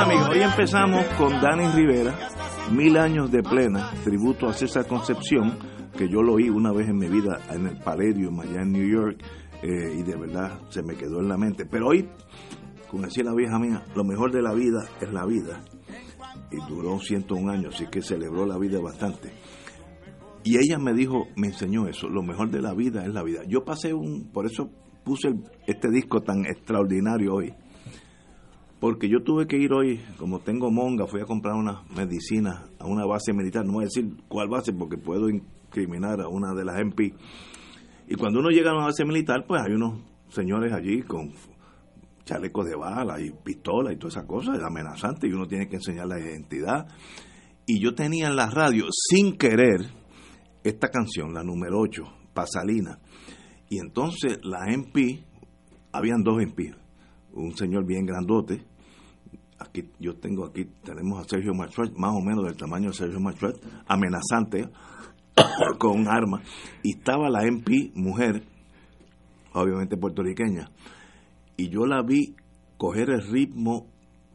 Amigos hoy empezamos con Dani Rivera, Mil años de plena, tributo a César Concepción, que yo lo oí una vez en mi vida en el Palladium allá en New York, eh, y de verdad se me quedó en la mente. Pero hoy, como decía la vieja mía, lo mejor de la vida es la vida. Y duró 101 años, así que celebró la vida bastante. Y ella me dijo, me enseñó eso, lo mejor de la vida es la vida. Yo pasé un, por eso puse este disco tan extraordinario hoy porque yo tuve que ir hoy, como tengo monga, fui a comprar unas medicinas a una base militar, no voy a decir cuál base porque puedo incriminar a una de las MP. Y cuando uno llega a una base militar, pues hay unos señores allí con chalecos de bala y pistola y todas esas cosas, es amenazante, y uno tiene que enseñar la identidad. Y yo tenía en la radio, sin querer, esta canción, la número 8, Pasalina. Y entonces la MP, habían dos MP, un señor bien grandote, aquí yo tengo aquí, tenemos a Sergio Marchuet, más o menos del tamaño de Sergio Marchuet, amenazante, con un arma, y estaba la MP, mujer, obviamente puertorriqueña, y yo la vi coger el ritmo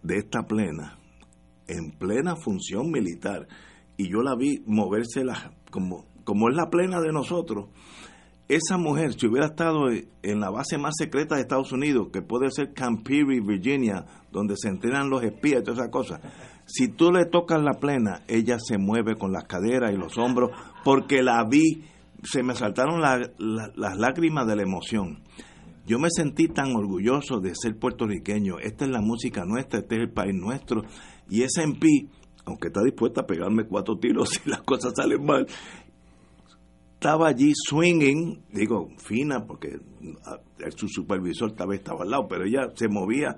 de esta plena, en plena función militar, y yo la vi moverse la- como, como es la plena de nosotros, esa mujer, si hubiera estado en la base más secreta de Estados Unidos, que puede ser Camp Virginia, donde se entrenan los espías y todas esas cosas, si tú le tocas la plena, ella se mueve con las caderas y los hombros, porque la vi, se me saltaron la- la- las lágrimas de la emoción. Yo me sentí tan orgulloso de ser puertorriqueño. Esta es la música nuestra, este es el país nuestro. Y esa MP, aunque está dispuesta a pegarme cuatro tiros si las cosas salen mal, estaba allí swinging, digo, fina, porque ah, su supervisor tal vez estaba al lado, pero ella se movía.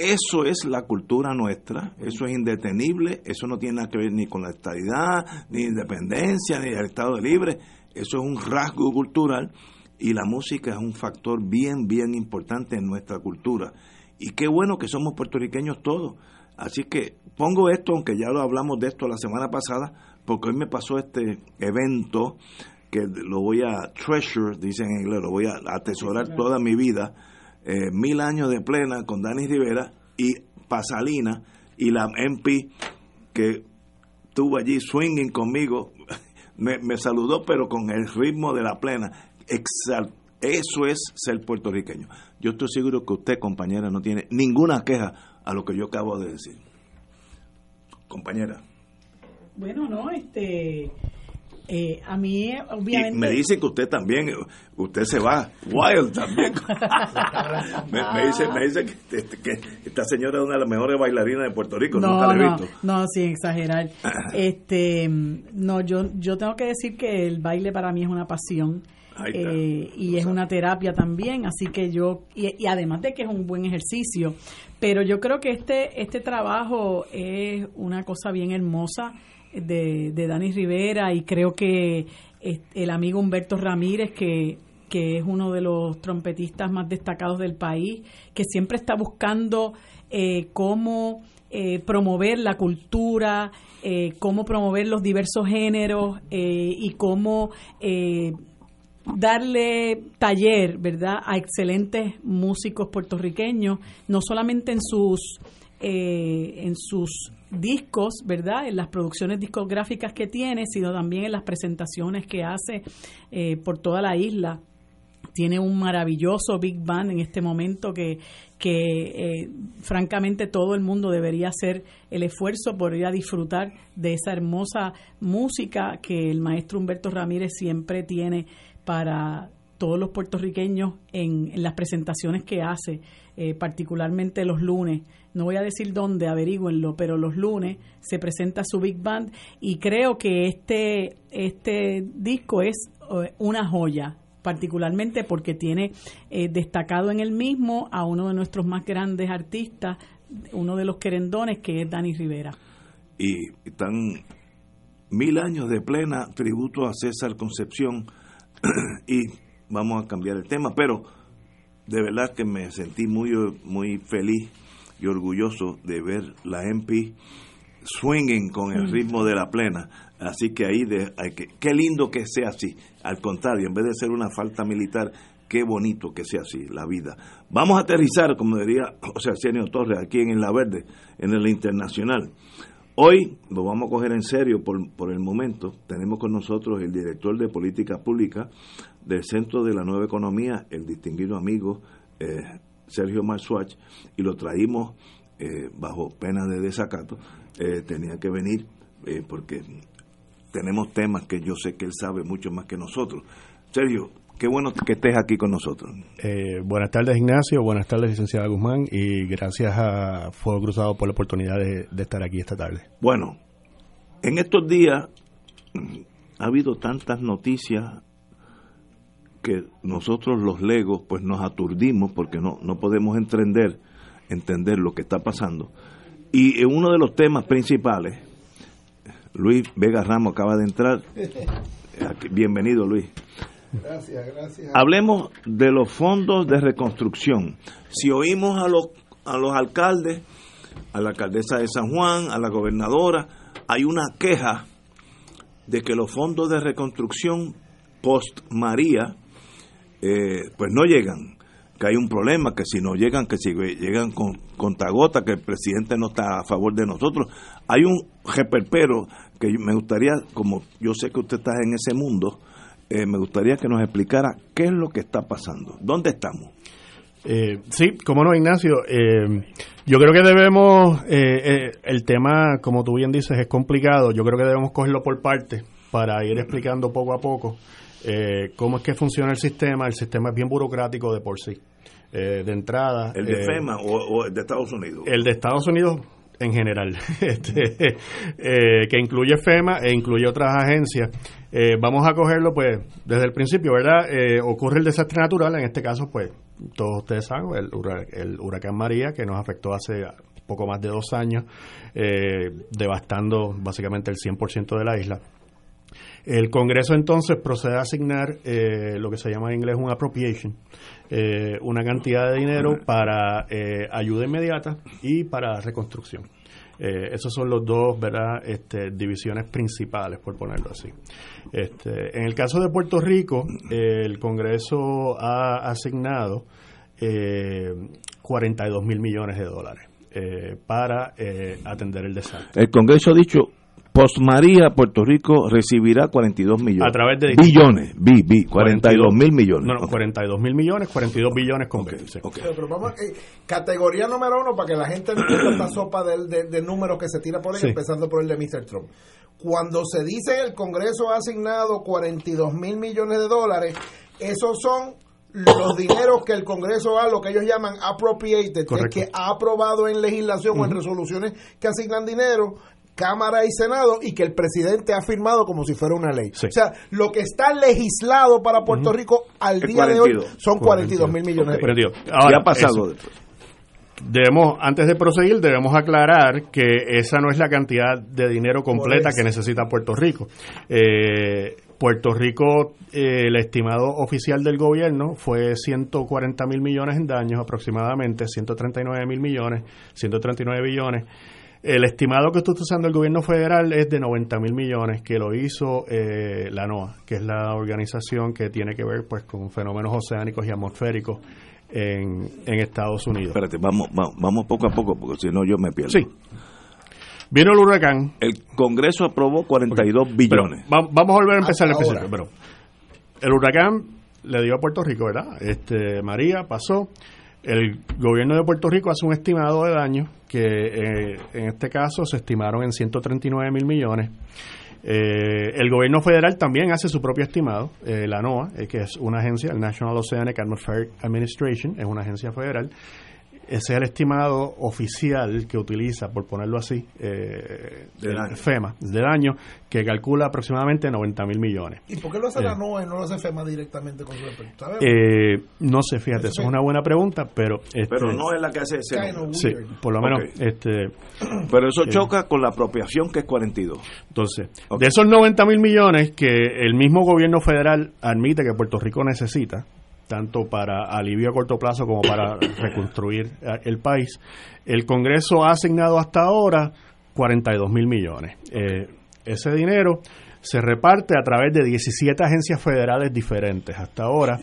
Eso es la cultura nuestra, eso es indetenible, eso no tiene nada que ver ni con la estabilidad, ni independencia, ni el Estado libre, eso es un rasgo cultural y la música es un factor bien, bien importante en nuestra cultura. Y qué bueno que somos puertorriqueños todos. Así que pongo esto, aunque ya lo hablamos de esto la semana pasada, porque hoy me pasó este evento que lo voy a treasure, dicen en inglés, lo voy a atesorar toda mi vida. Eh, mil años de plena con Dani Rivera y Pasalina y la MP que estuvo allí swinging conmigo, me, saludó, pero con el ritmo de la plena. Exal- Eso es ser puertorriqueño. Yo estoy seguro que usted, compañera, no tiene ninguna queja a lo que yo acabo de decir. Compañera. Bueno, no, este, eh, a mí Y obviamente... me dicen que usted también, usted se va wild también. me, me dice, me dice que, que esta señora es una de las mejores bailarinas de Puerto Rico, nunca no, la he no, visto. no, sin exagerar. Este, no, yo, yo tengo que decir que el baile para mí es una pasión. Eh, y es una terapia también, así que yo, y, y además de que es un buen ejercicio, pero yo creo que este, este trabajo es una cosa bien hermosa de, de Dani Rivera y creo que eh, el amigo Humberto Ramírez, que, que es uno de los trompetistas más destacados del país, que siempre está buscando eh, cómo eh, promover la cultura, cómo promover los diversos géneros y cómo darle taller, ¿verdad?, a excelentes músicos puertorriqueños, no solamente en sus en sus discos, ¿verdad? En las producciones discográficas que tiene, sino también en las presentaciones que hace eh, por toda la isla. Tiene un maravilloso Big Band en este momento que, que eh, francamente todo el mundo debería hacer el esfuerzo por ir a disfrutar de esa hermosa música que el maestro Humberto Ramírez siempre tiene para todos los puertorriqueños en, las presentaciones que hace, eh, particularmente los lunes. No voy a decir dónde, averigüenlo, pero los lunes se presenta su Big Band y creo que este, este disco es eh, una joya particularmente porque tiene eh, destacado en el mismo a uno de nuestros más grandes artistas, uno de los querendones, que es Dani Rivera. Y están mil años de plena tributo a César Concepción y vamos a cambiar el tema, pero de verdad que me sentí muy, muy feliz y orgulloso de ver la MP swinging con el ritmo de la plena. Así que ahí de, hay que, qué lindo que sea así. Al contrario, en vez de ser una falta militar, qué bonito que sea así la vida. Vamos a aterrizar, como diría José Arsenio Torres, aquí en La Verde, en el Internacional. Hoy lo vamos a coger en serio por, por el momento. Tenemos con nosotros el director de Política Pública del Centro de la Nueva Economía, el distinguido amigo eh, Sergio Marsuach, y lo traímos eh, bajo pena de desacato. Eh, tenía que venir porque tenemos temas que yo sé que él sabe mucho más que nosotros. Sergio, qué bueno que estés aquí con nosotros. buenas tardes, Ignacio. Buenas tardes, licenciada Guzmán. Y gracias a Fuego Cruzado por la oportunidad de, de estar aquí esta tarde. Bueno, en estos días ha habido tantas noticias que nosotros los legos pues nos aturdimos porque no, no podemos entender, entender lo que está pasando. Y uno de los temas principales, Luis Vega Ramos acaba de entrar. Bienvenido Luis. Gracias, gracias. Hablemos de los fondos de reconstrucción. Si oímos a los, a los alcaldes, a la alcaldesa de San Juan, a la gobernadora, hay una queja de que los fondos de reconstrucción post María eh, pues no llegan, que hay un problema, que si no llegan, que si llegan con contagota, que el presidente no está a favor de nosotros. Hay un reperpero que me gustaría, como yo sé que usted está en ese mundo, eh, me gustaría que nos explicara qué es lo que está pasando, dónde estamos. Eh, sí, cómo no, Ignacio. Eh, yo creo que debemos, el tema, como tú bien dices, es complicado. Yo creo que debemos cogerlo por partes para ir explicando poco a poco eh, cómo es que funciona el sistema. El sistema es bien burocrático de por sí. Eh, de entrada. ¿El de eh, FEMA o, el de Estados Unidos? El de Estados Unidos en general, este, que incluye FEMA e incluye otras agencias. vamos a cogerlo, pues, desde el principio, ¿verdad? ocurre el desastre natural, en este caso, pues, todos ustedes saben, el, el huracán María, que nos afectó hace poco más de dos años, devastando básicamente el 100% de la isla. El Congreso entonces procede a asignar eh, lo que se llama en inglés un appropriation, eh, una cantidad de dinero para eh, ayuda inmediata y para reconstrucción. esos son los dos, ¿verdad? Este, divisiones principales, por ponerlo así. Este, en el caso de Puerto Rico, el Congreso ha asignado 42 mil millones de dólares para atender el desastre. El Congreso ha dicho Post María, Puerto Rico recibirá 42 millones. A través de billones, bi, bi, 42 mil millones. No, no, 42 mil millones, 42 billones con okay, Pero vamos, eh, categoría número uno para que la gente no entienda esta sopa de, de, números que se tira por ahí, empezando por el de Mr. Trump. Cuando se dice que el Congreso ha asignado 42 mil millones de dólares, esos son los dineros que el Congreso ha, lo que ellos llaman appropriated, que ha aprobado en legislación o en resoluciones que asignan dinero, Cámara y Senado y que el presidente ha firmado como si fuera una ley. O sea, lo que está legislado para Puerto Rico al día de hoy son 42 mil millones de pesos. ¿Qué ha pasado Debemos, antes de proseguir, debemos aclarar que esa no es la cantidad de dinero completa que necesita Puerto Rico. Eh, Puerto Rico, eh, el estimado oficial del gobierno fue 140 mil millones en daños aproximadamente, 139 mil millones, 139 billones. El estimado que está usando el gobierno federal es de 90 mil millones, que lo hizo eh, la NOAA, que es la organización que tiene que ver pues con fenómenos oceánicos y atmosféricos en, Estados Unidos. Espérate, vamos, vamos, poco a poco, porque si no yo me pierdo. Sí. Vino el huracán. El Congreso aprobó 42 billones. vamos a volver a empezar el principio. Pero el huracán le dio a Puerto Rico, ¿verdad? Este María pasó. El gobierno de Puerto Rico hace un estimado de daños que eh, en este caso se estimaron en 139 mil millones. Eh, el gobierno federal también hace su propio estimado, eh, la NOAA, que es una agencia, el National Oceanic Atmospheric Administration, es una agencia federal, ese es el estimado oficial que utiliza, por ponerlo así, eh, FEMA, de daño, que calcula aproximadamente 90 mil millones. ¿Y por qué lo hace la eh, y no lo hace FEMA directamente con su eh, No sé, fíjate, eso es una buena pregunta, pero... Este, pero no es la que hace ese... Sí, por lo menos... este Pero eso eh, choca con la apropiación que es 42. Entonces, de esos 90 mil millones que el mismo gobierno federal admite que Puerto Rico necesita, tanto para alivio a corto plazo como para reconstruir eh, el país. El Congreso ha asignado hasta ahora 42 mil millones. Eh, ese dinero se reparte a través de 17 agencias federales diferentes hasta ahora.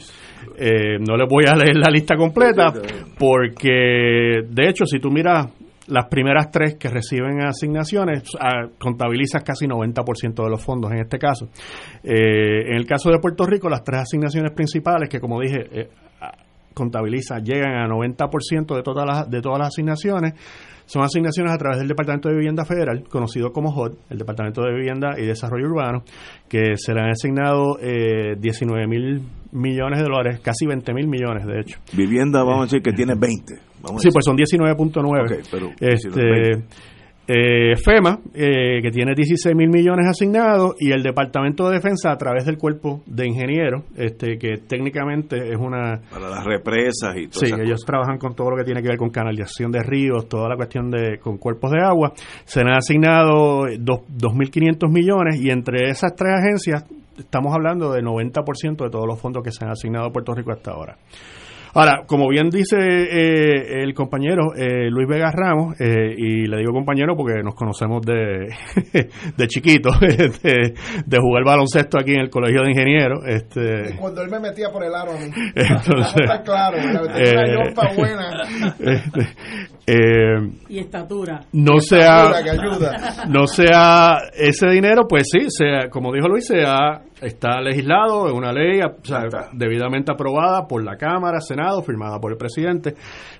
Eh, no les voy a leer la lista completa porque, de hecho, si tú miras las primeras tres que reciben asignaciones a, contabilizas casi 90% de los fondos en este caso. Eh, en el caso de Puerto Rico, las tres asignaciones principales, que como dije, eh, contabiliza, llegan a 90% de todas las, de todas las asignaciones, son asignaciones a través del Departamento de Vivienda Federal, conocido como HOD, el Departamento de Vivienda y Desarrollo Urbano, que se le han asignado eh, 19 mil millones de dólares, casi 20 mil millones de hecho. Vivienda, vamos a decir que tiene 20. sí, pues son 19.9. este, eh, FEMA, eh, que tiene 16 mil millones asignados, y el Departamento de Defensa a través del Cuerpo de Ingenieros, este, que técnicamente es una... Para las represas y todo Sí, ellos trabajan con todo lo que tiene que ver con canalización de ríos, toda la cuestión de con cuerpos de agua. Se han asignado 2.500 millones y entre esas tres agencias estamos hablando de 90% de todos los fondos que se han asignado a Puerto Rico hasta ahora. Ahora, como bien dice eh, el compañero eh, Luis Vega Ramos, eh, y le digo compañero porque nos conocemos de, de chiquito, de, de, jugar baloncesto aquí en el Colegio de Ingenieros. Este, cuando él me metía por el aro a mí. Entonces, está claro, una buena. Este, y estatura. No sea, no sea ese dinero, pues sí, sea, como dijo Luis, sea está legislado, es una ley debidamente aprobada por la Cámara, Senado, firmada por el presidente,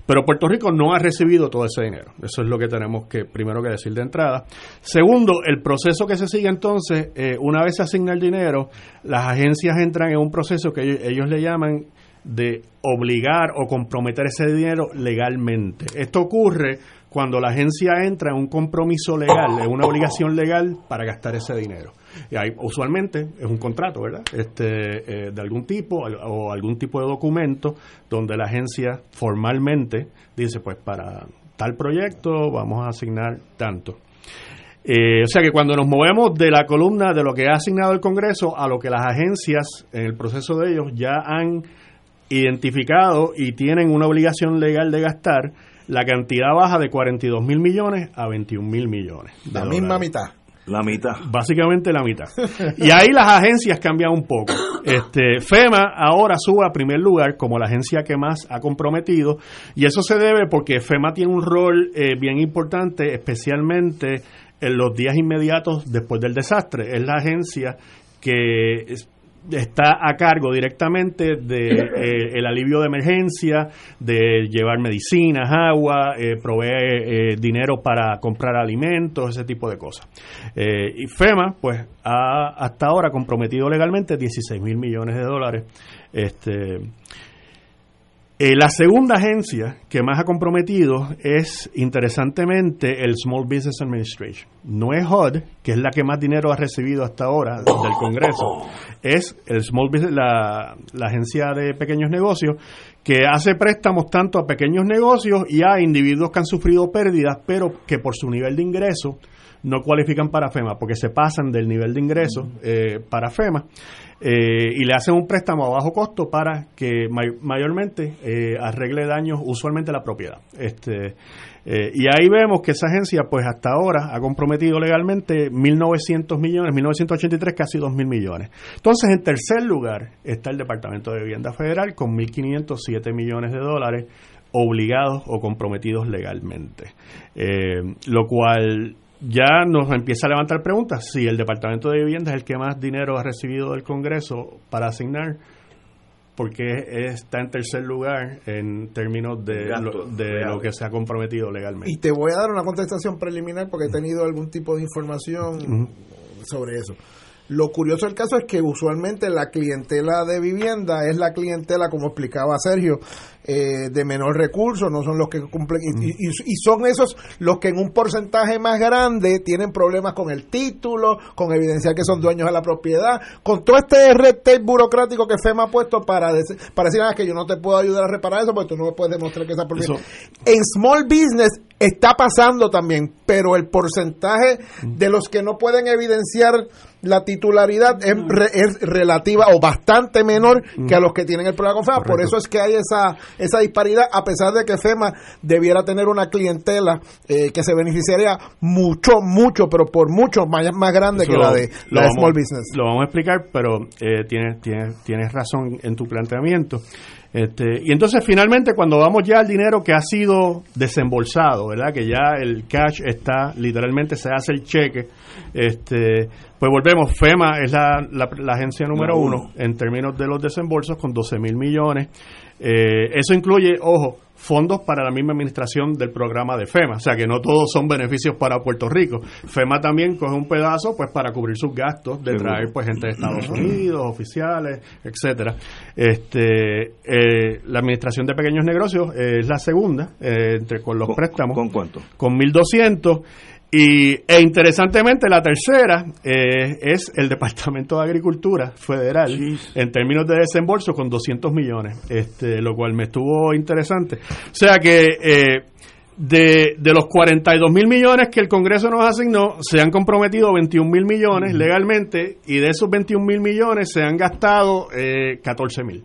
pero Puerto Rico no ha recibido todo ese dinero. Eso es lo que tenemos que primero que decir de entrada. Segundo, el proceso que se sigue entonces, eh, una vez se asigna el dinero, las agencias entran en un proceso que ellos le llaman de obligar o comprometer ese dinero legalmente. Esto ocurre cuando la agencia entra en un compromiso legal, en una obligación legal para gastar ese dinero. Y hay, usualmente es un contrato, ¿verdad? Este, eh, de algún tipo o algún tipo de documento donde la agencia formalmente dice, pues para tal proyecto vamos a asignar tanto. Eh, o sea que cuando nos movemos de la columna de lo que ha asignado el Congreso a lo que las agencias en el proceso de ellos ya han identificado y tienen una obligación legal de gastar, la cantidad baja de 42 mil millones a 21 mil millones. La misma mitad. La mitad. Básicamente la mitad. Y ahí las agencias cambian un poco. Este, FEMA ahora sube a primer lugar como la agencia que más ha comprometido y eso se debe porque FEMA tiene un rol eh, bien importante, especialmente en los días inmediatos después del desastre. Es la agencia que está a cargo directamente de eh, el alivio de emergencia, de llevar medicinas, agua, eh, provee eh, dinero para comprar alimentos, ese tipo de cosas. y FEMA, pues, ha hasta ahora comprometido legalmente 16 mil millones de dólares. Este, eh, la segunda agencia que más ha comprometido es, interesantemente, el Small Business Administration. No es HUD, que es la que más dinero ha recibido hasta ahora del Congreso. Es el Small Business, la, la agencia de pequeños negocios, que hace préstamos tanto a pequeños negocios y a individuos que han sufrido pérdidas, pero que por su nivel de ingreso no cualifican para FEMA, porque se pasan del nivel de ingreso eh, para FEMA. Eh, y le hacen un préstamo a bajo costo para que mayormente eh, arregle daños usualmente la propiedad. Este, y ahí vemos que esa agencia pues hasta ahora ha comprometido legalmente 1.900 millones, 1.983 casi 2.000 millones. Entonces en tercer lugar está el Departamento de Vivienda Federal con 1.507 millones de dólares obligados o comprometidos legalmente. lo cual ya nos empieza a levantar preguntas si el Departamento de Vivienda es el que más dinero ha recibido del Congreso para asignar porque está en tercer lugar en términos de, lo, de lo que se ha comprometido legalmente. Y te voy a dar una contestación preliminar porque he tenido algún tipo de información sobre eso. Lo curioso del caso es que usualmente la clientela de vivienda es la clientela, como explicaba Sergio, eh, de menor recurso, no son los que cumplen, y, son esos los que en un porcentaje más grande tienen problemas con el título, con evidenciar que son dueños de la propiedad, con todo este red tape burocrático que FEMA ha puesto para, para decir ah, que yo no te puedo ayudar a reparar eso porque tú no me puedes demostrar que esa propiedad. En small business está pasando también, pero el porcentaje de los que no pueden evidenciar la titularidad es, es relativa o bastante menor que a los que tienen el problema con FEMA. Por eso es que hay esa, esa disparidad, a pesar de que FEMA debiera tener una clientela eh, que se beneficiaría mucho, mucho, pero por mucho más, más grande que la de la Small Business. Lo vamos a explicar, pero eh, tienes, tienes, tienes razón en tu planteamiento. Este, y entonces finalmente cuando vamos ya al dinero que ha sido desembolsado, ¿verdad? Que ya el cash está, literalmente se hace el cheque, este, pues volvemos, FEMA es la, la, agencia número uno en términos de los desembolsos con 12 mil millones. Eh, eso incluye, ojo, fondos para la misma administración del programa de FEMA, o sea que no todos son beneficios para Puerto Rico. FEMA también coge un pedazo pues para cubrir sus gastos de traer pues gente de Estados Unidos, oficiales, etcétera. Este, eh, la administración de pequeños negocios es la segunda eh, entre con los préstamos. ¿Con cuánto? Con 1200 y, e interesantemente, la tercera eh, es el Departamento de Agricultura Federal, en términos de desembolso, con 200 millones, este, lo cual me estuvo interesante. O sea que eh, de, de los 42 mil millones que el Congreso nos asignó, se han comprometido 21 mil millones legalmente y de esos 21 mil millones se han gastado eh, 14 mil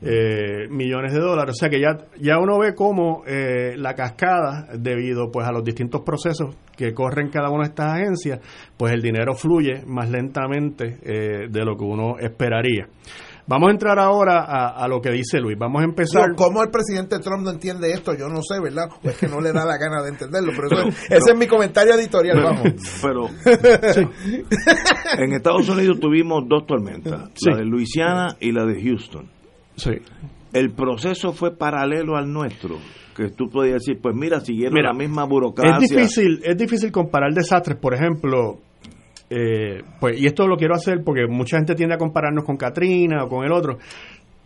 eh, millones de dólares. O sea que ya, ya uno ve cómo eh, la cascada, debido pues a los distintos procesos que corren cada una de estas agencias, pues el dinero fluye más lentamente eh, de lo que uno esperaría. Vamos a entrar ahora a, lo que dice Luis. Vamos a empezar. ¿Cómo el presidente Trump no entiende esto? Yo no sé, ¿verdad? O es que no le da la gana de entenderlo. Pero, ese es mi comentario editorial. vamos. Pero en Estados Unidos tuvimos dos tormentas: la de Luisiana y la de Houston. Sí. El proceso fue paralelo al nuestro que tú podías decir, pues mira, siguieron la misma burocracia. Es difícil, es difícil comparar desastres, por ejemplo, eh, pues, y esto lo quiero hacer porque mucha gente tiende a compararnos con Katrina o con el otro.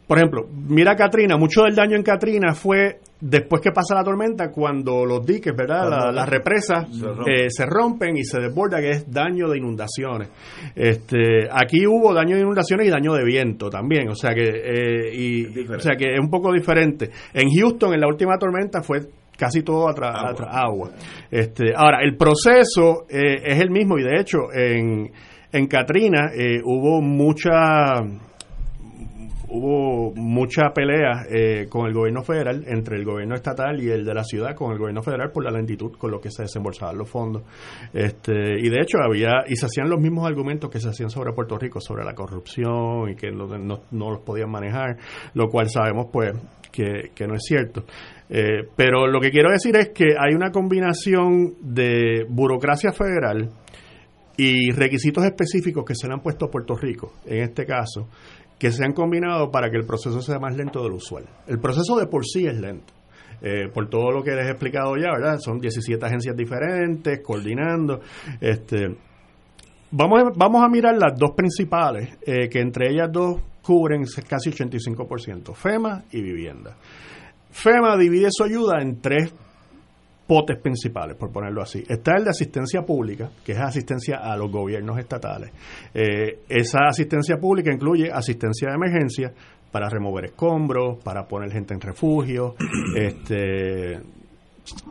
Por ejemplo, mira Katrina, mucho del daño en Katrina fue después que pasa la tormenta, cuando los diques, ¿verdad? las represas eh, se rompen. y se desborda, que es daño de inundaciones. Este, aquí hubo daño de inundaciones y daño de viento también, o sea que, eh, y, o sea que es un poco diferente. En Houston, en la última tormenta, fue casi todo a, agua. Este, ahora, el proceso eh, es el mismo y de hecho en, en Katrina eh, hubo mucha hubo mucha pelea eh, con el gobierno federal, entre el gobierno estatal y el de la ciudad, con el gobierno federal por la lentitud con lo que se desembolsaban los fondos. Este, y de hecho había, y se hacían los mismos argumentos que se hacían sobre Puerto Rico, sobre la corrupción y que no, no, los podían manejar, lo cual sabemos pues que, que no es cierto. Eh, pero lo que quiero decir es que hay una combinación de burocracia federal y requisitos específicos que se le han puesto a Puerto Rico, en este caso, que se han combinado para que el proceso sea más lento del usual. El proceso de por sí es lento. Eh, por todo lo que les he explicado ya, ¿verdad? Son 17 agencias diferentes, coordinando. Este, vamos, a, vamos a mirar las dos principales, eh, que entre ellas dos cubren casi 85%, FEMA y vivienda. FEMA divide su ayuda en tres potes principales, por ponerlo así. Está el de asistencia pública, que es asistencia a los gobiernos estatales. Eh, esa asistencia pública incluye asistencia de emergencia para remover escombros, para poner gente en refugio, este,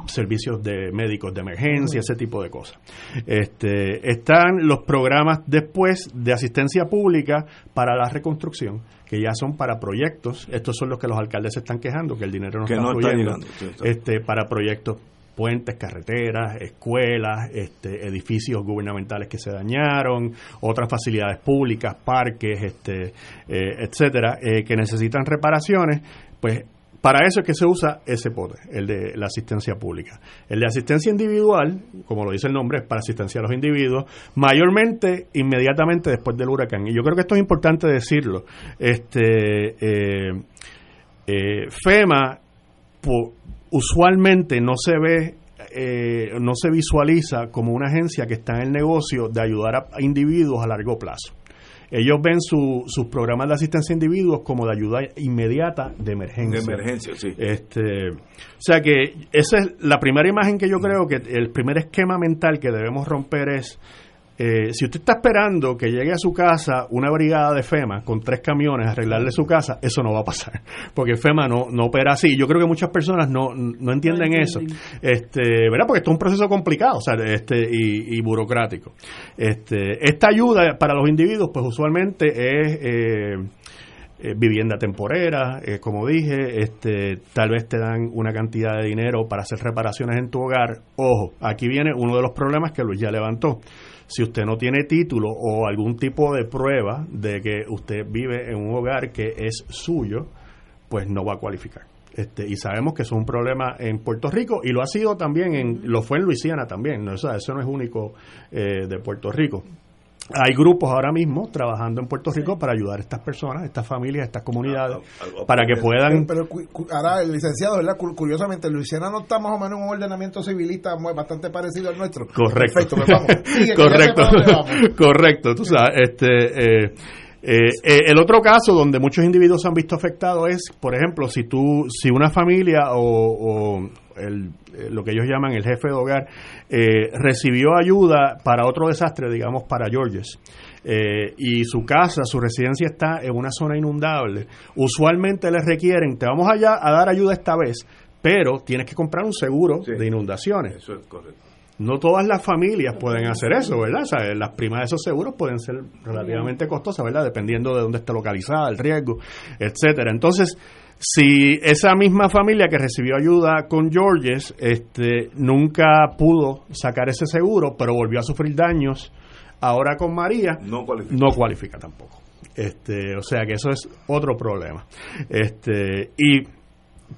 servicios de médicos de emergencia, ese tipo de cosas. Este, están los programas después de asistencia pública para la reconstrucción, que ya son para proyectos. Estos son los que los alcaldes se están quejando, que el dinero no está fluyendo. este, para proyectos puentes, carreteras, escuelas, este, edificios gubernamentales que se dañaron, otras facilidades públicas, parques, este, eh, etcétera, eh, que necesitan reparaciones, pues para eso es que se usa ese pote, el de la asistencia pública. El de asistencia individual, como lo dice el nombre, es para asistencia a los individuos, mayormente inmediatamente después del huracán. Y yo creo que esto es importante decirlo. Este, eh, eh, FEMA usualmente no se ve eh, no se visualiza como una agencia que está en el negocio de ayudar a individuos a largo plazo ellos ven sus programas de asistencia a individuos como de ayuda inmediata de emergencia. De emergencia, sí. Este, o sea que esa es la primera imagen que yo creo que el primer esquema mental que debemos romper es eh, si usted está esperando que llegue a su casa una brigada de FEMA con tres camiones a arreglarle su casa, eso no va a pasar, porque FEMA no, no opera así. Yo creo que muchas personas no, no entienden eso, este, ¿verdad? Porque esto es un proceso complicado, o sea, este, y, burocrático. Este, esta ayuda para los individuos, pues usualmente es eh, eh, vivienda temporera, como dije, este, tal vez te dan una cantidad de dinero para hacer reparaciones en tu hogar. Ojo, aquí viene uno de los problemas que Luis ya levantó si usted no tiene título o algún tipo de prueba de que usted vive en un hogar que es suyo, pues no va a cualificar. Este, y sabemos que eso es un problema en Puerto Rico y lo ha sido también, en, lo fue en Luisiana también, ¿no? eso no es único eh, de Puerto Rico. Hay grupos ahora mismo trabajando en Puerto Rico para ayudar a estas personas, a estas familias, a estas comunidades, para que puedan... Pero, ahora el licenciado, ¿verdad? Curiosamente, Luisiana no está más o menos en un ordenamiento civilista bastante parecido al nuestro. Correcto. Perfecto, pues vamos. Correcto. Correcto. Tú sabes, este... Eh, eh, eh, el otro caso donde muchos individuos se han visto afectados es, por ejemplo, si tú, si una familia o, el, eh, lo que ellos llaman el jefe de hogar recibió ayuda para otro desastre, digamos para Georges, y su casa, su residencia está en una zona inundable, usualmente les requieren, te vamos allá a dar ayuda esta vez, pero tienes que comprar un seguro de inundaciones. Eso es correcto. No todas las familias pueden hacer eso, ¿verdad? O sea, las primas de esos seguros pueden ser relativamente costosas, ¿verdad? Dependiendo de dónde esté localizada, el riesgo, etcétera. Entonces, si esa misma familia que recibió ayuda con Georges este, nunca pudo sacar ese seguro, pero volvió a sufrir daños ahora con María, no cualifica, no cualifica tampoco. Este, o sea que eso es otro problema. Este, y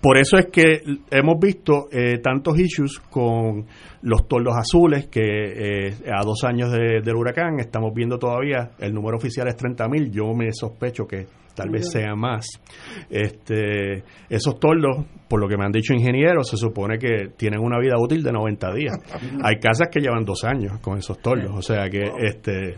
por eso es que hemos visto eh, tantos issues con los toldos azules, que eh, a dos años del huracán estamos viendo todavía, el número oficial es 30.000, yo me sospecho que tal vez sea más. Este, esos toldos, por lo que me han dicho ingenieros, se supone que tienen una vida útil de 90 días. Hay casas que llevan dos años con esos toldos, o sea que este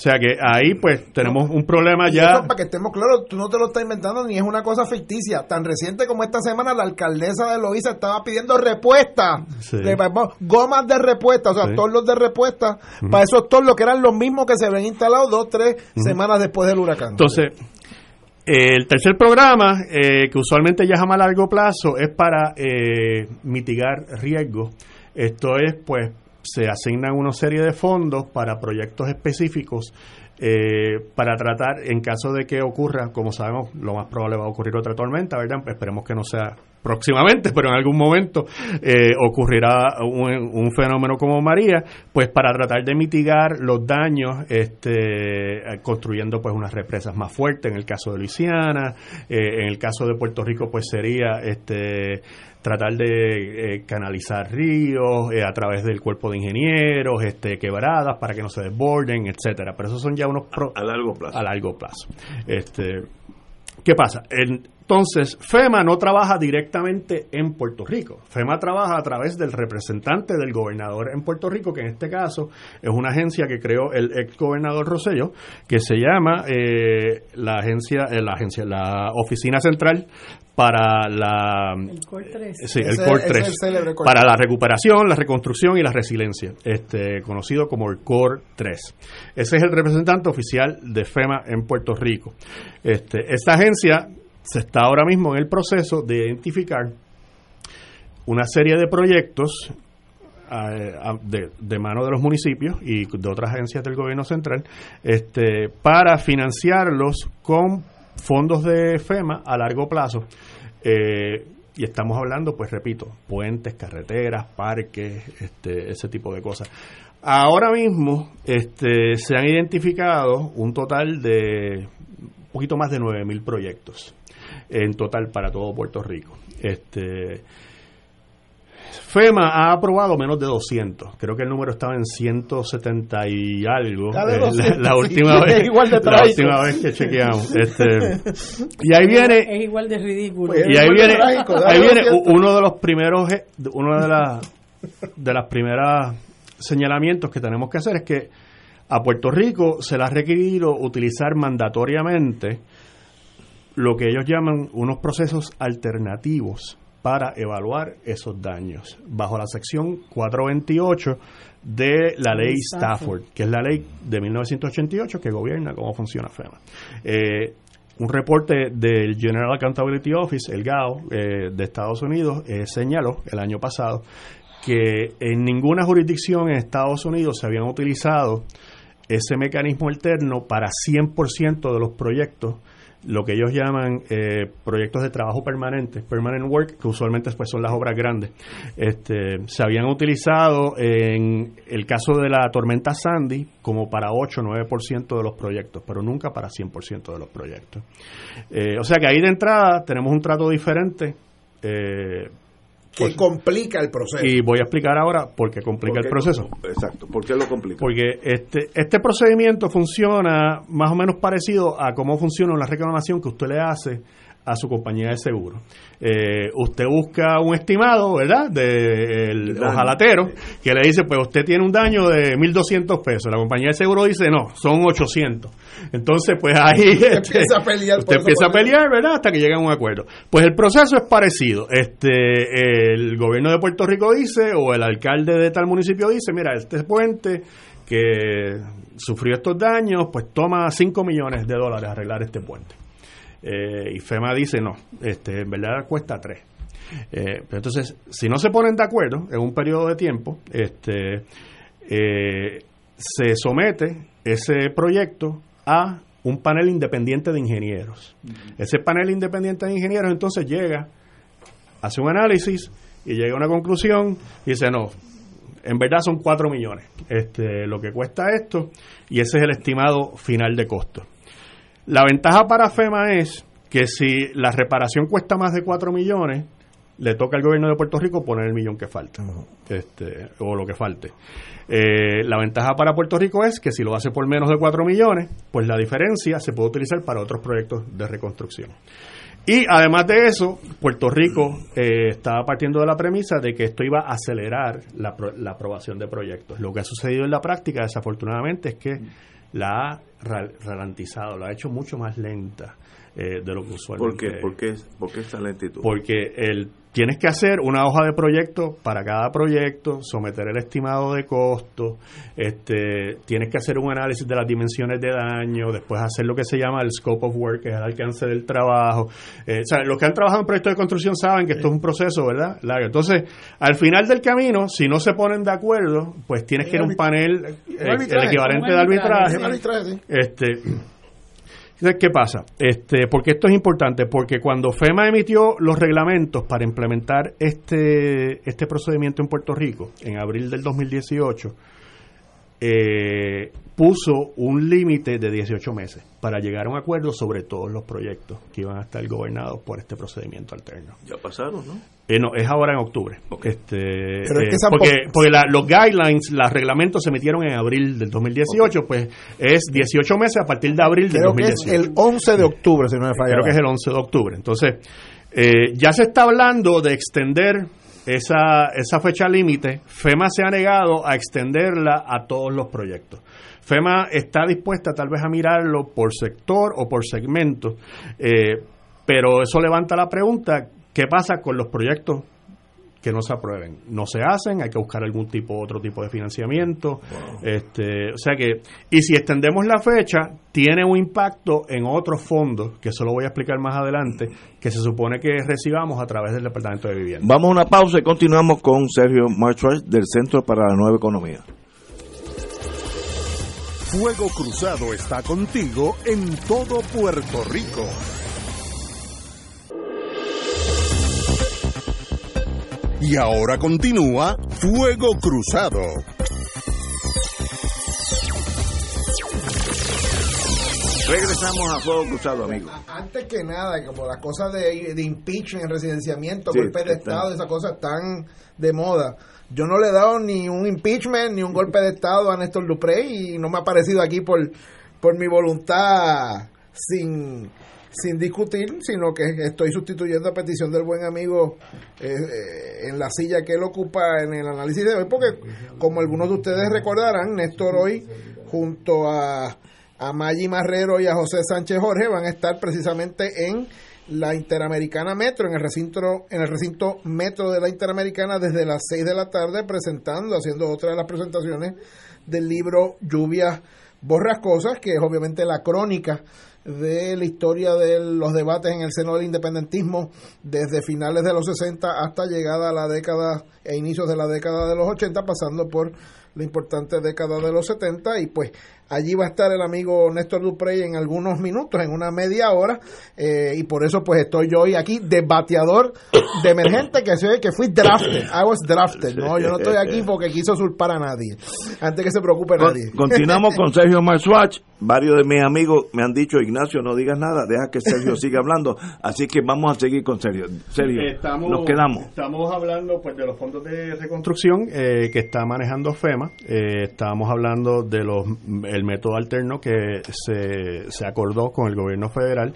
o sea que ahí pues tenemos un problema ya. para que estemos claros, tú no te lo estás inventando ni es una cosa ficticia. Tan reciente como esta semana la alcaldesa de Loíza estaba pidiendo repuesta, de, gomas de repuesta, o sea, torlos de repuesta para esos torlos que eran los mismos que se habían instalado dos, tres semanas después del huracán. Entonces, el tercer programa, eh, que usualmente ya es a más largo plazo, es para eh, mitigar riesgos. Esto es, pues, se asignan una serie de fondos para proyectos específicos eh, para tratar, en caso de que ocurra, como sabemos, lo más probable va a ocurrir otra tormenta, ¿verdad? Esperemos que no sea próximamente, pero en algún momento eh, ocurrirá un, fenómeno como María, pues para tratar de mitigar los daños, este, construyendo pues unas represas más fuertes, en el caso de Luisiana, eh, en el caso de Puerto Rico, pues sería este tratar de eh, canalizar ríos a través del cuerpo de ingenieros, este, quebradas para que no se desborden, etcétera. Pero esos son ya unos a largo plazo. A largo plazo. Este, ¿Qué pasa? Entonces, FEMA no trabaja directamente en Puerto Rico. FEMA trabaja a través del representante del gobernador en Puerto Rico, que en este caso es una agencia que creó el ex gobernador Rosello, que se llama eh, la agencia, eh, la agencia, la Oficina Central para la el COR 3, sí, el COR 3 para la recuperación, la reconstrucción y la resiliencia, este conocido como el COR 3. Ese es el representante oficial de FEMA en Puerto Rico. Este, esta agencia se está ahora mismo en el proceso de identificar una serie de proyectos eh, de, de, mano de los municipios y de otras agencias del gobierno central este, para financiarlos con fondos de FEMA a largo plazo. Eh, y estamos hablando, pues repito, puentes, carreteras, parques, este, ese tipo de cosas. Ahora mismo este, se han identificado un total de un poquito más de 9.000 proyectos. En total para todo Puerto Rico. Este, FEMA ha aprobado menos de 200. Creo que el número estaba en 170 y algo. Eh, la, última vez, la última vez que chequeamos. Este, y ahí viene. Es igual de ridículo. y ahí viene, ahí viene uno de los primeros, uno de las de las primeras señalamientos que tenemos que hacer es que a Puerto Rico se le ha requerido utilizar mandatoriamente lo que ellos llaman unos procesos alternativos para evaluar esos daños, bajo la sección 428 de la ley Stafford, que es la ley de 1988 que gobierna cómo funciona FEMA. Eh, un reporte del General Accountability Office, el GAO, eh, de Estados Unidos, eh, señaló el año pasado que en ninguna jurisdicción en Estados Unidos se habían utilizado ese mecanismo alterno para 100% de los proyectos lo que ellos llaman eh, proyectos de trabajo permanente, permanent work, que usualmente pues, son las obras grandes. Este, se habían utilizado en el caso de la tormenta Sandy como para 8 o 9% de los proyectos, pero nunca para 100% de los proyectos. Eh, o sea que ahí de entrada tenemos un trato diferente. Eh, que pues, complica el proceso. Y voy a explicar ahora por qué complica el proceso. Exacto, ¿por qué lo complica? Porque este, este procedimiento funciona más o menos parecido a cómo funciona una reclamación que usted le hace a su compañía de seguro. Eh, usted busca un estimado, ¿verdad?, del de ojalatero, que le dice, pues usted tiene un daño de 1.200 pesos. La compañía de seguro dice, no, son 800. Entonces, pues ahí usted este, empieza a pelear, usted empieza a pelear ¿verdad?, hasta que llega a un acuerdo. Pues el proceso es parecido. Este, el gobierno de Puerto Rico dice, o el alcalde de tal municipio dice, mira, este puente que sufrió estos daños, pues toma 5 millones de dólares arreglar este puente. Eh, y FEMA dice no, este, en verdad cuesta tres. Eh, entonces, si no se ponen de acuerdo en un periodo de tiempo, este, eh, se somete ese proyecto a un panel independiente de ingenieros. Ese panel independiente de ingenieros entonces llega, hace un análisis y llega a una conclusión y dice, no, en verdad son cuatro millones este, lo que cuesta esto y ese es el estimado final de costo. La ventaja para FEMA es que si la reparación cuesta más de 4 millones, le toca al gobierno de Puerto Rico poner el millón que falta, este, o lo que falte. Eh, la ventaja para Puerto Rico es que si lo hace por menos de 4 millones, pues la diferencia se puede utilizar para otros proyectos de reconstrucción. Y además de eso, Puerto Rico eh, estaba partiendo de la premisa de que esto iba a acelerar la, la aprobación de proyectos. Lo que ha sucedido en la práctica, desafortunadamente, es que la ha ralentizado, la ha hecho mucho más lenta eh, de lo que usualmente. ¿Por qué? ¿Por qué, esta lentitud? Porque el, tienes que hacer una hoja de proyecto para cada proyecto, someter el estimado de costo, este, tienes que hacer un análisis de las dimensiones de daño, después hacer lo que se llama el scope of work, que es el alcance del trabajo. Eh, o sea, los que han trabajado en proyectos de construcción saben que esto es un proceso, ¿verdad? Largo. Entonces, al final del camino, si no se ponen de acuerdo, pues tienes que ir a un panel, eh, el equivalente de arbitraje. Este, ¿Qué pasa? Este, porque esto es importante, porque cuando FEMA emitió los reglamentos para implementar este, este procedimiento en Puerto Rico, en abril del 2018, eh, puso un límite de 18 meses para llegar a un acuerdo sobre todos los proyectos que iban a estar gobernados por este procedimiento alterno. Ya pasaron, ¿no? Eh, no, es ahora en octubre. Este, eh, porque porque los guidelines, los reglamentos se emitieron en abril del 2018, pues es 18 meses a partir de abril del 2018. Que es el 11 de octubre, si no me falla. Creo que es el 11 de octubre. Entonces, eh, ya se está hablando de extender esa, esa fecha límite. FEMA se ha negado a extenderla a todos los proyectos. FEMA está dispuesta tal vez a mirarlo por sector o por segmento, eh, pero eso levanta la pregunta, ¿qué pasa con los proyectos que no se aprueben. No se hacen, hay que buscar algún tipo, otro tipo de financiamiento. Este, o sea que, y si extendemos la fecha, tiene un impacto en otros fondos, que eso lo voy a explicar más adelante, que se supone que recibamos a través del Departamento de Vivienda. Vamos a una pausa y continuamos con Sergio Marchwright del Centro para la Nueva Economía. Fuego Cruzado está contigo en todo Puerto Rico. Y ahora continúa Fuego Cruzado. Regresamos a Fuego Cruzado, amigos. Antes que nada, como las cosas de, de impeachment, residenciamiento, golpe de Estado, esas cosas están de moda. Yo no le he dado ni un impeachment ni un golpe de Estado a Néstor Duprey y no me ha aparecido aquí por, por mi voluntad sin, sin discutir, sino que estoy sustituyendo a petición del buen amigo eh, eh, en la silla que él ocupa en el análisis de hoy, porque como algunos de ustedes recordarán, Néstor hoy junto a, a Maggi Marrero y a José Sánchez Jorge van a estar precisamente en la Interamericana Metro, en el recinto, en el recinto Metro de la Interamericana desde las 6 de la tarde, presentando, haciendo otra de las presentaciones del libro Lluvias Borrascosas, que es obviamente la crónica de la historia de los debates en el seno del independentismo desde finales de los 60 hasta llegada a la década e inicios de la década de los 80, pasando por la importante década de los 70 y pues allí va a estar el amigo Néstor Duprey en algunos minutos, en una media hora. Eh, y por eso pues estoy yo hoy aquí de bateador de emergente que se que fui drafted, I was drafted, no, yo no estoy aquí porque quiso usurpar a nadie, antes que se preocupe nadie. Continuamos con Sergio Marswatch, varios de mis amigos me han dicho, Ignacio, no digas nada, deja que Sergio siga hablando, así que vamos a seguir con Sergio. Sergio, nos quedamos. Estamos hablando pues de los fondos de reconstrucción eh, que está manejando FEMA, eh, estábamos hablando de los el método alterno que se, se acordó con el gobierno federal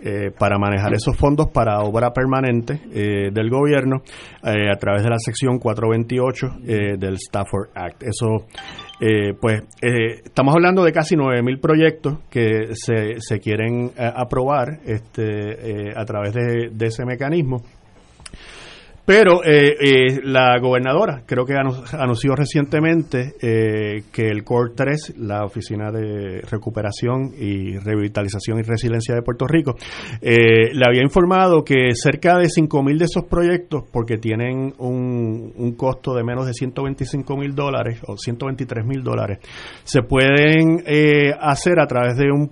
eh, para manejar esos fondos para obra permanente eh, del gobierno eh, a través de la sección 428 del Stafford Act. Eso, pues, estamos hablando de casi 9.000 proyectos que se, se quieren aprobar este, a través de ese mecanismo. Pero eh, eh, la gobernadora creo que anunció recientemente eh, que el CORE 3, la Oficina de Recuperación y Revitalización y Resiliencia de Puerto Rico, le había informado que cerca de 5.000 de esos proyectos, porque tienen un, costo de menos de 125 mil dólares o 123 mil dólares, se pueden hacer a través de un,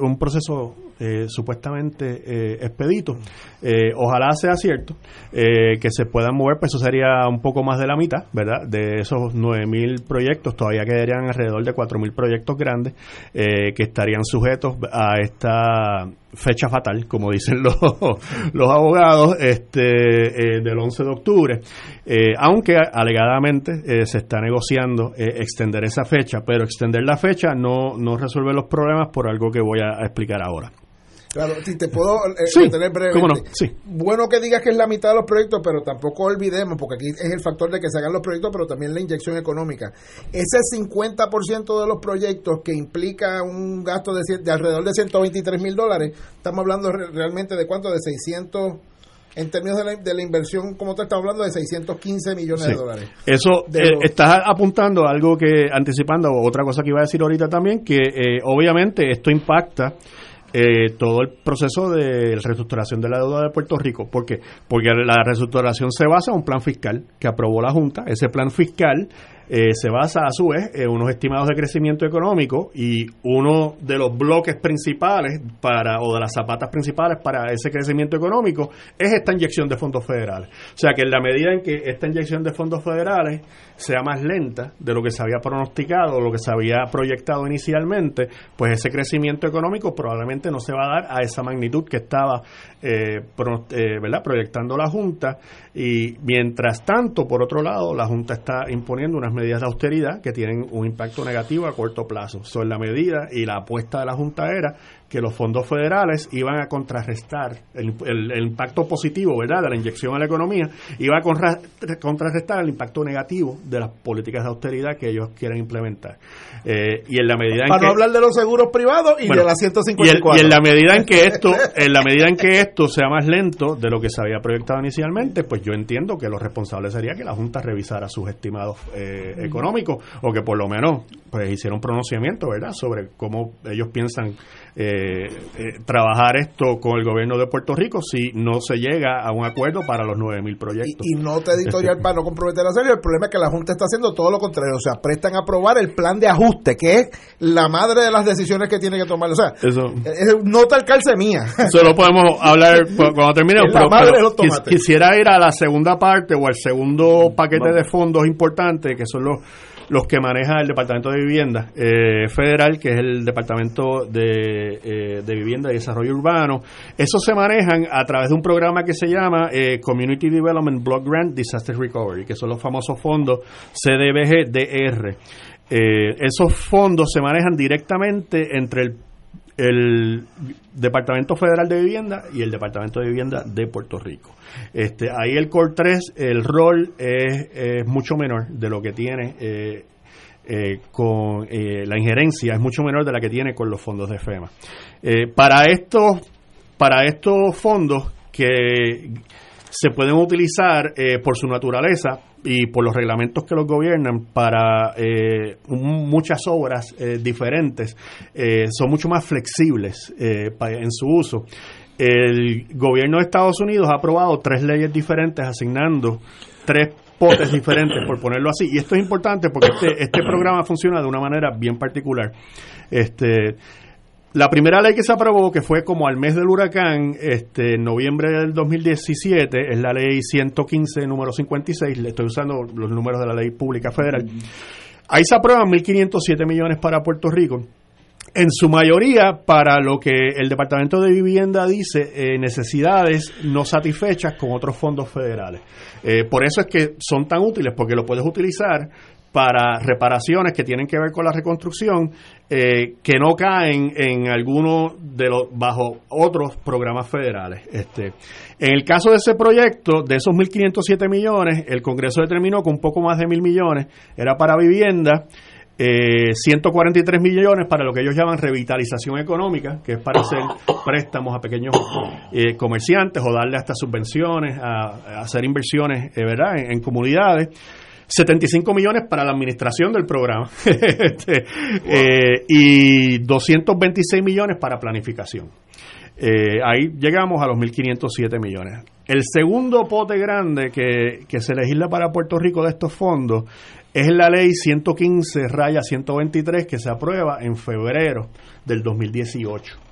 un proceso eh, supuestamente eh, expedito. Eh, ojalá sea cierto que se puedan mover, pues eso sería un poco más de la mitad, ¿verdad? De esos 9.000 proyectos, todavía quedarían alrededor de 4.000 proyectos grandes que estarían sujetos a esta fecha fatal, como dicen los, los abogados, este, del 11 de octubre, aunque alegadamente se está negociando extender esa fecha, pero extender la fecha no, no resuelve los problemas por algo que voy a explicar ahora. Claro, si te puedo eh, tener brevemente. Sí. Bueno que digas que es la mitad de los proyectos, pero tampoco olvidemos, porque aquí es el factor de que se hagan los proyectos, pero también la inyección económica. Ese 50% de los proyectos que implica un gasto de, de alrededor de 123 mil dólares, estamos hablando realmente de cuánto, de 600 en términos de la, de la, inversión, como te estás hablando, de 615 millones de dólares. Eso, eh, estás apuntando a algo que, anticipando, otra cosa que iba a decir ahorita también, que eh, obviamente esto impacta eh, todo el proceso de reestructuración de la deuda de Puerto Rico. ¿Por qué? Porque la reestructuración se basa en un plan fiscal que aprobó la Junta. Ese plan fiscal eh, se basa a su vez en unos estimados de crecimiento económico y uno de los bloques principales para o de las zapatas principales para ese crecimiento económico es esta inyección de fondos federales. O sea que en la medida en que esta inyección de fondos federales sea más lenta de lo que se había pronosticado lo que se había proyectado inicialmente, pues ese crecimiento económico probablemente no se va a dar a esa magnitud que estaba eh, eh, proyectando la Junta y mientras tanto, por otro lado, la Junta está imponiendo unas medidas de austeridad que tienen un impacto negativo a corto plazo. Son la medida y la apuesta de la Junta era que los fondos federales iban a contrarrestar el, impacto positivo, ¿verdad?, de la inyección a la economía, iba a contrarrestar el impacto negativo de las políticas de austeridad que ellos quieren implementar. Eh, y en la medida en Para que, no hablar de los seguros privados y de las 154. Y, en la medida en que esto, en la medida en que esto sea más lento de lo que se había proyectado inicialmente, pues yo entiendo que lo responsable sería que la Junta revisara sus estimados eh, económicos o que por lo menos pues hiciera un pronunciamiento, ¿verdad?, sobre cómo ellos piensan eh, eh, trabajar esto con el gobierno de Puerto Rico si no se llega a un acuerdo para los 9.000 proyectos. Y, nota editorial para no comprometer a serio, el problema es que la Junta está haciendo todo lo contrario, o sea, prestan a aprobar el plan de ajuste, que es la madre de las decisiones que tiene que tomar. O sea, Eso, es, nota al calce mía. Solo podemos hablar cuando termine quisiera ir a la segunda parte o al segundo paquete de fondos importantes, que son los los que maneja el Departamento de Vivienda eh, Federal, que es el Departamento de, eh, de, Vivienda y Desarrollo Urbano. Esos se manejan a través de un programa que se llama eh, Community Development Block Grant Disaster Recovery, que son los famosos fondos CDBG-DR. esos fondos se manejan directamente entre el el Departamento Federal de Vivienda y el Departamento de Vivienda de Puerto Rico. Este, ahí el COR 3, el rol es, mucho menor de lo que tiene eh, eh, con eh, la injerencia, es mucho menor de la que tiene con los fondos de FEMA. para, estos, para estos fondos que se pueden utilizar por su naturaleza y por los reglamentos que los gobiernan para eh, muchas obras eh, diferentes eh, son mucho más flexibles en su uso. El gobierno de Estados Unidos ha aprobado tres leyes diferentes asignando tres potes diferentes, por ponerlo así. Y esto es importante porque este, este programa funciona de una manera bien particular. Este, la primera ley que se aprobó, que fue como al mes del huracán, este, en noviembre del 2017, es la ley 115, número 56. Le estoy usando los números de la ley pública federal. Ahí se aprueban 1.507 millones para Puerto Rico. En su mayoría para lo que el Departamento de Vivienda dice, eh, necesidades no satisfechas con otros fondos federales. Eh, por eso es que son tan útiles, porque lo puedes utilizar para reparaciones que tienen que ver con la reconstrucción eh, que no caen en alguno de los bajo otros programas federales. Este, en el caso de ese proyecto, de esos 1.507 millones, el Congreso determinó que un poco más de mil millones era para vivienda. Eh, 143 millones para lo que ellos llaman revitalización económica, que es para hacer préstamos a pequeños eh, comerciantes o darle hasta subvenciones, a, hacer inversiones eh, ¿verdad? en comunidades. 75 millones para la administración del programa este, eh, y 226 millones para planificación. Eh, ahí llegamos a los 1.507 millones. El segundo pote grande que, que, se legisla para Puerto Rico de estos fondos es la ley 115 raya 123 que se aprueba en febrero del 2018.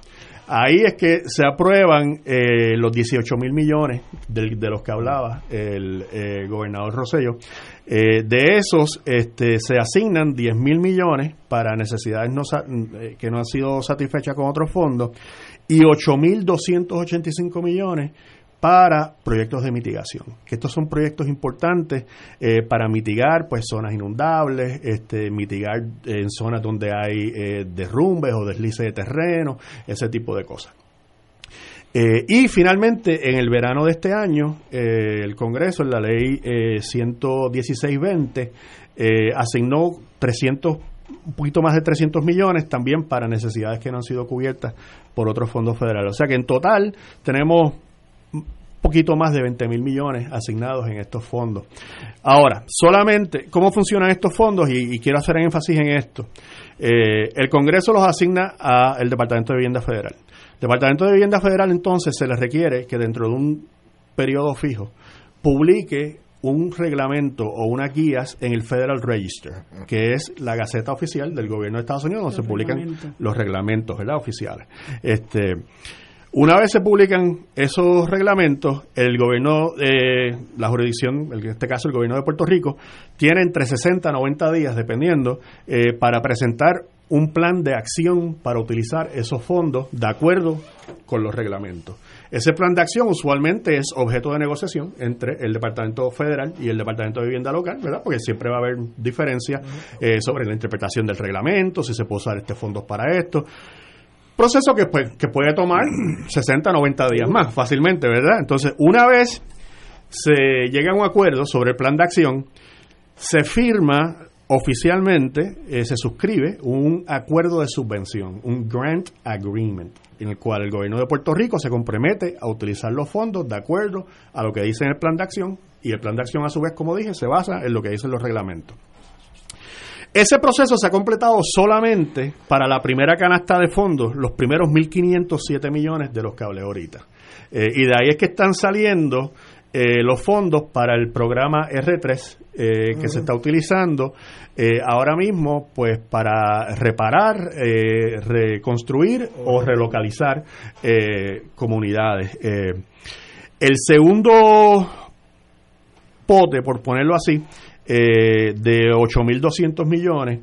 Ahí es que se aprueban eh, los 18 mil millones de, los que hablaba el eh, gobernador Rosello. Eh, de esos este, se asignan 10 mil millones para necesidades no, que no han sido satisfechas con otros fondos y 8 mil 285 millones para proyectos de mitigación, que estos son proyectos importantes eh, para mitigar pues zonas inundables, este, mitigar en zonas donde hay eh, derrumbes o deslices de terreno, ese tipo de cosas. Eh, y finalmente, en el verano de este año, el Congreso, en la ley 11620, asignó 300 un poquito más de 300 millones también para necesidades que no han sido cubiertas por otros fondos federales. O sea que en total tenemos poquito más de 20 mil millones asignados en estos fondos. Ahora, solamente, ¿cómo funcionan estos fondos? Y, quiero hacer énfasis en esto. Eh, el Congreso los asigna al Departamento de Vivienda Federal. Departamento de Vivienda Federal entonces se le requiere que dentro de un periodo fijo publique un reglamento o unas guías en el Federal Register, que es la gaceta oficial del gobierno de Estados Unidos donde se publican los reglamentos ¿verdad? oficiales. Este, una vez se publican esos reglamentos, el gobierno, eh, la jurisdicción, en este caso el gobierno de Puerto Rico, tiene entre 60 a 90 días, dependiendo, eh, para presentar un plan de acción para utilizar esos fondos de acuerdo con los reglamentos. Ese plan de acción usualmente es objeto de negociación entre el Departamento Federal y el Departamento de Vivienda Local, ¿verdad? Porque siempre va a haber diferencia eh, sobre la interpretación del reglamento, si se puede usar este fondos para esto. Proceso que, pues, que puede tomar 60, 90 días más fácilmente, ¿verdad? Entonces, una vez se llega a un acuerdo sobre el plan de acción, se firma oficialmente, eh, se suscribe un acuerdo de subvención, un grant agreement, en el cual el gobierno de Puerto Rico se compromete a utilizar los fondos de acuerdo a lo que dice en el plan de acción y el plan de acción a su vez, como dije, se basa en lo que dicen los reglamentos. Ese proceso se ha completado solamente para la primera canasta de fondos, los primeros 1.507 millones de los que hablé ahorita. Eh, y de ahí es que están saliendo eh, los fondos para el programa R3 eh, que se está utilizando ahora mismo pues para reparar, reconstruir o relocalizar comunidades. el segundo pote, por ponerlo así, eh, de 8.200 millones.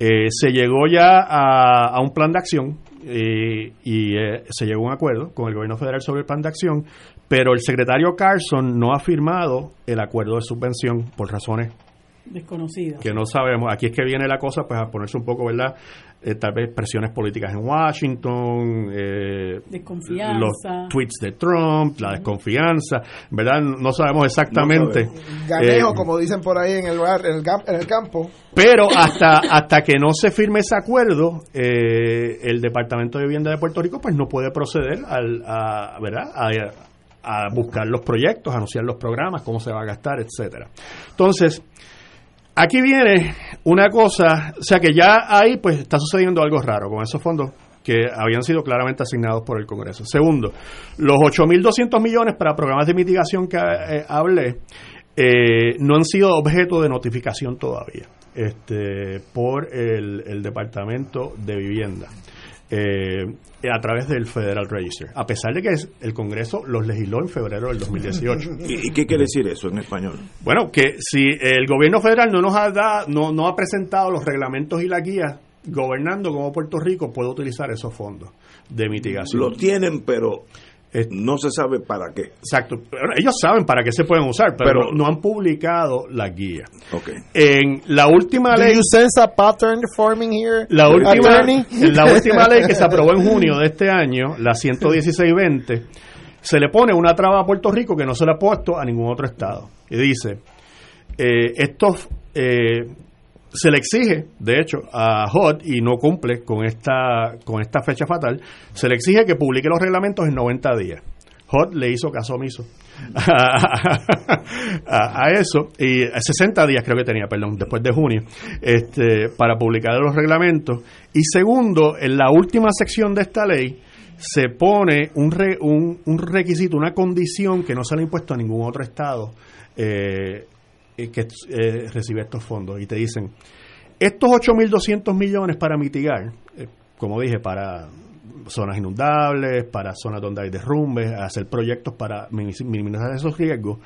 Eh, se llegó ya a, un plan de acción eh, y se llegó a un acuerdo con el gobierno federal sobre el plan de acción, pero el secretario Carson no ha firmado el acuerdo de subvención por razones desconocidas. Que no sabemos. Aquí es que viene la cosa, pues a ponerse un poco, ¿verdad? Eh, tal vez presiones políticas en Washington, eh, los tweets de Trump, la desconfianza, ¿verdad? No sabemos exactamente. Ganejo, eh, como dicen por ahí en el, en el, campo. Pero hasta, hasta que no se firme ese acuerdo, el Departamento de Vivienda de Puerto Rico pues no puede proceder al, a, ¿verdad? a buscar los proyectos, a anunciar los programas, cómo se va a gastar, etcétera. Entonces, Aquí viene una cosa, o sea que ya ahí pues está sucediendo algo raro con esos fondos que habían sido claramente asignados por el Congreso. Segundo, los 8.200 millones para programas de mitigación que eh, hablé eh, no han sido objeto de notificación todavía este, por el Departamento de Vivienda eh, a través del Federal Register, a pesar de que el Congreso los legisló en febrero del 2018. ¿Y, qué quiere decir eso en español? Bueno, que si el gobierno federal no nos ha dado, no, no ha presentado los reglamentos y la guía gobernando como Puerto Rico puede utilizar esos fondos de mitigación. Lo tienen, pero no se sabe para qué. Exacto. Ellos saben para qué se pueden usar, pero, no han publicado la guía. Okay. En la última ley. you sense a pattern forming here? La última, la última ley que se aprobó en junio de este año, la 11620, se le pone una traba a Puerto Rico que no se le ha puesto a ningún otro estado. Y dice: eh, estos eh, se le exige, de hecho, a HOD y no cumple con esta, con esta fecha fatal, se le exige que publique los reglamentos en 90 días. HOD le hizo caso omiso a, eso y 60 días creo que tenía, perdón, después de junio, este, para publicar los reglamentos. Y segundo, en la última sección de esta ley se pone un, un, un requisito, una condición que no se le ha impuesto a ningún otro estado. Eh, eh, que eh, recibe estos fondos. Y te dicen, estos 8.200 millones para mitigar, eh, como dije, para zonas inundables, para zonas donde hay derrumbes, hacer proyectos para minimizar esos riesgos,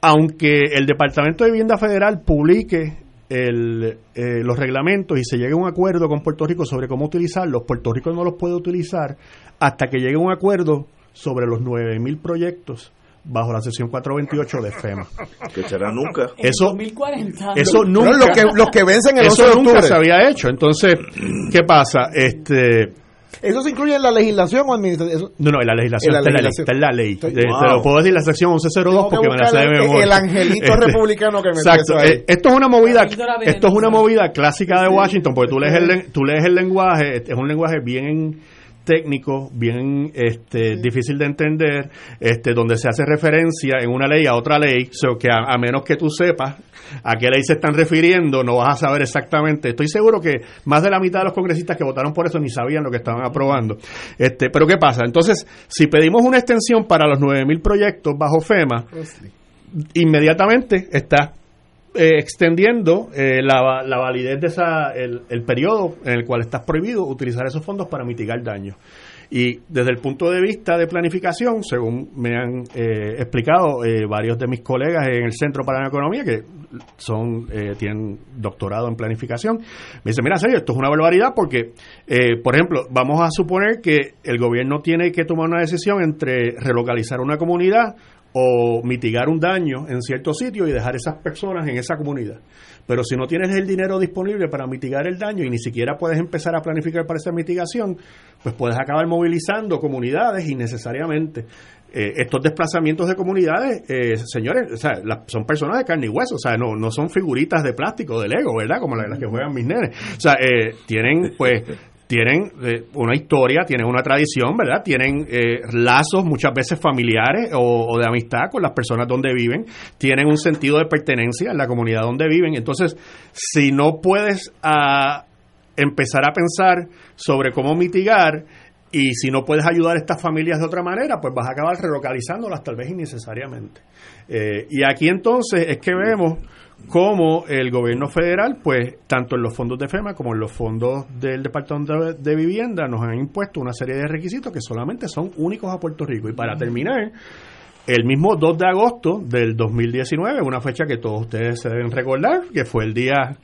aunque el Departamento de Vivienda Federal publique el, los reglamentos y se llegue a un acuerdo con Puerto Rico sobre cómo utilizarlos, Puerto Rico no los puede utilizar hasta que llegue a un acuerdo sobre los 9.000 proyectos bajo la sesión 428 de FEMA. Que será nunca. Eso, 2040. eso nunca. los, que, los que vencen el eso nunca se había hecho. Entonces, ¿qué pasa? Este. ¿Eso se incluye en la legislación o administración? No, no, en la legislación, está, en la ley. Te lo puedo decir la sección 1102 porque me la sé de memoria. El angelito este, republicano que me Exacto. Ahí. Eh, esto es una movida esto es una movida clásica de Washington porque tú lees el, tú lees el lenguaje, es un lenguaje bien técnico, bien este, difícil de entender, este, donde se hace referencia en una ley a otra ley, so que a, menos que tú sepas a qué ley se están refiriendo, no vas a saber exactamente. Estoy seguro que más de la mitad de los congresistas que votaron por eso ni sabían lo que estaban aprobando. Este, pero ¿qué pasa? Entonces, si pedimos una extensión para los 9.000 proyectos bajo FEMA, inmediatamente está eh, extendiendo eh, la, la, validez de esa, el, el, periodo en el cual estás prohibido utilizar esos fondos para mitigar daños. Y desde el punto de vista de planificación, según me han eh, explicado varios de mis colegas en el Centro para la Economía, que son tienen doctorado en planificación, me dicen, mira, serio, esto es una barbaridad porque, por ejemplo, vamos a suponer que el gobierno tiene que tomar una decisión entre relocalizar una comunidad o mitigar un daño en cierto sitio y dejar esas personas en esa comunidad. Pero si no tienes el dinero disponible para mitigar el daño y ni siquiera puedes empezar a planificar para esa mitigación, pues puedes acabar movilizando comunidades innecesariamente. Eh, estos desplazamientos de comunidades, eh, señores, son personas de carne y hueso, o sea, no, no son figuritas de plástico, de Lego, ¿verdad? Como las, que juegan mis nenes. O sea, eh, tienen pues tienen eh, una historia, tienen una tradición, ¿verdad? Tienen eh, lazos muchas veces familiares o, de amistad con las personas donde viven, tienen un sentido de pertenencia en la comunidad donde viven. Entonces, si no puedes ah, empezar a pensar sobre cómo mitigar y si no puedes ayudar a estas familias de otra manera, pues vas a acabar relocalizándolas tal vez innecesariamente. Eh, y aquí entonces es que vemos como el gobierno federal, pues tanto en los fondos de FEMA como en los fondos del Departamento de, Vivienda nos han impuesto una serie de requisitos que solamente son únicos a Puerto Rico. Y para terminar, el mismo 2 de agosto del 2019, una fecha que todos ustedes se deben recordar, que fue el día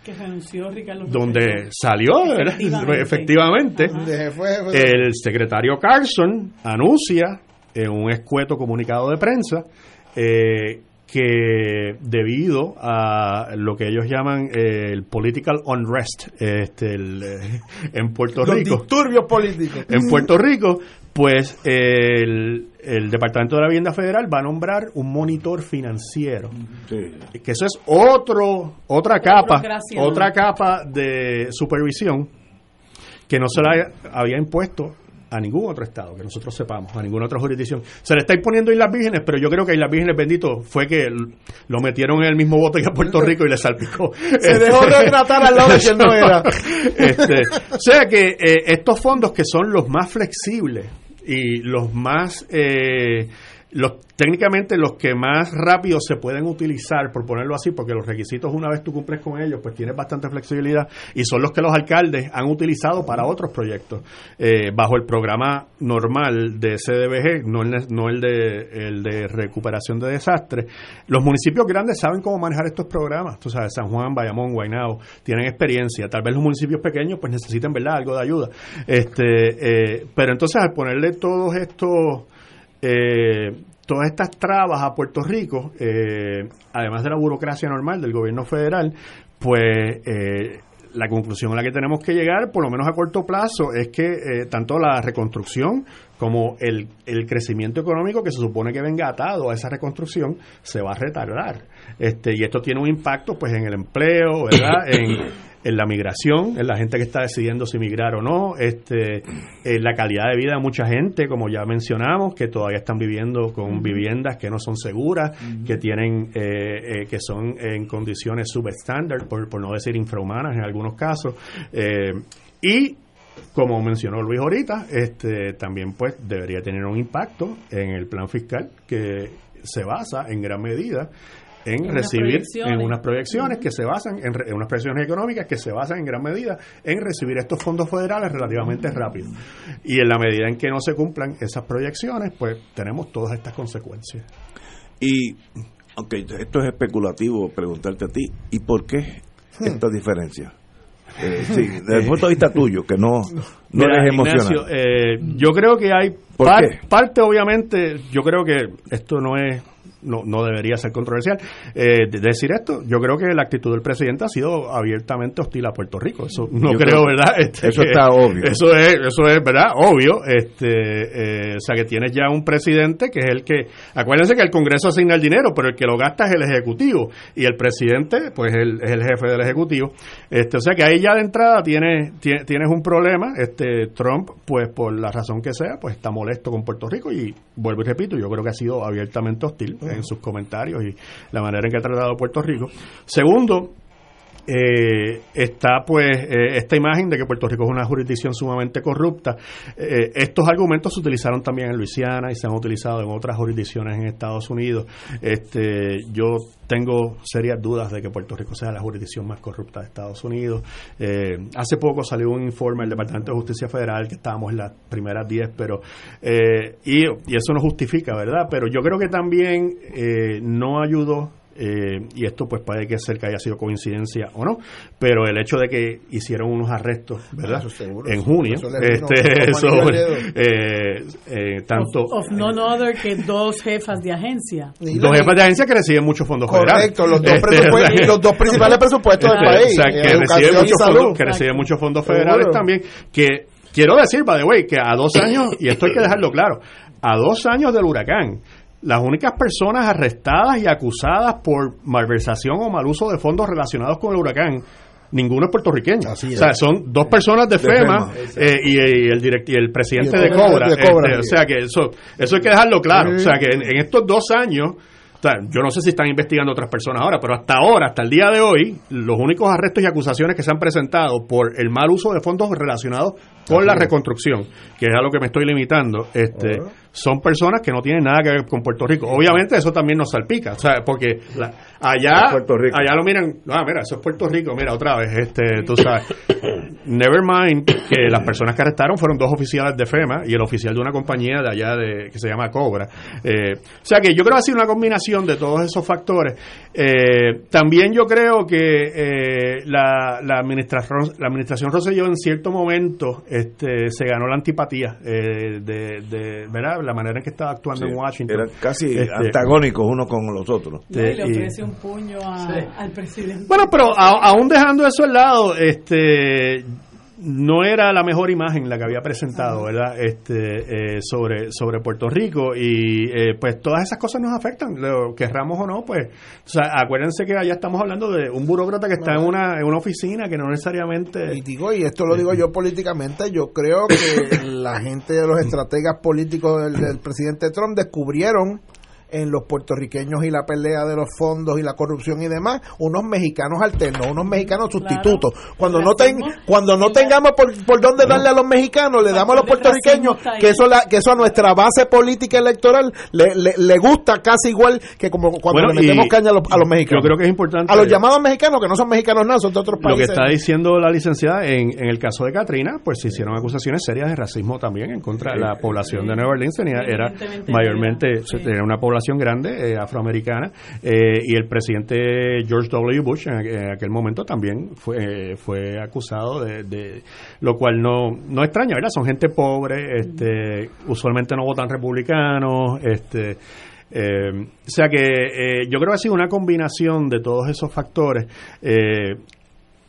donde salió, efectivamente, el secretario Carson anuncia en un escueto comunicado de prensa eh, que debido a lo que ellos llaman eh, el political unrest este, eh, en Puerto Rico, los disturbios políticos. En Puerto Rico, pues el, el, Departamento de la Vivienda Federal va a nombrar un monitor financiero. Que eso es otro otra capa, otra capa de supervisión que no se la había impuesto a ningún otro estado que nosotros sepamos, a ninguna otra jurisdicción. Se le está imponiendo Islas Vírgenes, pero yo creo que Islas Vírgenes, bendito, fue que lo metieron en el mismo bote que a Puerto Rico y le salpicó. Se dejó retratar al lado de quien no era. Este, o sea que eh, estos fondos que son los más flexibles y los más... Eh, los técnicamente los que más rápido se pueden utilizar, por ponerlo así, porque los requisitos una vez tú cumples con ellos, pues tienes bastante flexibilidad y son los que los alcaldes han utilizado para otros proyectos eh, bajo el programa normal de CDBG, no el, no el de el de recuperación de desastres. Los municipios grandes saben cómo manejar estos programas, tú sabes, San Juan, Bayamón, Guaynao, tienen experiencia. Tal vez los municipios pequeños pues necesiten verdad algo de ayuda, este, eh, pero entonces al ponerle todos estos eh, todas estas trabas a Puerto Rico, eh, además de la burocracia normal del gobierno federal, pues eh, la conclusión a la que tenemos que llegar, por lo menos a corto plazo, es que eh, tanto la reconstrucción como el, el, crecimiento económico que se supone que venga atado a esa reconstrucción se va a retardar. Este, y esto tiene un impacto pues en el empleo, ¿verdad? en, en la migración, en la gente que está decidiendo si migrar o no, este, en la calidad de vida de mucha gente, como ya mencionamos, que todavía están viviendo con viviendas que no son seguras, que tienen, eh, eh, que son en condiciones subestándar, por, por no decir infrahumanas en algunos casos, eh, y como mencionó Luis ahorita, este, también pues debería tener un impacto en el plan fiscal que se basa en gran medida en, recibir en unas proyecciones que se basan en, unas proyecciones económicas que se basan en gran medida en recibir estos fondos federales relativamente rápido. Y en la medida en que no se cumplan esas proyecciones pues tenemos todas estas consecuencias. Y aunque esto es especulativo preguntarte a ti y por qué esta diferencia eh, sí, desde el punto de vista tuyo, que no, no eres emocional. Eh, yo creo que hay parte, obviamente, yo creo que esto no es no, no debería ser controversial. Eh, decir esto, yo creo que la actitud del presidente ha sido abiertamente hostil a Puerto Rico. Eso no creo, ¿verdad? Este, eso está obvio. Eso es, eso es, ¿verdad? Obvio. Este, eh, o sea, que tienes ya un presidente que es el que. Acuérdense que el Congreso asigna el dinero, pero el que lo gasta es el Ejecutivo. Y el presidente, pues, el, es el jefe del Ejecutivo. Este, o sea, que ahí ya de entrada tienes, tienes un problema. Este, Trump, pues, por la razón que sea, pues está molesto con Puerto Rico. Y vuelvo y repito, yo creo que ha sido abiertamente hostil en sus comentarios y la manera en que ha tratado Puerto Rico. Segundo, eh, está pues eh, esta imagen de que Puerto Rico es una jurisdicción sumamente corrupta. Eh, estos argumentos se utilizaron también en Luisiana y se han utilizado en otras jurisdicciones en Estados Unidos. Este, yo tengo serias dudas de que Puerto Rico sea la jurisdicción más corrupta de Estados Unidos. hace poco salió un informe del Departamento de Justicia Federal que estábamos en las primeras 10, pero y, y, eso no justifica, ¿verdad? Pero yo creo que también no ayudó eh, y esto pues puede que ser que haya sido coincidencia o no, pero el hecho de que hicieron unos arrestos, ¿verdad? en junio, este, eh, eh, tanto... Of, none other que dos jefas de agencia. Dos jefas de agencia que reciben muchos fondos Correcto, los dos, este, los dos principales presupuestos del país. O sea, que reciben, muchos fondos, que reciben muchos fondos federales también, que quiero decir, by the way, que a dos años, y esto hay que dejarlo claro, a dos años del huracán, las únicas personas arrestadas y acusadas por malversación o mal uso de fondos relacionados con el huracán ninguno es puertorriqueño. o sea, son dos personas de, FEMA, eh, y, el y el presidente de Cobra. Este, o sea, que eso eso hay que dejarlo claro. O sea, que en, estos dos años, yo no sé si están investigando otras personas ahora, pero hasta ahora, hasta el día de hoy, los únicos arrestos y acusaciones que se han presentado por el mal uso de fondos relacionados con la reconstrucción, que es a lo que me estoy limitando, este, son personas que no tienen nada que ver con Puerto Rico. Obviamente eso también nos salpica, sea, porque allá, allá lo miran, ah, mira, eso es Puerto Rico, mira, otra vez, este, tú sabes, never mind que las personas que arrestaron fueron dos oficiales de FEMA y el oficial de una compañía de allá de que se llama Cobra. Eh, o sea que yo creo que ha sido una combinación de todos esos factores. Eh, también yo creo que eh, la, la, administración, la administración Rosselló en cierto momento este, se ganó la antipatía de, de, ¿verdad? la manera en que estaba actuando en Washington. Eran casi este, antagónicos uno con los otros. le ofrece un puño al presidente. Bueno, pero aún dejando eso al lado, este no era la mejor imagen la que había presentado, ¿verdad? Este, eh, sobre, sobre Puerto Rico y eh, pues todas esas cosas nos afectan, lo querramos o no, pues, o sea, acuérdense que allá estamos hablando de un burócrata que está en una, en una oficina que no necesariamente... Y digo, y esto lo digo yo políticamente, yo creo que la gente de los estrategas políticos del presidente Trump descubrieron en los puertorriqueños y la pelea de los fondos y la corrupción y demás, unos mexicanos alternos, unos mexicanos sustitutos. Cuando no ten, cuando no tengamos por, por dónde darle a los mexicanos, le damos a los puertorriqueños que eso la, que eso a nuestra base política electoral le, le, gusta casi igual que como cuando le metemos caña a los, a los, mexicanos. Yo creo que es importante. A los llamados mexicanos que no son mexicanos nada, son de otros países. Lo que está diciendo la licenciada en, en el caso de Katrina, pues se hicieron acusaciones serias de racismo también en contra de la población de Nueva Orleans, era mayormente era una población grande eh, afroamericana eh, y el presidente George W. Bush en, aquel momento también fue, fue acusado de, lo cual no, no extraña, ¿verdad? Son gente pobre, este, usualmente no votan republicanos, este, eh, o sea que yo creo que ha sido una combinación de todos esos factores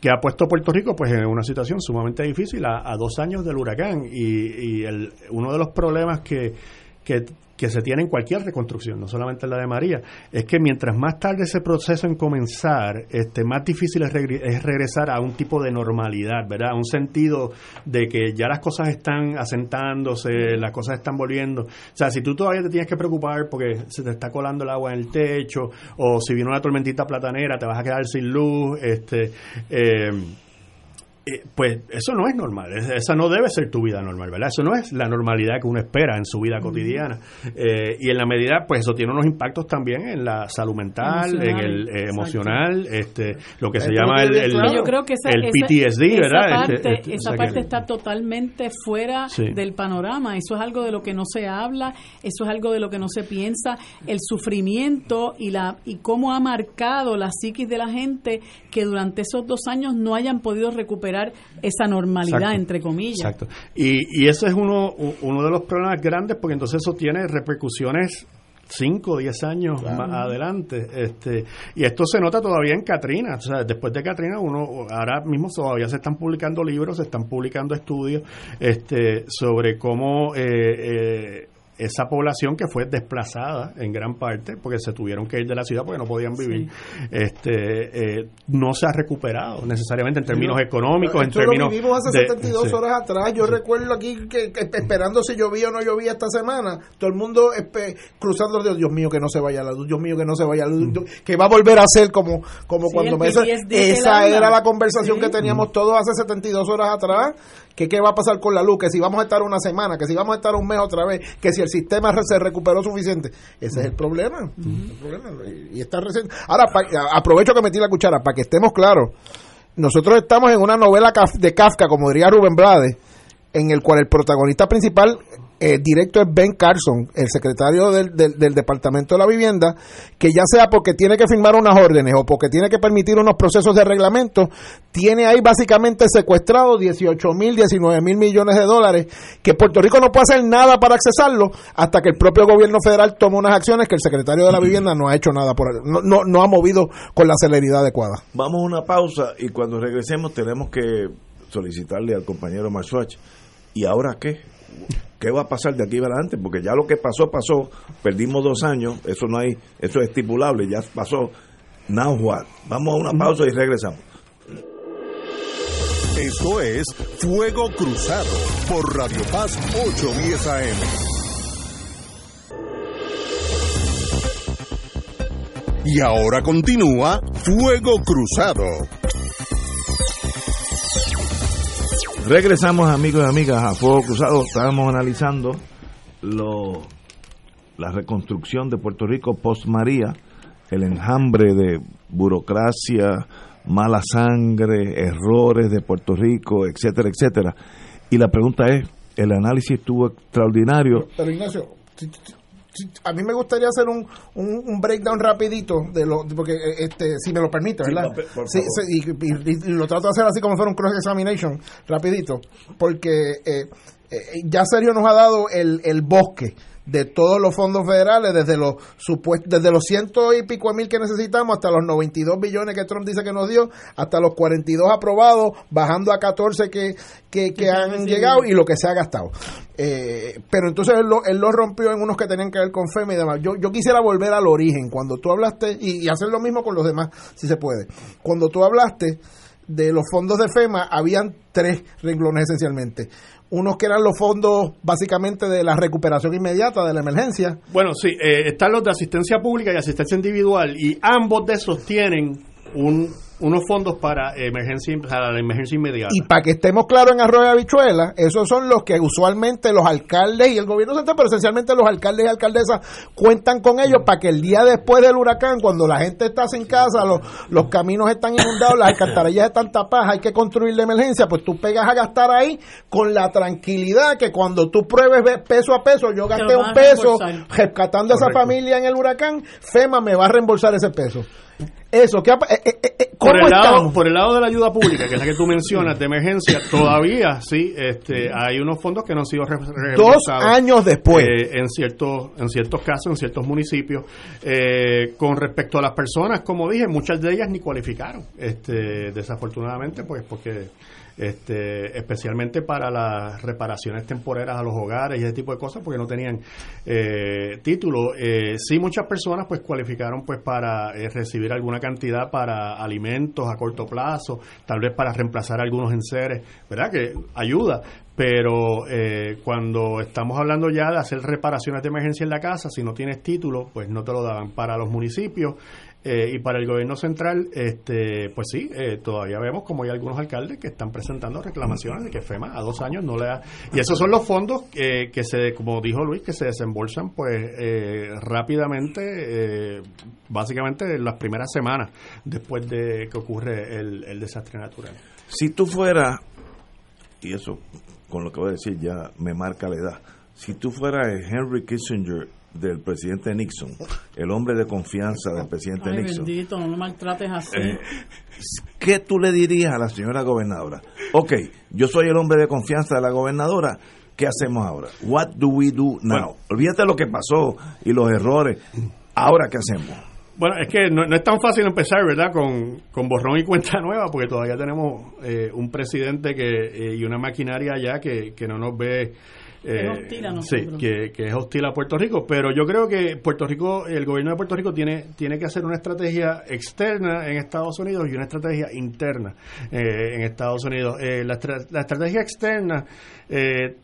que ha puesto a Puerto Rico pues en una situación sumamente difícil a, dos años del huracán y, y el, uno de los problemas que, que que se tiene en cualquier reconstrucción, no solamente la de María, es que mientras más tarde ese proceso en comenzar, este, más difícil es, regresar a un tipo de normalidad, ¿verdad? A un sentido de que ya las cosas están asentándose, las cosas están volviendo. O sea, si tú todavía te tienes que preocupar porque se te está colando el agua en el techo, o si viene una tormentita platanera, te vas a quedar sin luz, este... Eh, eh, pues eso no es normal, esa no debe ser tu vida normal, ¿verdad? Eso no es la normalidad que uno espera en su vida cotidiana. Eh, y en la medida, pues eso tiene unos impactos también en la salud mental, en el eh, emocional, este, lo que se llama el, el, PTSD, ¿verdad? Esa este, parte, este, esa parte está totalmente fuera del panorama, eso es algo de lo que no se habla, eso es algo de lo que no se piensa, el sufrimiento y, la, y cómo ha marcado la psiquis de la gente que durante esos dos años no hayan podido recuperar esa normalidad, entre comillas. Exacto. Y, y ese es uno, uno de los problemas grandes porque entonces eso tiene repercusiones 5 o 10 años más adelante. Este, y esto se nota todavía en Katrina. O sea, después de Katrina, uno ahora mismo todavía se están publicando libros, se están publicando estudios este, sobre cómo eh, eh, esa población que fue desplazada en gran parte porque se tuvieron que ir de la ciudad porque no podían vivir este eh, no se ha recuperado necesariamente en términos económicos en términos lo vivimos hace 72 horas atrás. Yo recuerdo aquí que, esperando si llovía o no llovía esta semana todo el mundo cruzando Dios, Dios mío que no se vaya la luz Dios mío que no se vaya la luz mm. que va a volver a ser como como cuando me esa era la conversación que teníamos todos hace 72 horas atrás que qué va a pasar con la luz, que si vamos a estar una semana, que si vamos a estar un mes otra vez, que si el sistema se recuperó suficiente. Ese es el problema. Y está reciente. Ahora, aprovecho que metí la cuchara para que estemos claros. Nosotros estamos en una novela de Kafka, como diría Rubén Blades, en el cual el protagonista principal eh, directo es Ben Carson, el secretario del, del, Departamento de la Vivienda, que ya sea porque tiene que firmar unas órdenes o porque tiene que permitir unos procesos de reglamento, tiene ahí básicamente secuestrado 18 mil, 19 mil millones de dólares, que Puerto Rico no puede hacer nada para accesarlo hasta que el propio gobierno federal tome unas acciones que el secretario de la Vivienda no ha hecho nada por no, no, no ha movido con la celeridad adecuada. Vamos a una pausa y cuando regresemos tenemos que solicitarle al compañero Marsuach, ¿y ahora qué? ¿Qué va a pasar de aquí adelante? Porque ya lo que pasó, pasó. Perdimos dos años. Eso no hay, eso es estipulable, ya pasó. Now what? Vamos a una pausa y regresamos. Esto es Fuego Cruzado por Radio Paz 810 AM. Y ahora continúa Fuego Cruzado. Regresamos amigos y amigas a Fuego Cruzado. Estábamos analizando lo, la reconstrucción de Puerto Rico post María, el enjambre de burocracia, mala sangre, errores de Puerto Rico, etcétera, etcétera. Y la pregunta es, el análisis estuvo extraordinario. Pero Ignacio, a mí me gustaría hacer un, un, breakdown rapidito de lo porque eh, este si me lo permite verdad sí, y, lo trato de hacer así como fuera un cross examination rapidito porque eh, eh, ya Sergio nos ha dado el, el bosque de todos los fondos federales, desde los supuestos, desde los ciento y pico mil que necesitamos hasta los 92 billones que Trump dice que nos dio, hasta los 42 aprobados, bajando a 14 que, que, han llegado y lo que se ha gastado. Eh, pero entonces él lo, él lo rompió en unos que tenían que ver con FEMA y demás. Yo, yo quisiera volver al origen, cuando tú hablaste, y, y hacer lo mismo con los demás, si se puede. Cuando tú hablaste de los fondos de FEMA, habían tres renglones esencialmente unos que eran los fondos básicamente de la recuperación inmediata de la emergencia. Bueno, sí, eh, están los de asistencia pública y asistencia individual y ambos de esos tienen un unos fondos para emergencia para la emergencia inmediata. Y para que estemos claros en Arroyo de Habichuela, esos son los que usualmente los alcaldes y el gobierno central, pero esencialmente los alcaldes y alcaldesas cuentan con ellos para que el día después del huracán, cuando la gente está sin casa, los, los caminos están inundados, las alcantarillas están tapadas, hay que construir la emergencia, pues tú pegas a gastar ahí con la tranquilidad que cuando tú pruebes peso a peso, yo gasté un peso rescatando a esa familia en el huracán, FEMA me va a reembolsar ese peso. Eso, ¿qué, eh, eh, eh, por, el lado, por el lado de la ayuda pública, que es la que tú mencionas, de emergencia, todavía sí este, hay unos fondos que no han sido Dos años después. en, ciertos, en ciertos casos, en ciertos municipios. con respecto a las personas, como dije, muchas de ellas ni cualificaron, este, desafortunadamente, pues porque este, especialmente para las reparaciones temporeras a los hogares y ese tipo de cosas, porque no tenían eh, título. Eh, sí, muchas personas pues cualificaron pues para eh, recibir alguna cantidad para alimentos a corto plazo, tal vez para reemplazar algunos enseres, ¿verdad? Que ayuda, pero eh, cuando estamos hablando ya de hacer reparaciones de emergencia en la casa, si no tienes título, pues no te lo daban. Para los municipios eh, y para el gobierno central, este, pues sí, eh, todavía vemos como hay algunos alcaldes que están presentando reclamaciones de que FEMA a dos años no le da. Y esos son los fondos que se, como dijo Luis, que se desembolsan pues eh, rápidamente, básicamente en las primeras semanas después de que ocurre el, el desastre natural. Si tú fueras, y eso con lo que voy a decir ya me marca la edad, si tú fueras Henry Kissinger del presidente Nixon, el hombre de confianza del presidente Ay, Nixon. bendito, no lo maltrates así. Eh, ¿Qué tú le dirías a la señora gobernadora? Ok, yo soy el hombre de confianza de la gobernadora. ¿Qué hacemos ahora? What do we do now? Olvídate lo que pasó y los errores. Ahora, ¿qué hacemos? Bueno, es que no, es tan fácil empezar, ¿verdad? Con, con, borrón y cuenta nueva, porque todavía tenemos eh, un presidente que eh, y una maquinaria ya que, que no nos ve eh, hostil a sí, que, es hostil a Puerto Rico, pero yo creo que Puerto Rico, el gobierno de Puerto Rico tiene, tiene que hacer una estrategia externa en Estados Unidos y una estrategia interna eh, en Estados Unidos. Eh, la, la, estrategia externa eh,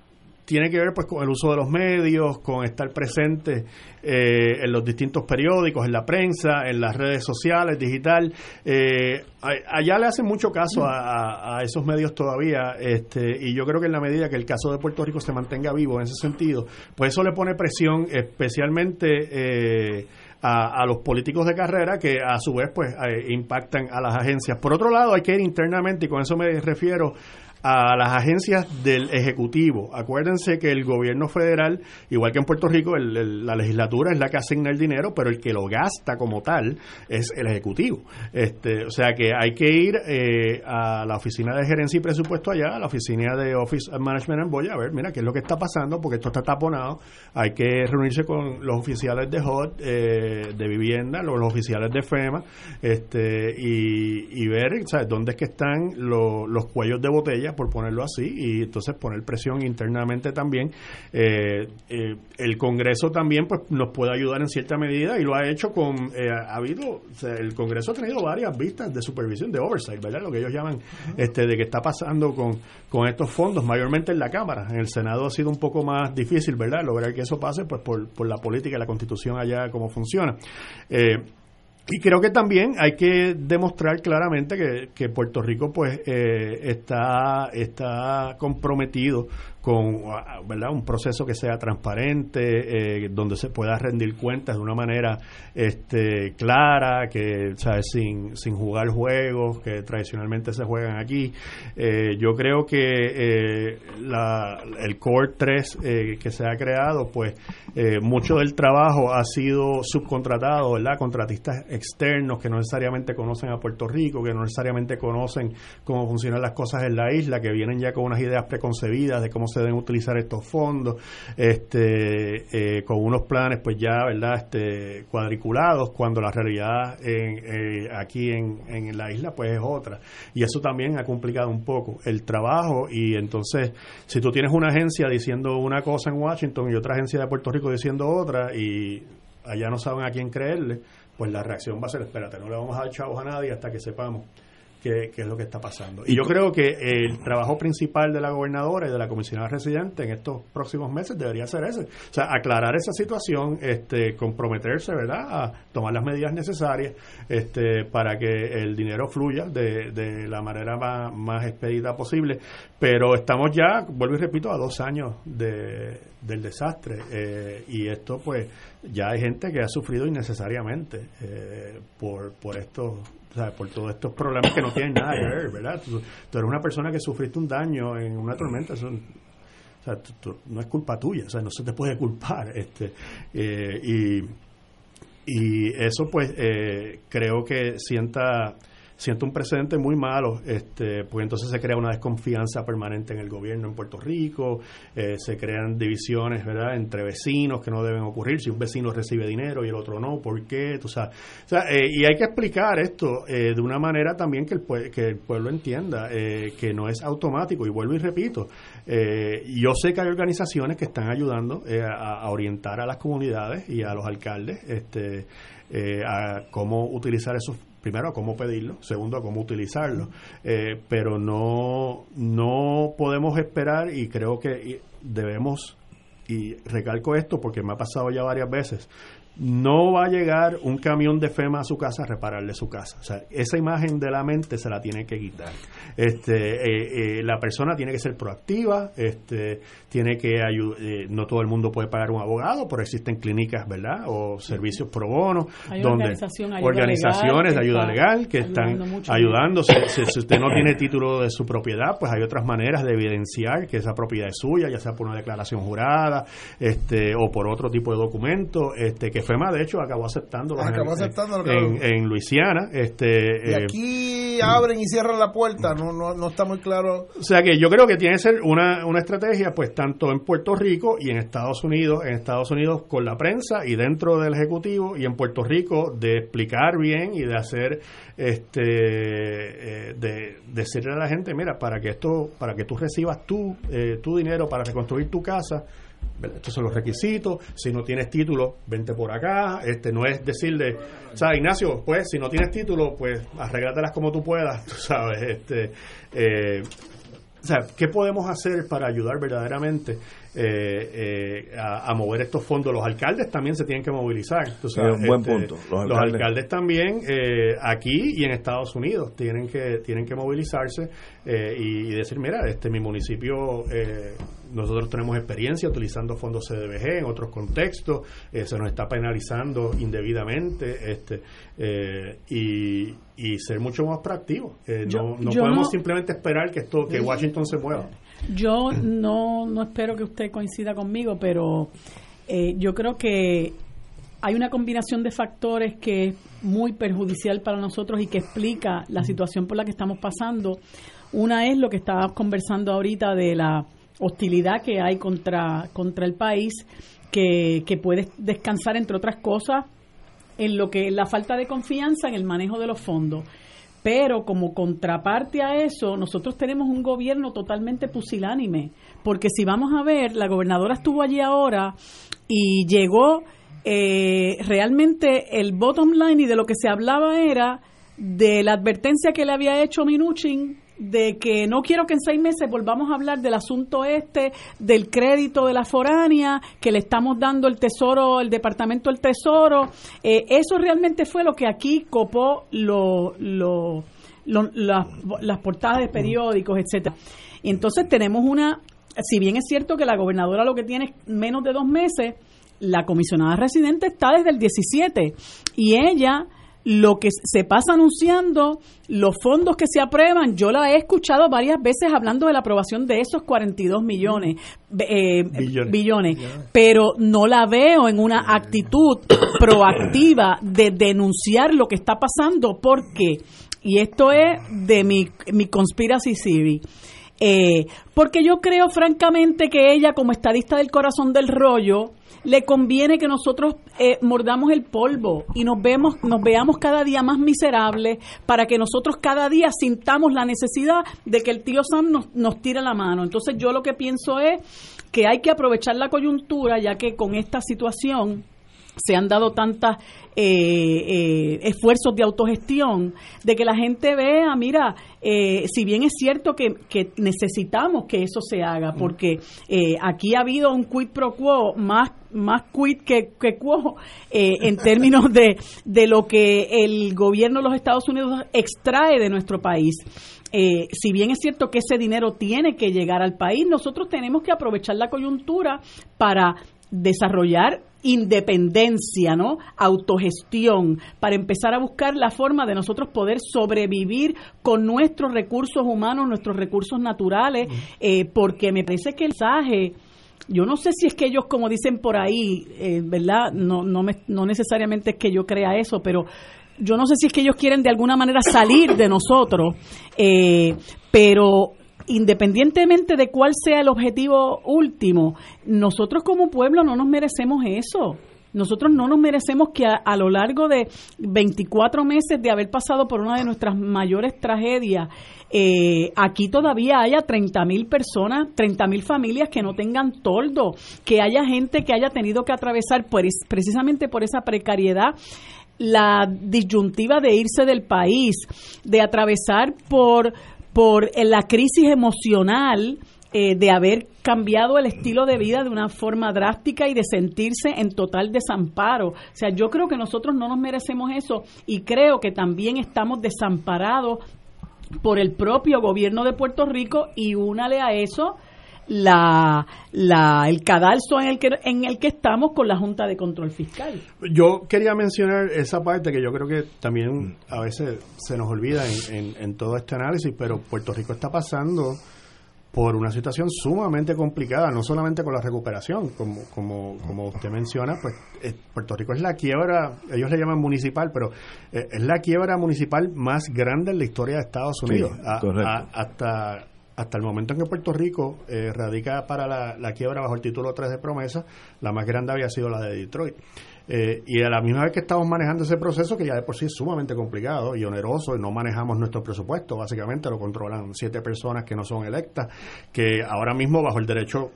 tiene que ver pues con el uso de los medios, con estar presente eh, en los distintos periódicos, en la prensa, en las redes sociales, digital. Eh, allá le hacen mucho caso a, esos medios todavía, este, y yo creo que en la medida que el caso de Puerto Rico se mantenga vivo en ese sentido, pues eso le pone presión especialmente eh, a, los políticos de carrera que a su vez pues impactan a las agencias. Por otro lado, hay que ir internamente, y con eso me refiero a las agencias del Ejecutivo. Acuérdense que el gobierno federal, igual que en Puerto Rico, la legislatura es la que asigna el dinero, pero el que lo gasta como tal es el Ejecutivo. Este, o sea que hay que ir eh, a la oficina de gerencia y presupuesto allá, a la oficina de Office Management en Boya, a ver, mira, qué es lo que está pasando, porque esto está taponado. Hay que reunirse con los oficiales de HOT, eh, de vivienda, los, oficiales de FEMA, este, y, ver, ¿sabes?, dónde es que están los cuellos de botella por ponerlo así, y entonces poner presión internamente también. Eh, eh, el Congreso también pues nos puede ayudar en cierta medida y lo ha hecho con, eh, ha habido, el Congreso ha tenido varias vistas de supervisión, de oversight, ¿verdad? Lo que ellos llaman, este, de qué está pasando con, con estos fondos, mayormente en la Cámara. En el Senado ha sido un poco más difícil, ¿verdad? Lograr que eso pase, pues por, por la política y la constitución allá, cómo funciona. Y creo que también hay que demostrar claramente que, Puerto Rico pues eh, está, está comprometido con ¿verdad? un proceso que sea transparente, eh, donde se pueda rendir cuentas de una manera este, clara, que Sin, sin jugar juegos que tradicionalmente se juegan aquí. Eh, yo creo que eh, la, el Core 3 que se ha creado, pues mucho del trabajo ha sido subcontratado, ¿verdad? Contratistas externos que no necesariamente conocen a Puerto Rico, que no necesariamente conocen cómo funcionan las cosas en la isla, que vienen ya con unas ideas preconcebidas de cómo se deben utilizar estos fondos, este, eh, con unos planes pues ya, ¿verdad?, este, cuadriculados, cuando la realidad en, eh, aquí en, en la isla pues es otra. Y eso también ha complicado un poco el trabajo y entonces, si tú tienes una agencia diciendo una cosa en Washington y otra agencia de Puerto Rico diciendo otra y allá no saben a quién creerle, pues la reacción va a ser, espérate, no le vamos a dar chavos a nadie hasta que sepamos qué, es lo que está pasando. Y yo creo que el trabajo principal de la gobernadora y de la comisionada residente en estos próximos meses debería ser ese. O sea, aclarar esa situación, este, comprometerse, ¿verdad?, a tomar las medidas necesarias este, para que el dinero fluya de, de la manera más, más expedita posible. Pero estamos ya, vuelvo y repito, a dos años de, del desastre. Eh, y esto, pues, ya hay gente que ha sufrido innecesariamente eh, por, por estos por todos estos problemas que no tienen nada que ver, ¿verdad? Tú, eres una persona que sufriste un daño en una tormenta, eso, no es culpa tuya, o sea, no se te puede culpar. este eh, y, y eso, pues, eh, creo que sienta siento un precedente muy malo, este, pues entonces se crea una desconfianza permanente en el gobierno en Puerto Rico, eh, se crean divisiones, ¿verdad?, entre vecinos que no deben ocurrir, si un vecino recibe dinero y el otro no, ¿por qué? Tú sabes, o sea, eh, y hay que explicar esto eh, de una manera también que el, que el pueblo entienda que no es automático, y vuelvo y repito, yo sé que hay organizaciones que están ayudando a, a, orientar a las comunidades y a los alcaldes este, a cómo utilizar esos primero a cómo pedirlo, segundo a cómo utilizarlo, eh, pero no, no podemos esperar y creo que debemos, y recalco esto porque me ha pasado ya varias veces, no va a llegar un camión de FEMA a su casa a repararle su casa. O sea, esa imagen de la mente se la tiene que quitar. Este, eh, eh, la persona tiene que ser proactiva, este, tiene que ayudar, eh, no todo el mundo puede pagar un abogado, pero existen clínicas, ¿verdad? O servicios pro bono, donde organizaciones de ayuda legal que están ayudando. Si, usted no tiene título de su propiedad, pues hay otras maneras de evidenciar que esa propiedad es suya, ya sea por una declaración jurada, este, o por otro tipo de documento, este, que FEMA de hecho acabó aceptando en, en, Luisiana. Este, y eh, aquí abren y cierran la puerta, no, no, no está muy claro. O sea que yo creo que tiene que ser una, una estrategia, pues tanto en Puerto Rico y en Estados Unidos, en Estados Unidos con la prensa y dentro del Ejecutivo y en Puerto Rico de explicar bien y de hacer, este, eh, de, decirle a la gente, mira, para que esto, para que tú recibas tu, eh, tu dinero para reconstruir tu casa, estos son los requisitos, si no tienes título, vente por acá, este no es decirle, o sea, Ignacio, pues si no tienes título, pues arréglatelas como tú puedas, tú sabes, este eh, o sea, ¿qué podemos hacer para ayudar verdaderamente eh, eh, a, mover estos fondos? Los alcaldes también se tienen que movilizar. es un buen este, punto. Los alcaldes, también eh, aquí y en Estados Unidos tienen que tienen que movilizarse y, decir, mira, este mi municipio nosotros tenemos experiencia utilizando fondos CDBG en otros contextos, se nos está penalizando indebidamente, este y y ser mucho más proactivos. Eh, no, no podemos simplemente esperar que esto que Washington se mueva. Yo no, no espero que usted coincida conmigo, pero eh, yo creo que hay una combinación de factores que es muy perjudicial para nosotros y que explica la situación por la que estamos pasando. Una es lo que estábamos conversando ahorita de la hostilidad que hay contra, contra el país, que, que puede descansar, entre otras cosas, en lo que la falta de confianza en el manejo de los fondos. Pero como contraparte a eso, nosotros tenemos un gobierno totalmente pusilánime, porque si vamos a ver, la gobernadora estuvo allí ahora y llegó eh, realmente el bottom line y de lo que se hablaba era de la advertencia que le había hecho Minuchin de que no quiero que en seis meses volvamos a hablar del asunto este, del crédito de la foránea, que le estamos dando el Tesoro, el Departamento del Tesoro. Eh, eso realmente fue lo que aquí copó lo, lo, las portadas de periódicos, etcétera. Y entonces tenemos una, si bien es cierto que la gobernadora lo que tiene es menos de dos meses, la comisionada residente está desde el 17 y ella lo que se pasa anunciando, los fondos que se aprueban, yo la he escuchado varias veces hablando de la aprobación de esos 42 millones, eh, billones. pero no la veo en una actitud proactiva de denunciar lo que está pasando, porque, y esto es de mi, mi conspiracy civic, eh, porque yo creo francamente que ella como estadista del corazón del rollo, le conviene que nosotros eh, mordamos el polvo y nos vemos nos veamos cada día más miserables para que nosotros cada día sintamos la necesidad de que el tío Sam nos, nos tire la mano. Entonces yo lo que pienso es que hay que aprovechar la coyuntura ya que con esta situación se han dado tantos eh, eh, esfuerzos de autogestión, de que la gente vea, mira, eh, si bien es cierto que, necesitamos que eso se haga, porque aquí ha habido un quid pro quo más más quid que, que quo en términos de, de lo que el gobierno de los Estados Unidos extrae de nuestro país. si bien es cierto que ese dinero tiene que llegar al país, nosotros tenemos que aprovechar la coyuntura para desarrollar independencia, ¿no? Autogestión, para empezar a buscar la forma de nosotros poder sobrevivir con nuestros recursos humanos, nuestros recursos naturales, eh, porque me parece que el mensaje, yo no sé si es que ellos, como dicen por ahí, eh, ¿verdad? No, no, me, no necesariamente es que yo crea eso, pero yo no sé si es que ellos quieren de alguna manera salir de nosotros, eh, pero independientemente de cuál sea el objetivo último, nosotros como pueblo no nos merecemos eso. Nosotros no nos merecemos que a, lo largo de 24 meses de haber pasado por una de nuestras mayores tragedias, eh, aquí todavía haya 30 mil personas, 30 mil familias que no tengan toldo, que haya gente que haya tenido que atravesar precisamente por esa precariedad la disyuntiva de irse del país, de atravesar por por la crisis emocional eh, de haber cambiado el estilo de vida de una forma drástica y de sentirse en total desamparo. O sea, yo creo que nosotros no nos merecemos eso y creo que también estamos desamparados por el propio gobierno de Puerto Rico y únale a eso la, la, el cadalso en el, que, en el que estamos con la Junta de Control Fiscal. Yo quería mencionar esa parte que yo creo que también a veces se nos olvida en, en, todo este análisis, pero Puerto Rico está pasando por una situación sumamente complicada, no solamente con la recuperación, como, como, como usted menciona, pues eh, Puerto Rico es la quiebra, ellos le llaman municipal, pero eh, es la quiebra municipal más grande en la historia de Estados Unidos. hasta hasta el momento en que Puerto Rico eh, radica para la, quiebra bajo el título 3 de promesa, la más grande había sido la de Detroit. Eh, y a la misma vez que estamos manejando ese proceso, que ya de por sí es sumamente complicado y oneroso, y no manejamos nuestro presupuesto, básicamente lo controlan siete personas que no son electas, que ahora mismo bajo el derecho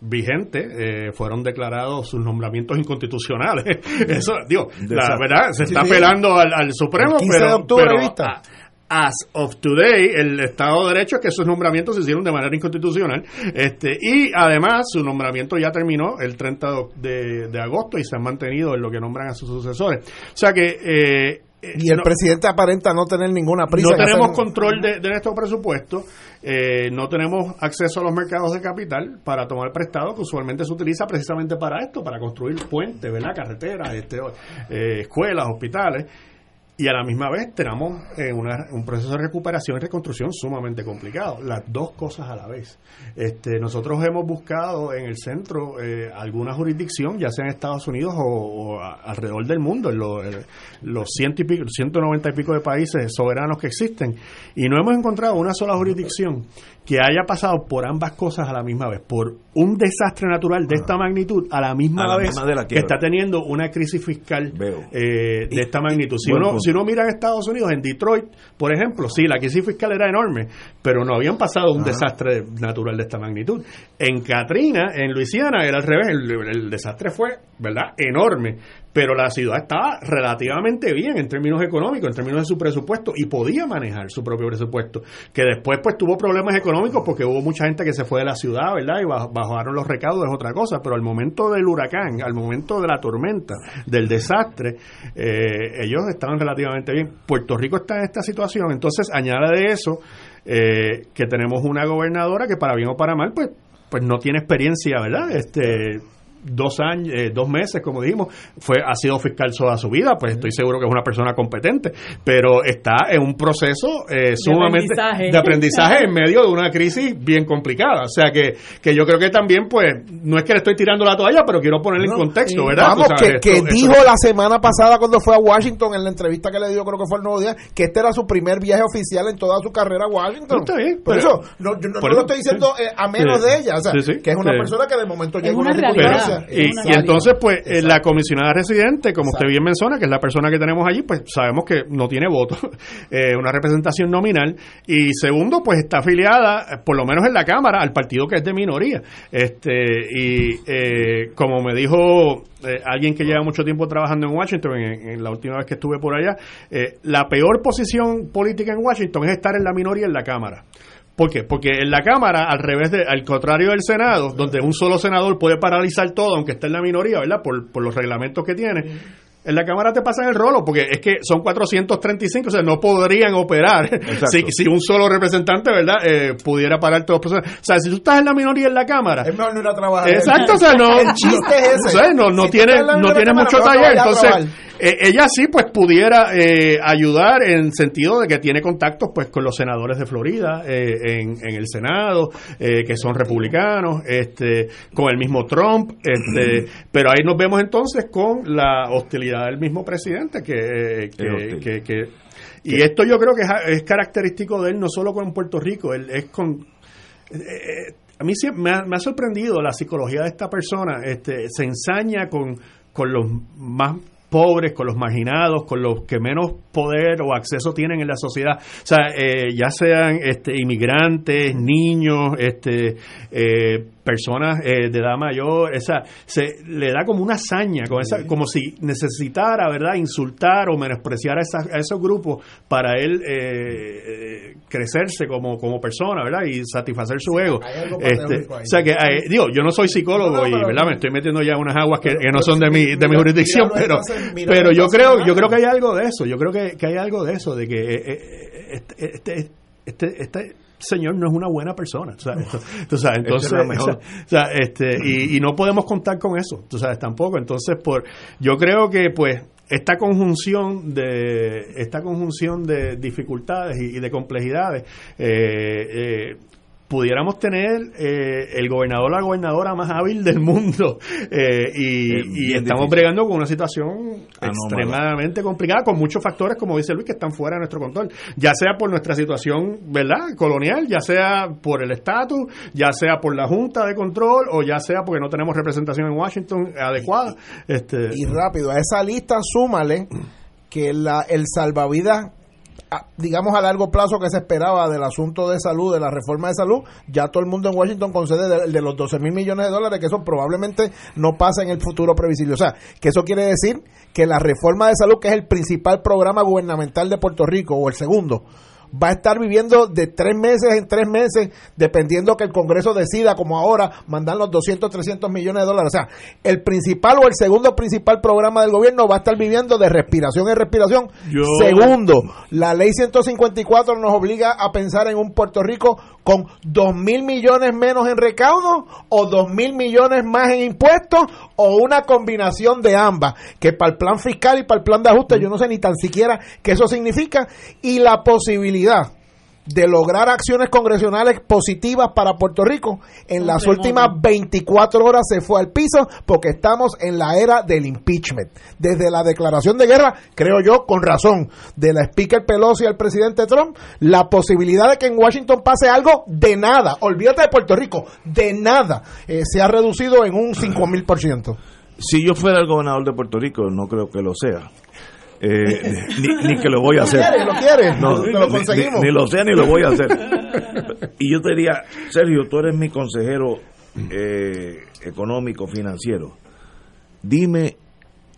vigente eh, fueron declarados sus nombramientos inconstitucionales. Eso, digo, la verdad, se está apelando al, Supremo, pero, as of today, el Estado de Derecho es que esos nombramientos se hicieron de manera inconstitucional. Este, y además, su nombramiento ya terminó el 30 de, agosto y se han mantenido en lo que nombran a sus sucesores. O sea que. Eh, y el presidente aparenta no tener ninguna prisa. No tenemos control de, de nuestro presupuesto, eh, no tenemos acceso a los mercados de capital para tomar prestado, que usualmente se utiliza precisamente para esto, para construir puentes, ¿verdad? carreteras, este, eh, escuelas, hospitales y a la misma vez tenemos eh, un proceso de recuperación y reconstrucción sumamente complicado, las dos cosas a la vez. Este, nosotros hemos buscado en el centro eh, alguna jurisdicción, ya sea en Estados Unidos o, alrededor del mundo, en los ciento y pico, 190 y pico de países soberanos que existen, y no hemos encontrado una sola jurisdicción que haya pasado por ambas cosas a la misma vez, por un desastre natural de esta magnitud a la misma vez que está teniendo una crisis fiscal eh, de esta magnitud. Si uno, si uno mira en Estados Unidos, en Detroit, por ejemplo, sí, la crisis fiscal era enorme, pero no habían pasado un desastre natural de esta magnitud. En Katrina, en Luisiana, era al revés, el, el desastre fue, ¿verdad?, enorme pero la ciudad estaba relativamente bien en términos económicos, en términos de su presupuesto, y podía manejar su propio presupuesto, que después pues tuvo problemas económicos porque hubo mucha gente que se fue de la ciudad, ¿verdad? Y bajaron los recaudos, es otra cosa, pero al momento del huracán, al momento de la tormenta, del desastre, eh, ellos estaban relativamente bien. Puerto Rico está en esta situación, entonces añade de eso eh, que tenemos una gobernadora que para bien o para mal, pues pues no tiene experiencia, ¿verdad? Este dos años, eh, dos meses, como dijimos, fue ha sido fiscal toda su vida, pues estoy seguro que es una persona competente, pero está en un proceso eh, sumamente de aprendizaje. en medio de una crisis bien complicada. O sea que, que yo creo que también, pues, no es que le estoy tirando la toalla, pero quiero ponerle en contexto, ¿verdad? Vamos, que, dijo la semana pasada cuando fue a Washington, en la entrevista que le dio, creo que fue el nuevo día, que este era su primer viaje oficial en toda su carrera a Washington. por eso, no, yo no, lo estoy diciendo eh, a menos de ella, o sea, que es una persona que de momento llega una, realidad y, entonces, pues, eh, la comisionada residente, como usted bien menciona, que es la persona que tenemos allí, pues sabemos que no tiene voto, eh, una representación nominal. Y segundo, pues está afiliada, por lo menos en la Cámara, al partido que es de minoría. Este Y eh, como me dijo alguien que lleva mucho tiempo trabajando en Washington, en, la última vez que estuve por allá, la peor posición política en Washington es estar en la minoría en la Cámara. ¿Por qué? Porque en la Cámara, al revés de, al contrario del Senado, donde un solo senador puede paralizar todo, aunque esté en la minoría, ¿verdad? Por, por los reglamentos que tiene. En la Cámara te pasan el rolo, porque es que son 435, o sea, no podrían operar si, si, un solo representante, ¿verdad?, eh, pudiera parar todos los procesos. O sea, si tú estás en la minoría en la Cámara. Es mejor no ir a trabajar. Exacto, o sea, no. El chiste es ese. O sea, no, no tiene, no tiene mucho taller. Entonces eh, ella sí pues pudiera eh, ayudar en sentido de que tiene contactos pues con los senadores de Florida eh, en, en, el Senado que son republicanos este con el mismo Trump este pero ahí nos vemos entonces con la hostilidad del mismo presidente que, que, y esto yo creo que es, característico de él no solo con Puerto Rico él es con a mí me ha, me ha sorprendido la psicología de esta persona este se ensaña con con los más pobres, con los marginados, con los que menos poder o acceso tienen en la sociedad. O sea, eh, ya sean este, inmigrantes, niños, este, eh, personas eh, de edad mayor, esa, se le da como una hazaña, como, esa, como si necesitara, ¿verdad?, insultar o menospreciar a, a esos grupos para él eh, crecerse como, como persona, ¿verdad?, y satisfacer su ego. Este, o sea que, digo, yo no soy psicólogo y, ¿verdad?, me estoy metiendo ya unas aguas que, no son de mi, de mi jurisdicción, pero, pero yo creo, yo creo que hay algo de eso, yo creo que, que hay algo de eso, de que este, este, este, este señor no es una buena persona. O sea, entonces, este, y, no podemos contar con eso, tú sabes, tampoco. Entonces, por, yo creo que, pues, esta conjunción de esta conjunción de dificultades y, de complejidades eh, eh, pudiéramos tener eh, el gobernador la gobernadora más hábil del mundo eh, y, estamos bregando con una situación extremadamente complicada con muchos factores como dice Luis que están fuera de nuestro control. Ya sea por nuestra situación verdad colonial ya sea por el estatus ya sea por la junta de control o ya sea porque no tenemos representación en Washington adecuada este y rápido a esa lista súmale que la, el salvavidas digamos a largo plazo que se esperaba del asunto de salud, de la reforma de salud, ya todo el mundo en Washington concede de, los 12 mil millones de dólares, que eso probablemente no pasa en el futuro previsible. O sea, que eso quiere decir que la reforma de salud, que es el principal programa gubernamental de Puerto Rico, o el segundo, va a estar viviendo de tres meses en tres meses, dependiendo que el Congreso decida, como ahora, mandar los 200, 300 millones de dólares. O sea, el principal o el segundo principal programa del gobierno va a estar viviendo de respiración en respiración. Segundo, la ley 154 nos obliga a pensar en un Puerto Rico con 2 mil millones menos en recaudo o 2 mil millones más en impuestos o una combinación de ambas, que para el plan fiscal y para el plan de ajuste yo no sé ni tan siquiera qué eso significa y la posibilidad de lograr acciones congresionales positivas para Puerto Rico, en las últimas 24 horas se fue al piso porque estamos en la era del impeachment. Desde la declaración de guerra, creo yo, con razón, de la Speaker Pelosi al presidente Trump, la posibilidad de que en Washington pase algo de nada, olvídate de Puerto Rico, de nada, eh, se ha reducido en un 5 mil por ciento. Si yo fuera el gobernador de Puerto Rico, no creo que lo sea eh, ni, ni, que lo voy a hacer. ¿Lo quieres? No, lo conseguimos. Ni, lo sé ni lo voy a hacer. Y yo te diría, Sergio, tú eres mi consejero eh, económico, financiero. Dime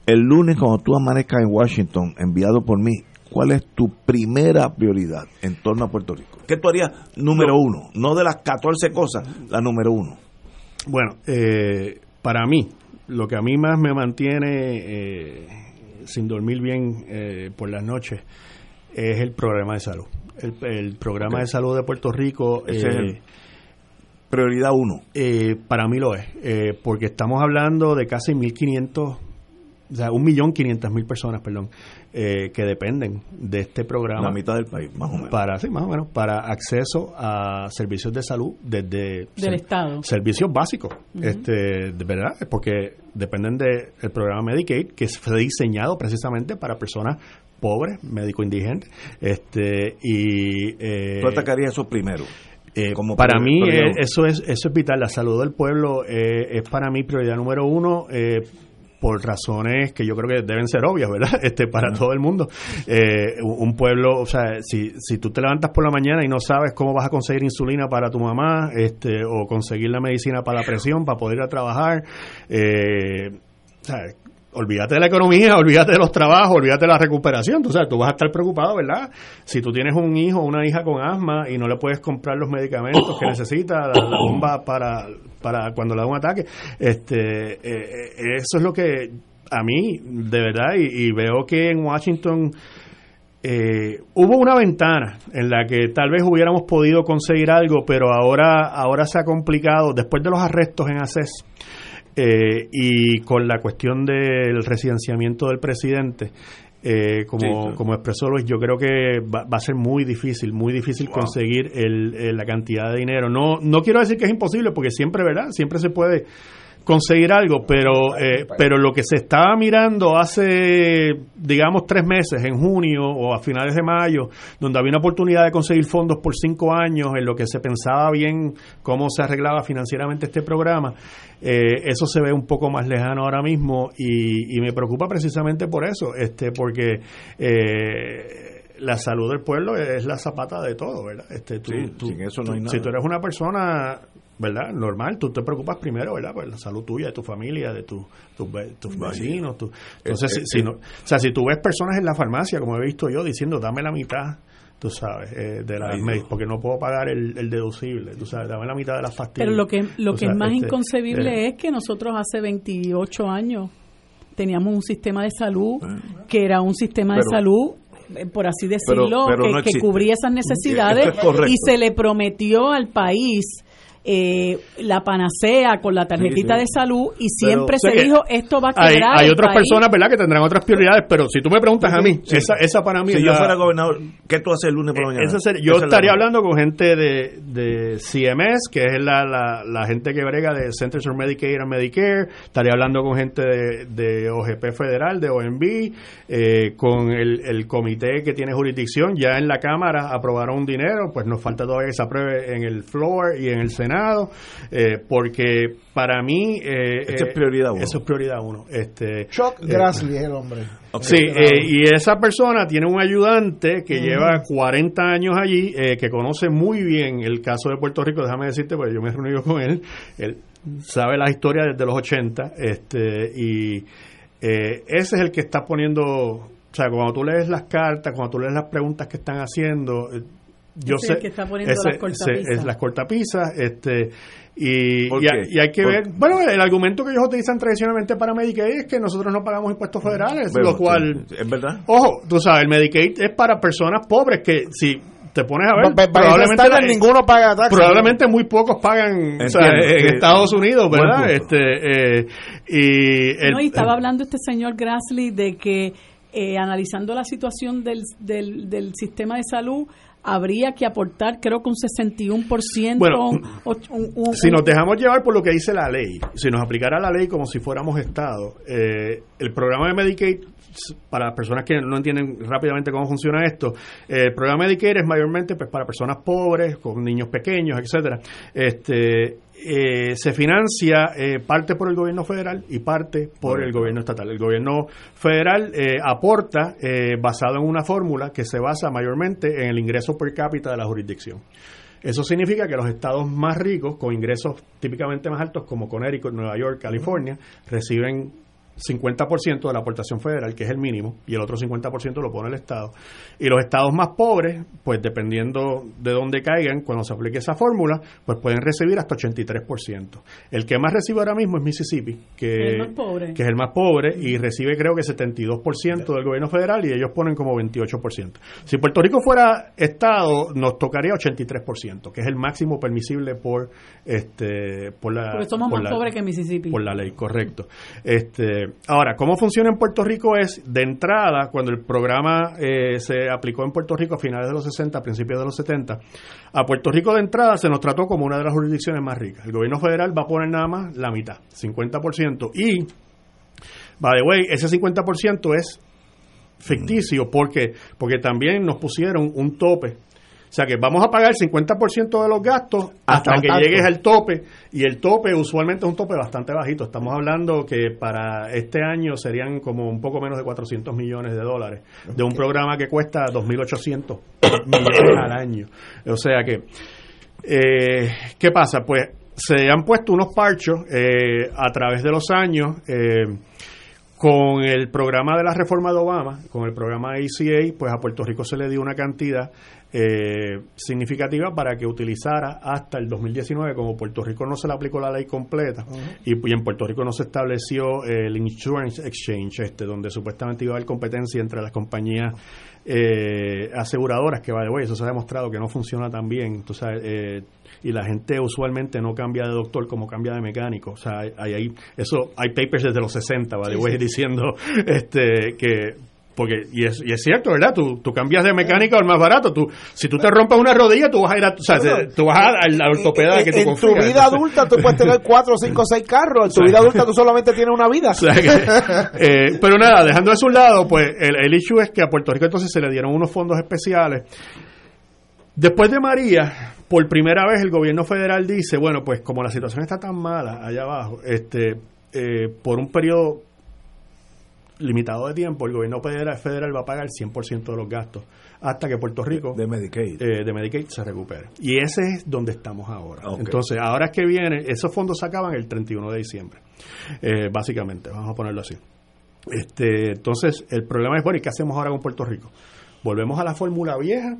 el lunes cuando tú amanezcas en Washington, enviado por mí, ¿cuál es tu primera prioridad en torno a Puerto Rico? ¿Qué tú harías número uno? No de las 14 cosas, la número uno. Bueno, eh, para mí, lo que a mí más me mantiene eh, sin dormir bien eh, por las noches es el programa de salud. El, programa de salud de Puerto Rico... es prioridad uno. para mí lo es, porque estamos hablando de casi 1.500 o sea, un millón quinientas mil personas, perdón, eh, que dependen de este programa. La mitad del país, más o menos. Para, sí, más o menos, para acceso a servicios de salud desde... Del Estado. Servicios básicos, este, de verdad, porque dependen del programa Medicaid, que fue diseñado precisamente para personas pobres, médico indigentes, este, y... Eh, ¿Tú atacarías eso primero? Eh, como para mí eso es eso es vital la salud del pueblo es para mí prioridad número uno eh, por razones que yo creo que deben ser obvias, ¿verdad? Este, para todo el mundo. Eh, un pueblo, o sea, si, si tú te levantas por la mañana y no sabes cómo vas a conseguir insulina para tu mamá, este, o conseguir la medicina para la presión, para poder ir a trabajar, eh, o olvídate de la economía, olvídate de los trabajos, olvídate de la recuperación. Tú, sabes, tú vas a estar preocupado, ¿verdad? Si tú tienes un hijo o una hija con asma y no le puedes comprar los medicamentos que necesita, la, bomba para, para cuando le da un ataque, este, eh, eh, eso es lo que a mí, de verdad, y, veo que en Washington... Eh, hubo una ventana en la que tal vez hubiéramos podido conseguir algo, pero ahora, ahora se ha complicado después de los arrestos en ACES eh, y con la cuestión del residenciamiento del presidente, eh, como, como expresó Luis, yo creo que va, a ser muy difícil, muy difícil conseguir el, la cantidad de dinero. No, no quiero decir que es imposible, porque siempre, ¿verdad? Siempre se puede conseguir algo, pero, eh, pero lo que se estaba mirando hace, digamos, tres meses, en junio o a finales de mayo, donde había una oportunidad de conseguir fondos por cinco años, en lo que se pensaba bien cómo se arreglaba financieramente este programa, eh, eso se ve un poco más lejano ahora mismo y, me preocupa precisamente por eso, este, porque eh, la salud del pueblo es la zapata de todo, ¿verdad? Este, tú, eso no hay nada. Si tú eres una persona ¿verdad? Normal, tú te preocupas primero, ¿verdad? Por la salud tuya, de tu familia, de tus vecinos. Tu, entonces, si, si no, o sea, si tú ves personas en la farmacia, como he visto yo, diciendo, dame la mitad, tú sabes, eh, de la porque no puedo pagar el, deducible, tú sabes, dame la mitad de las pastillas. Pero lo que, lo que es más este, inconcebible eh, es que nosotros hace 28 años teníamos un sistema de salud que era un sistema de salud eh, por así decirlo, que, que, cubría esas necesidades y se le prometió al país eh, la panacea con la tarjetita de salud y siempre se dijo esto va a quedar hay, hay otras personas verdad que tendrán otras prioridades pero si tú me preguntas a mí esa, esa para mí si yo fuera gobernador ¿qué tú haces el lunes por la mañana? yo estaría hablando con gente de, de CMS que es la, la, gente que brega de Centers for Medicaid and Medicare. Estaría hablando con gente de, de OGP federal de OMB eh, con el, el comité que tiene jurisdicción. Ya en la Cámara aprobaron un dinero pues nos falta todavía que se apruebe en el floor y en el Senado eh, porque para mí... Eh, es eh, prioridad uno. Eso es prioridad uno. Este, Chuck Grassley es el hombre. Sí, y esa persona tiene un ayudante que lleva 40 años allí, que conoce muy bien el caso de Puerto Rico, déjame decirte, porque yo me he reunido con él, él sabe la historia desde los 80, este, y ese es el que está poniendo, o sea, cuando tú lees las cartas, cuando tú lees las preguntas que están haciendo, yo sé que está poniendo las cortapisas. es las cortapisas este y, y, hay que ver bueno el argumento que ellos utilizan tradicionalmente para Medicaid es que nosotros no pagamos impuestos federales lo cual es verdad. Ojo tú sabes el Medicaid es para personas pobres que si te pones a ver probablemente ninguno paga taxes. probablemente muy pocos pagan en Estados Unidos verdad este eh, y, no, y estaba hablando este señor Grassley de que eh, analizando la situación del, del, del sistema de salud habría que aportar creo que un 61%. Bueno, si nos dejamos llevar por lo que dice la ley, si nos aplicara la ley como si fuéramos Estado, eh, el programa de Medicaid, para las personas que no entienden rápidamente cómo funciona esto, eh, el programa de Medicaid es mayormente pues, para personas pobres, con niños pequeños, etcétera. Este, eh, se financia eh, parte por el gobierno federal y parte por el gobierno estatal. El gobierno federal eh, aporta basado en una fórmula que se basa mayormente en el ingreso per cápita de la jurisdicción. Eso significa que los estados más ricos, con ingresos típicamente más altos como Connecticut, Nueva York, California, reciben 50% de la aportación federal, que es el mínimo, y el otro 50% lo pone el Estado. Y los estados más pobres, pues dependiendo de dónde caigan, cuando se aplique esa fórmula, pues pueden recibir hasta 83%. El que más recibe ahora mismo es Mississippi, que, que es el más pobre, y recibe creo que 72% del gobierno federal, y ellos ponen como 28%. Si Puerto Rico fuera Estado, nos tocaría 83%, que es el máximo permisible por este por la Porque somos más pobres que Mississippi. Por la ley, correcto. Este, ahora, ¿cómo funciona en Puerto Rico? Es de entrada, cuando el programa eh, se aplicó en Puerto Rico a finales de los 60, a principios de los 70, a Puerto Rico de entrada se nos trató como una de las jurisdicciones más ricas. El gobierno federal va a poner nada más la mitad, 50%. Y, by the way, ese 50% es ficticio porque porque también nos pusieron un tope o sea que vamos a pagar el 50% de los gastos hasta, que llegues al tope. Y el tope usualmente es un tope bastante bajito. Estamos hablando que para este año serían como un poco menos de 400 millones de dólares. De un programa que cuesta 2.800 millones al año. O sea que, eh, ¿qué pasa? Pues se han puesto unos parchos eh, a través de los años. Eh, con el programa de la reforma de Obama, con el programa ACA, pues a Puerto Rico se le dio una cantidad eh, significativa para que utilizara hasta el 2019, como Puerto Rico no se le aplicó la ley completa y, en Puerto Rico no se estableció el Insurance Exchange, este, donde supuestamente iba a haber competencia entre las compañías eh, aseguradoras, que va de eso se ha demostrado que no funciona tan bien. Entonces, eh, y la gente usualmente no cambia de doctor como cambia de mecánico. O sea, hay, hay eso hay papers desde los 60, ¿vale? Voy diciendo este que porque, y es, y es cierto, ¿verdad? Tú, tú cambias de mecánica al más barato. Tú, si tú te rompes una rodilla, tú vas a ir a, o sea, tú vas a, la ortopeda que tú En tu vida adulta tú puedes tener cuatro, cinco, seis carros. En tu vida adulta tú solamente tienes una vida. eh, pero nada, dejando eso a un lado, pues el, el issue es que a Puerto Rico entonces se le dieron unos fondos especiales. Después de María, por primera vez el gobierno federal dice, bueno, pues como la situación está tan mala allá abajo, este, eh, por un periodo limitado de tiempo, el gobierno federal, va a pagar el 100% de los gastos hasta que Puerto Rico de Medicaid, eh, de Medicaid se recupere. Y ese es donde estamos ahora. Entonces, ahora es que viene, esos fondos se acaban el 31 de diciembre, eh, básicamente, vamos a ponerlo así. Este, entonces, el problema es, bueno, ¿y qué hacemos ahora con Puerto Rico? Volvemos a la fórmula vieja,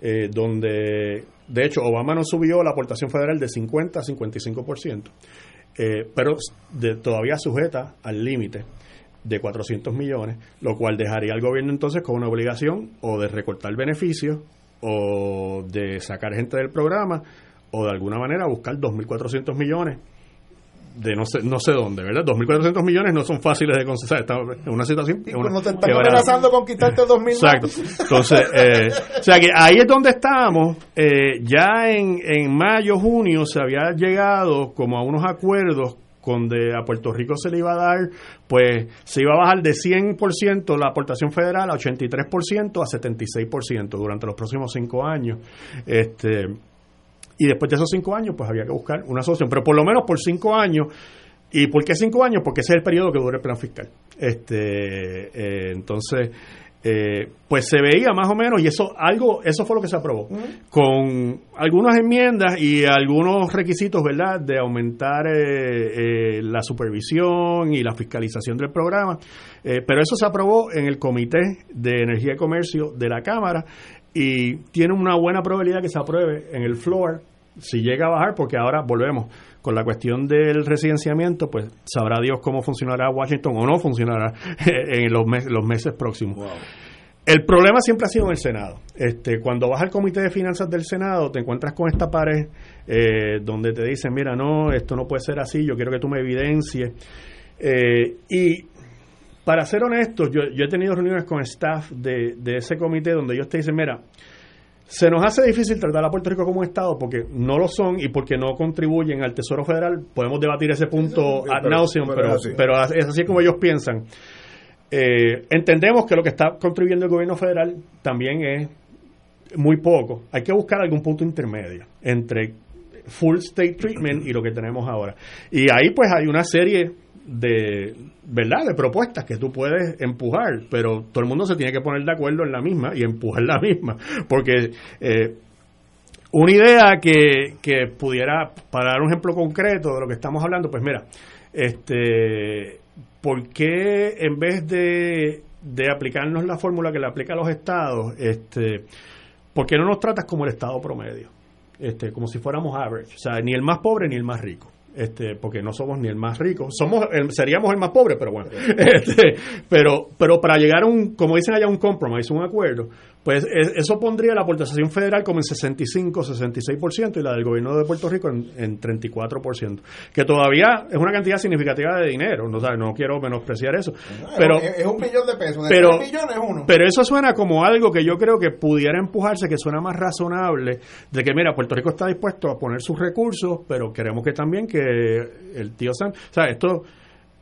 eh, donde, de hecho, Obama nos subió la aportación federal de 50 a 55%, eh, pero todavía sujeta al límite de 400 millones, lo cual dejaría al gobierno entonces con una obligación o de recortar beneficios o de sacar gente del programa o de alguna manera buscar 2.400 millones de no sé, no sé dónde, ¿verdad? 2.400 millones no son fáciles de conseguir. Estamos en una situación. Y una, te están amenazando con quitarte 2.000 Exacto. Entonces, eh, o sea que ahí es donde estamos. Eh, ya en, en mayo, junio se había llegado como a unos acuerdos donde a Puerto Rico se le iba a dar, pues se iba a bajar de 100% la aportación federal a 83% a 76% durante los próximos cinco años. Este, y después de esos cinco años, pues había que buscar una solución, pero por lo menos por cinco años. ¿Y por qué cinco años? Porque ese es el periodo que dura el plan fiscal. Este, eh, entonces, eh, pues se veía más o menos y eso algo eso fue lo que se aprobó con algunas enmiendas y algunos requisitos verdad de aumentar eh, eh, la supervisión y la fiscalización del programa pero eso se aprobó en el comité de energía y comercio de la cámara y tiene una buena probabilidad que se apruebe en el floor si llega a bajar porque ahora volvemos con la cuestión del residenciamiento, pues sabrá Dios cómo funcionará Washington o no funcionará en los, los meses próximos. El problema siempre ha sido en el Senado. Este, cuando vas al Comité de Finanzas del Senado, te encuentras con esta pared eh, donde te dicen, mira, no, esto no puede ser así, yo quiero que tú me evidencies. Eh, y para ser honesto, yo, yo, he tenido reuniones con staff de, de ese comité donde ellos te dicen, mira, se nos hace difícil tratar a Puerto Rico como un Estado porque no lo son y porque no contribuyen al Tesoro Federal. Podemos debatir ese punto ad nauseum, pero, pero, es así como ellos piensan. Eh, entendemos que lo que está contribuyendo el gobierno federal también es muy poco. Hay que buscar algún punto intermedio entre full state treatment y lo que tenemos ahora. Y ahí pues hay una serie de verdad de propuestas que tú puedes empujar pero todo el mundo se tiene que poner de acuerdo en la misma y empujar la misma porque eh, una idea que, que pudiera para dar un ejemplo concreto de lo que estamos hablando pues mira este ¿por qué en vez de, de aplicarnos la fórmula que le aplica a los estados, este, ¿por qué no nos tratas como el estado promedio? Este, como si fuéramos average, o sea, ni el más pobre ni el más rico este, porque no somos ni el más rico, somos seríamos el más pobre, pero bueno, este, pero, pero para llegar a un, como dicen allá, un compromise, un acuerdo, pues eso pondría la aportación federal como en 65, 66% y la del gobierno de Puerto Rico en, en 34%, que todavía es una cantidad significativa de dinero, no, no quiero menospreciar eso. Pero, es, un millón de pesos, de pero, millones uno. Pero eso suena como algo que yo creo que pudiera empujarse, que suena más razonable, de que mira, Puerto Rico está dispuesto a poner sus recursos, pero queremos que también que el tío Sam, o sea, esto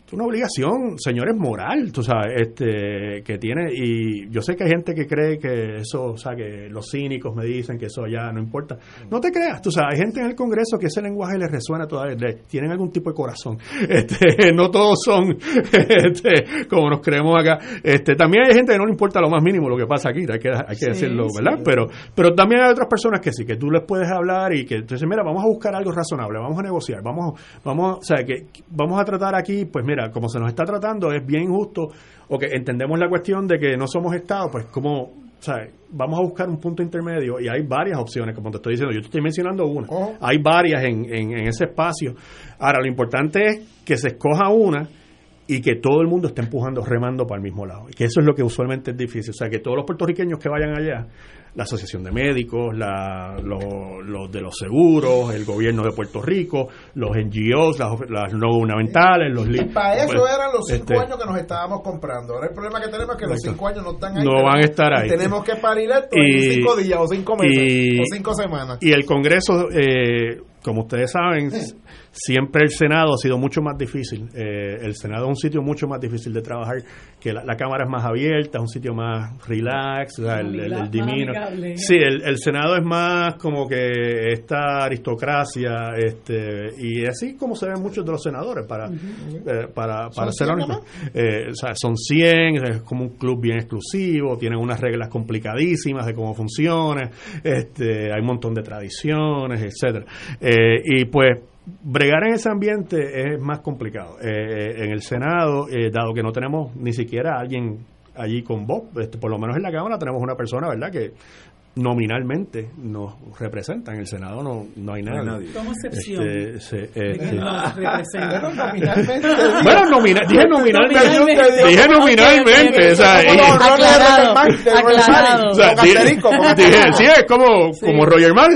es una obligación, señores, moral, tú sabes, este, que tiene, y yo sé que hay gente que cree que eso, o sea, que los cínicos me dicen que eso ya no importa. No te creas, tú sabes, hay gente en el Congreso que ese lenguaje les resuena todavía, tienen algún tipo de corazón. Este, no todos son este, como nos creemos acá. Este, también hay gente que no le importa lo más mínimo lo que pasa aquí, hay que, hay que decirlo, ¿verdad? Pero, pero también hay otras personas que sí, que tú les puedes hablar y que dices, mira, vamos a buscar algo razonable, vamos a negociar, vamos, vamos, o sea, que vamos a tratar aquí, pues mira, como se nos está tratando, es bien injusto, o que entendemos la cuestión de que no somos Estado, pues como, ¿sabes? Vamos a buscar un punto intermedio y hay varias opciones, como te estoy diciendo, yo te estoy mencionando una, oh. hay varias en, en, en ese espacio. Ahora, lo importante es que se escoja una y que todo el mundo esté empujando, remando para el mismo lado. Y que eso es lo que usualmente es difícil. O sea, que todos los puertorriqueños que vayan allá la Asociación de Médicos, la, los, de los seguros, el gobierno de Puerto Rico, los NGOs, las, no gubernamentales, los y Para eso pues, eran los cinco este, años que nos estábamos comprando. Ahora el problema que tenemos es que los cinco años no están ahí. No van a estar ahí. Tenemos que parir esto en cinco días o cinco meses o cinco semanas. Y el Congreso, eh, como ustedes saben, siempre el Senado ha sido mucho más difícil. Eh, el Senado es un sitio mucho más difícil de trabajar, que la, Cámara es más abierta, es un sitio más relax, el, el, divino. Sí, el, Senado es más como que esta aristocracia, este y así como se ven muchos de los senadores, para, eh, para, para ser honesto. Eh, o sea, son 100, es como un club bien exclusivo, tienen unas reglas complicadísimas de cómo funciona, este, hay un montón de tradiciones, etcétera Y pues bregar en ese ambiente es más complicado. Eh, eh, en el Senado, eh, dado que no tenemos ni siquiera alguien allí con voz, este, por lo menos en la Cámara tenemos una persona, ¿verdad?, que nominalmente nos representan. En el Senado no, no hay nadie. Como excepción. Este, se, este, bueno, nominalmente. bueno, nomina, dije nominalmente. Dije nominalmente. O sea, aclarado. O sea, dije, sí, es como, como Roger Mar,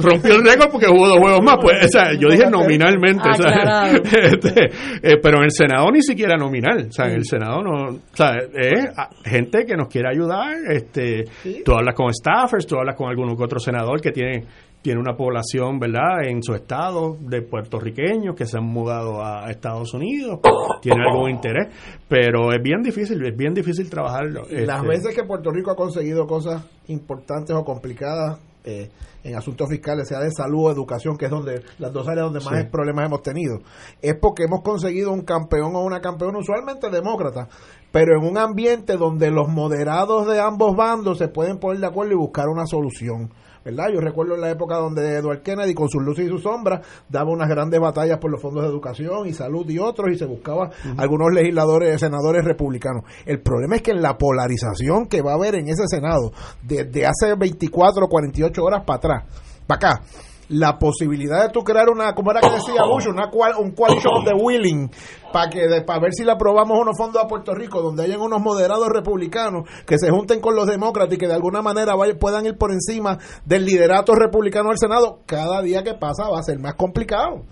rompió el récord porque jugó dos juegos más. Pues, o sea, yo dije nominalmente. O sea, este, eh, pero en el Senado ni siquiera nominal. O sea, en el Senado no. O sea, es gente que nos quiere ayudar. Este, este, tú hablas con staffers, tú hablas con algún otro senador que tiene tiene una población, ¿verdad?, en su estado de puertorriqueños que se han mudado a Estados Unidos, tiene algún interés, pero es bien difícil, es bien difícil trabajarlo. Las este. veces que Puerto Rico ha conseguido cosas importantes o complicadas eh, en asuntos fiscales, sea de salud o educación, que es donde las dos áreas donde más problemas hemos tenido, es porque hemos conseguido un campeón o una campeona, usualmente demócrata, pero en un ambiente donde los moderados de ambos bandos se pueden poner de acuerdo y buscar una solución. ¿Verdad? Yo recuerdo en la época donde Edward Kennedy, con sus luces y sus sombras, daba unas grandes batallas por los fondos de educación y salud y otros, y se buscaba algunos legisladores, senadores republicanos. El problema es que en la polarización que va a haber en ese Senado, desde hace 24 o 48 horas para atrás, para acá, la posibilidad de tú crear una, como era que decía Bush, una un coalition de willing para que para ver si le aprobamos unos fondos a Puerto Rico donde hayan unos moderados republicanos que se junten con los demócratas y que de alguna manera puedan ir por encima del liderato republicano del Senado, cada día que pasa va a ser más complicado.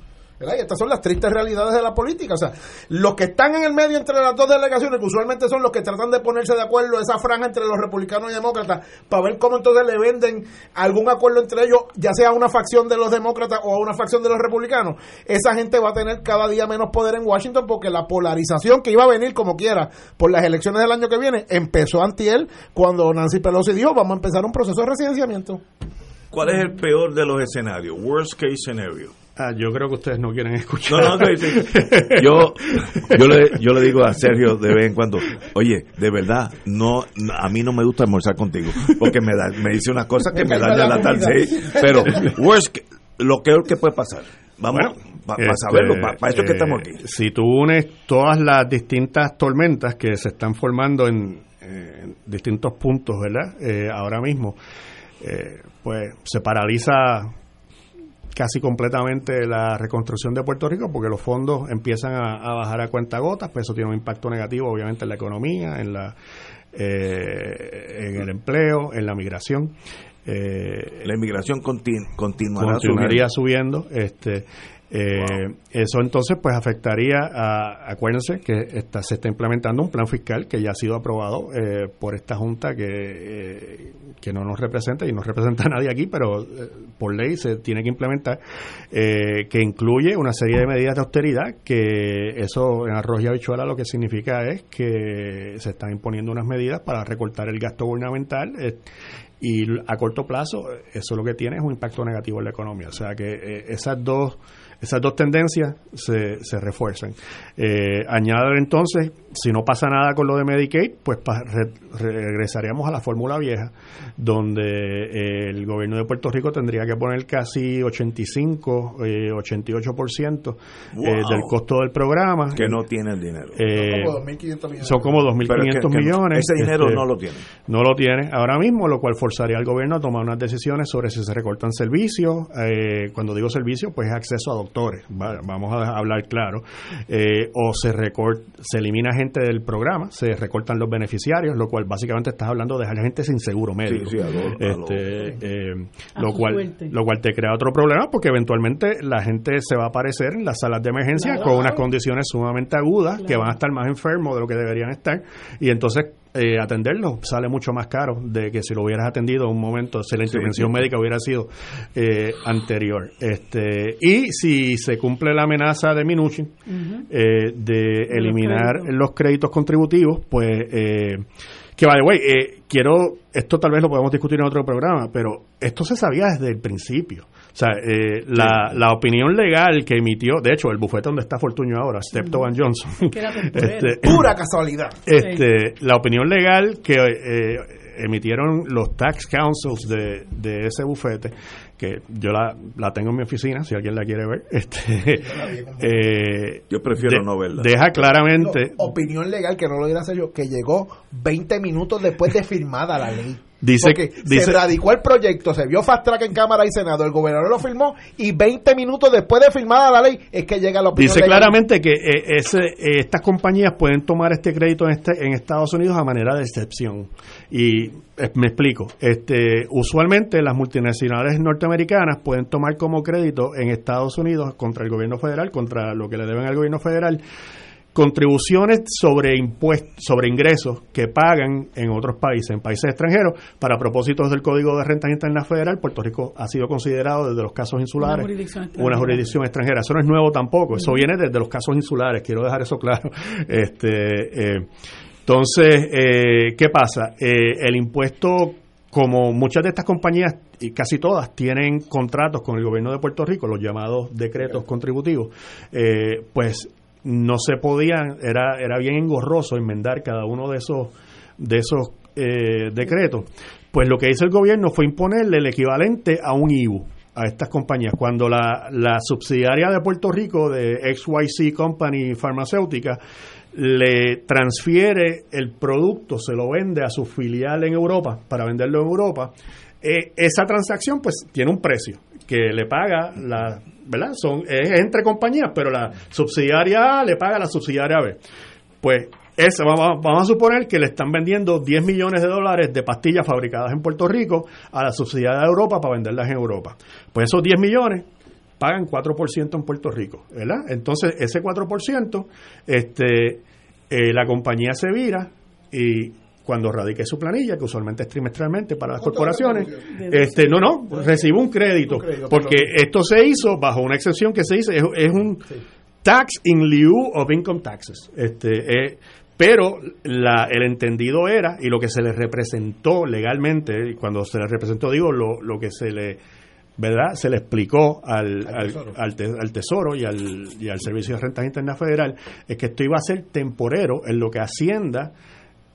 Estas son las tristes realidades de la política. O sea, los que están en el medio entre las dos delegaciones, que usualmente son los que tratan de ponerse de acuerdo esa franja entre los republicanos y demócratas, para ver cómo entonces le venden algún acuerdo entre ellos, ya sea a una facción de los demócratas o a una facción de los republicanos, esa gente va a tener cada día menos poder en Washington porque la polarización que iba a venir como quiera por las elecciones del año que viene empezó antiel cuando Nancy Pelosi dijo vamos a empezar un proceso de residenciamiento. ¿Cuál es el peor de los escenarios? Worst case scenario. Ah, yo creo que ustedes no quieren escuchar. No, no, Yo, yo, le, yo le digo a Sergio de vez en cuando, oye, de verdad, no, a mí no me gusta almorzar contigo, porque me, me dice una cosa que me daña la tarde. Pero, worst, lo peor que puede pasar. Vamos para saberlo, para eso es que estamos aquí. Este, si tú unes todas las distintas tormentas que se están formando en, distintos puntos, ¿verdad? Eh, ahora mismo, eh, pues se paraliza casi completamente la reconstrucción de Puerto Rico porque los fondos empiezan a, bajar a cuenta gotas, pues eso tiene un impacto negativo obviamente en la economía, en la eh, en el empleo, en la migración. Eh, la inmigración continuará continuaría subiendo. este eh, Eso entonces pues afectaría a, acuérdense que está, se está implementando un plan fiscal que ya ha sido aprobado eh, por esta Junta que, eh, que no nos representa y no representa a nadie aquí, pero por ley se tiene que implementar, que incluye una serie de medidas de austeridad que eso en arroz y habichuela lo que significa es que se están imponiendo unas medidas para recortar el gasto gubernamental y a corto plazo eso lo que tiene es un impacto negativo en la economía. O sea que esas dos esas dos tendencias se, se refuerzan. Eh, añadir entonces, si no pasa nada con lo de Medicaid, pues regresaríamos a la fórmula vieja, donde eh, el gobierno de Puerto Rico tendría que poner casi 85, 88% eh, del costo del programa. Que no tiene el dinero. son como 2.500 millones. ese dinero este, no lo tiene. No lo tiene ahora mismo, lo cual forzaría al gobierno a tomar unas decisiones sobre si se recortan servicios. cuando digo servicios, pues acceso a doctores vamos a hablar claro, eh, o se recorta, se elimina gente del programa, se recortan los beneficiarios, lo cual básicamente estás hablando de dejar gente sin seguro médico. este, eh, lo cual lo cual te crea otro problema porque eventualmente la gente se va a aparecer en las salas de emergencia con unas condiciones sumamente agudas que van a estar más enfermos de lo que deberían estar y entonces eh, atenderlo sale mucho más caro de que si lo hubieras atendido en un momento, si la intervención médica hubiera sido eh, anterior. Este, y si se cumple la amenaza de Minuchin eh, de eliminar los créditos contributivos, pues que vale, güey, quiero, esto tal vez lo podemos discutir en otro programa, pero esto se sabía desde el principio. O sea, eh, la, la, opinión legal que emitió, de hecho, el bufete donde está Fortuño ahora, Steptoe Van Johnson. este, Pura casualidad. Este, La opinión legal que eh, emitieron los tax councils de, de ese bufete que yo la, la tengo en mi oficina, si alguien la quiere ver. Este, eh, yo prefiero no verla. Deja claramente. opinión legal que no lo hubiera yo, que llegó 20 minutos después de firmada la ley. Dice, Porque se radicó el proyecto, se vio fast track en Cámara y Senado, el gobernador lo firmó y 20 minutos después de firmada la ley es que llega la opinión Dice claramente que eh, ese, eh, estas compañías pueden tomar este crédito en, este, en Estados Unidos a manera de excepción. Y eh, me explico. Este, usualmente las multinacionales norteamericanas pueden tomar como crédito en Estados Unidos contra el gobierno federal, contra lo que le deben al gobierno federal, contribuciones sobre impuestos, sobre ingresos que pagan en otros países, en países extranjeros, para propósitos del Código de Rentas Interna Federal, Puerto Rico ha sido considerado desde los casos insulares una jurisdicción extranjera. Eso no es nuevo tampoco, eso viene desde los casos insulares, quiero dejar eso claro. Este, eh, entonces, eh, ¿qué pasa? Eh, el impuesto como muchas de estas compañías, y casi todas, tienen contratos con el gobierno de Puerto Rico, los llamados decretos contributivos, pues no se podían, era, era bien engorroso enmendar cada uno de esos, de esos eh, decretos. Pues lo que hizo el gobierno fue imponerle el equivalente a un IBU a estas compañías. Cuando la, la subsidiaria de Puerto Rico de XYC Company Farmacéutica le transfiere el producto, se lo vende a su filial en Europa para venderlo en Europa, eh, esa transacción pues tiene un precio que le paga la ¿verdad? Son, es entre compañías, pero la subsidiaria A le paga la subsidiaria B. Pues eso, vamos, vamos, a suponer que le están vendiendo 10 millones de dólares de pastillas fabricadas en Puerto Rico a la subsidiaria de Europa para venderlas en Europa. Pues esos 10 millones pagan 4% en Puerto Rico, ¿verdad? Entonces, ese 4%, este, eh, la compañía se vira y cuando radique su planilla, que usualmente es trimestralmente para las corporaciones, este no, no, recibe un crédito, porque esto se hizo bajo una excepción que se dice, es, un tax in lieu of income taxes. Este, eh, pero la, el entendido era, y lo que se le representó legalmente, y cuando se le representó, digo, lo, lo que se le ¿verdad? Se le explicó al, al, al, tesoro. y, al, y al Servicio de Rentas Internas Federal es que esto iba a ser temporero en lo que Hacienda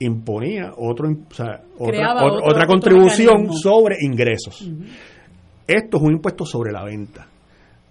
imponía otro, otra, contribución sobre ingresos. Esto es un impuesto sobre la venta.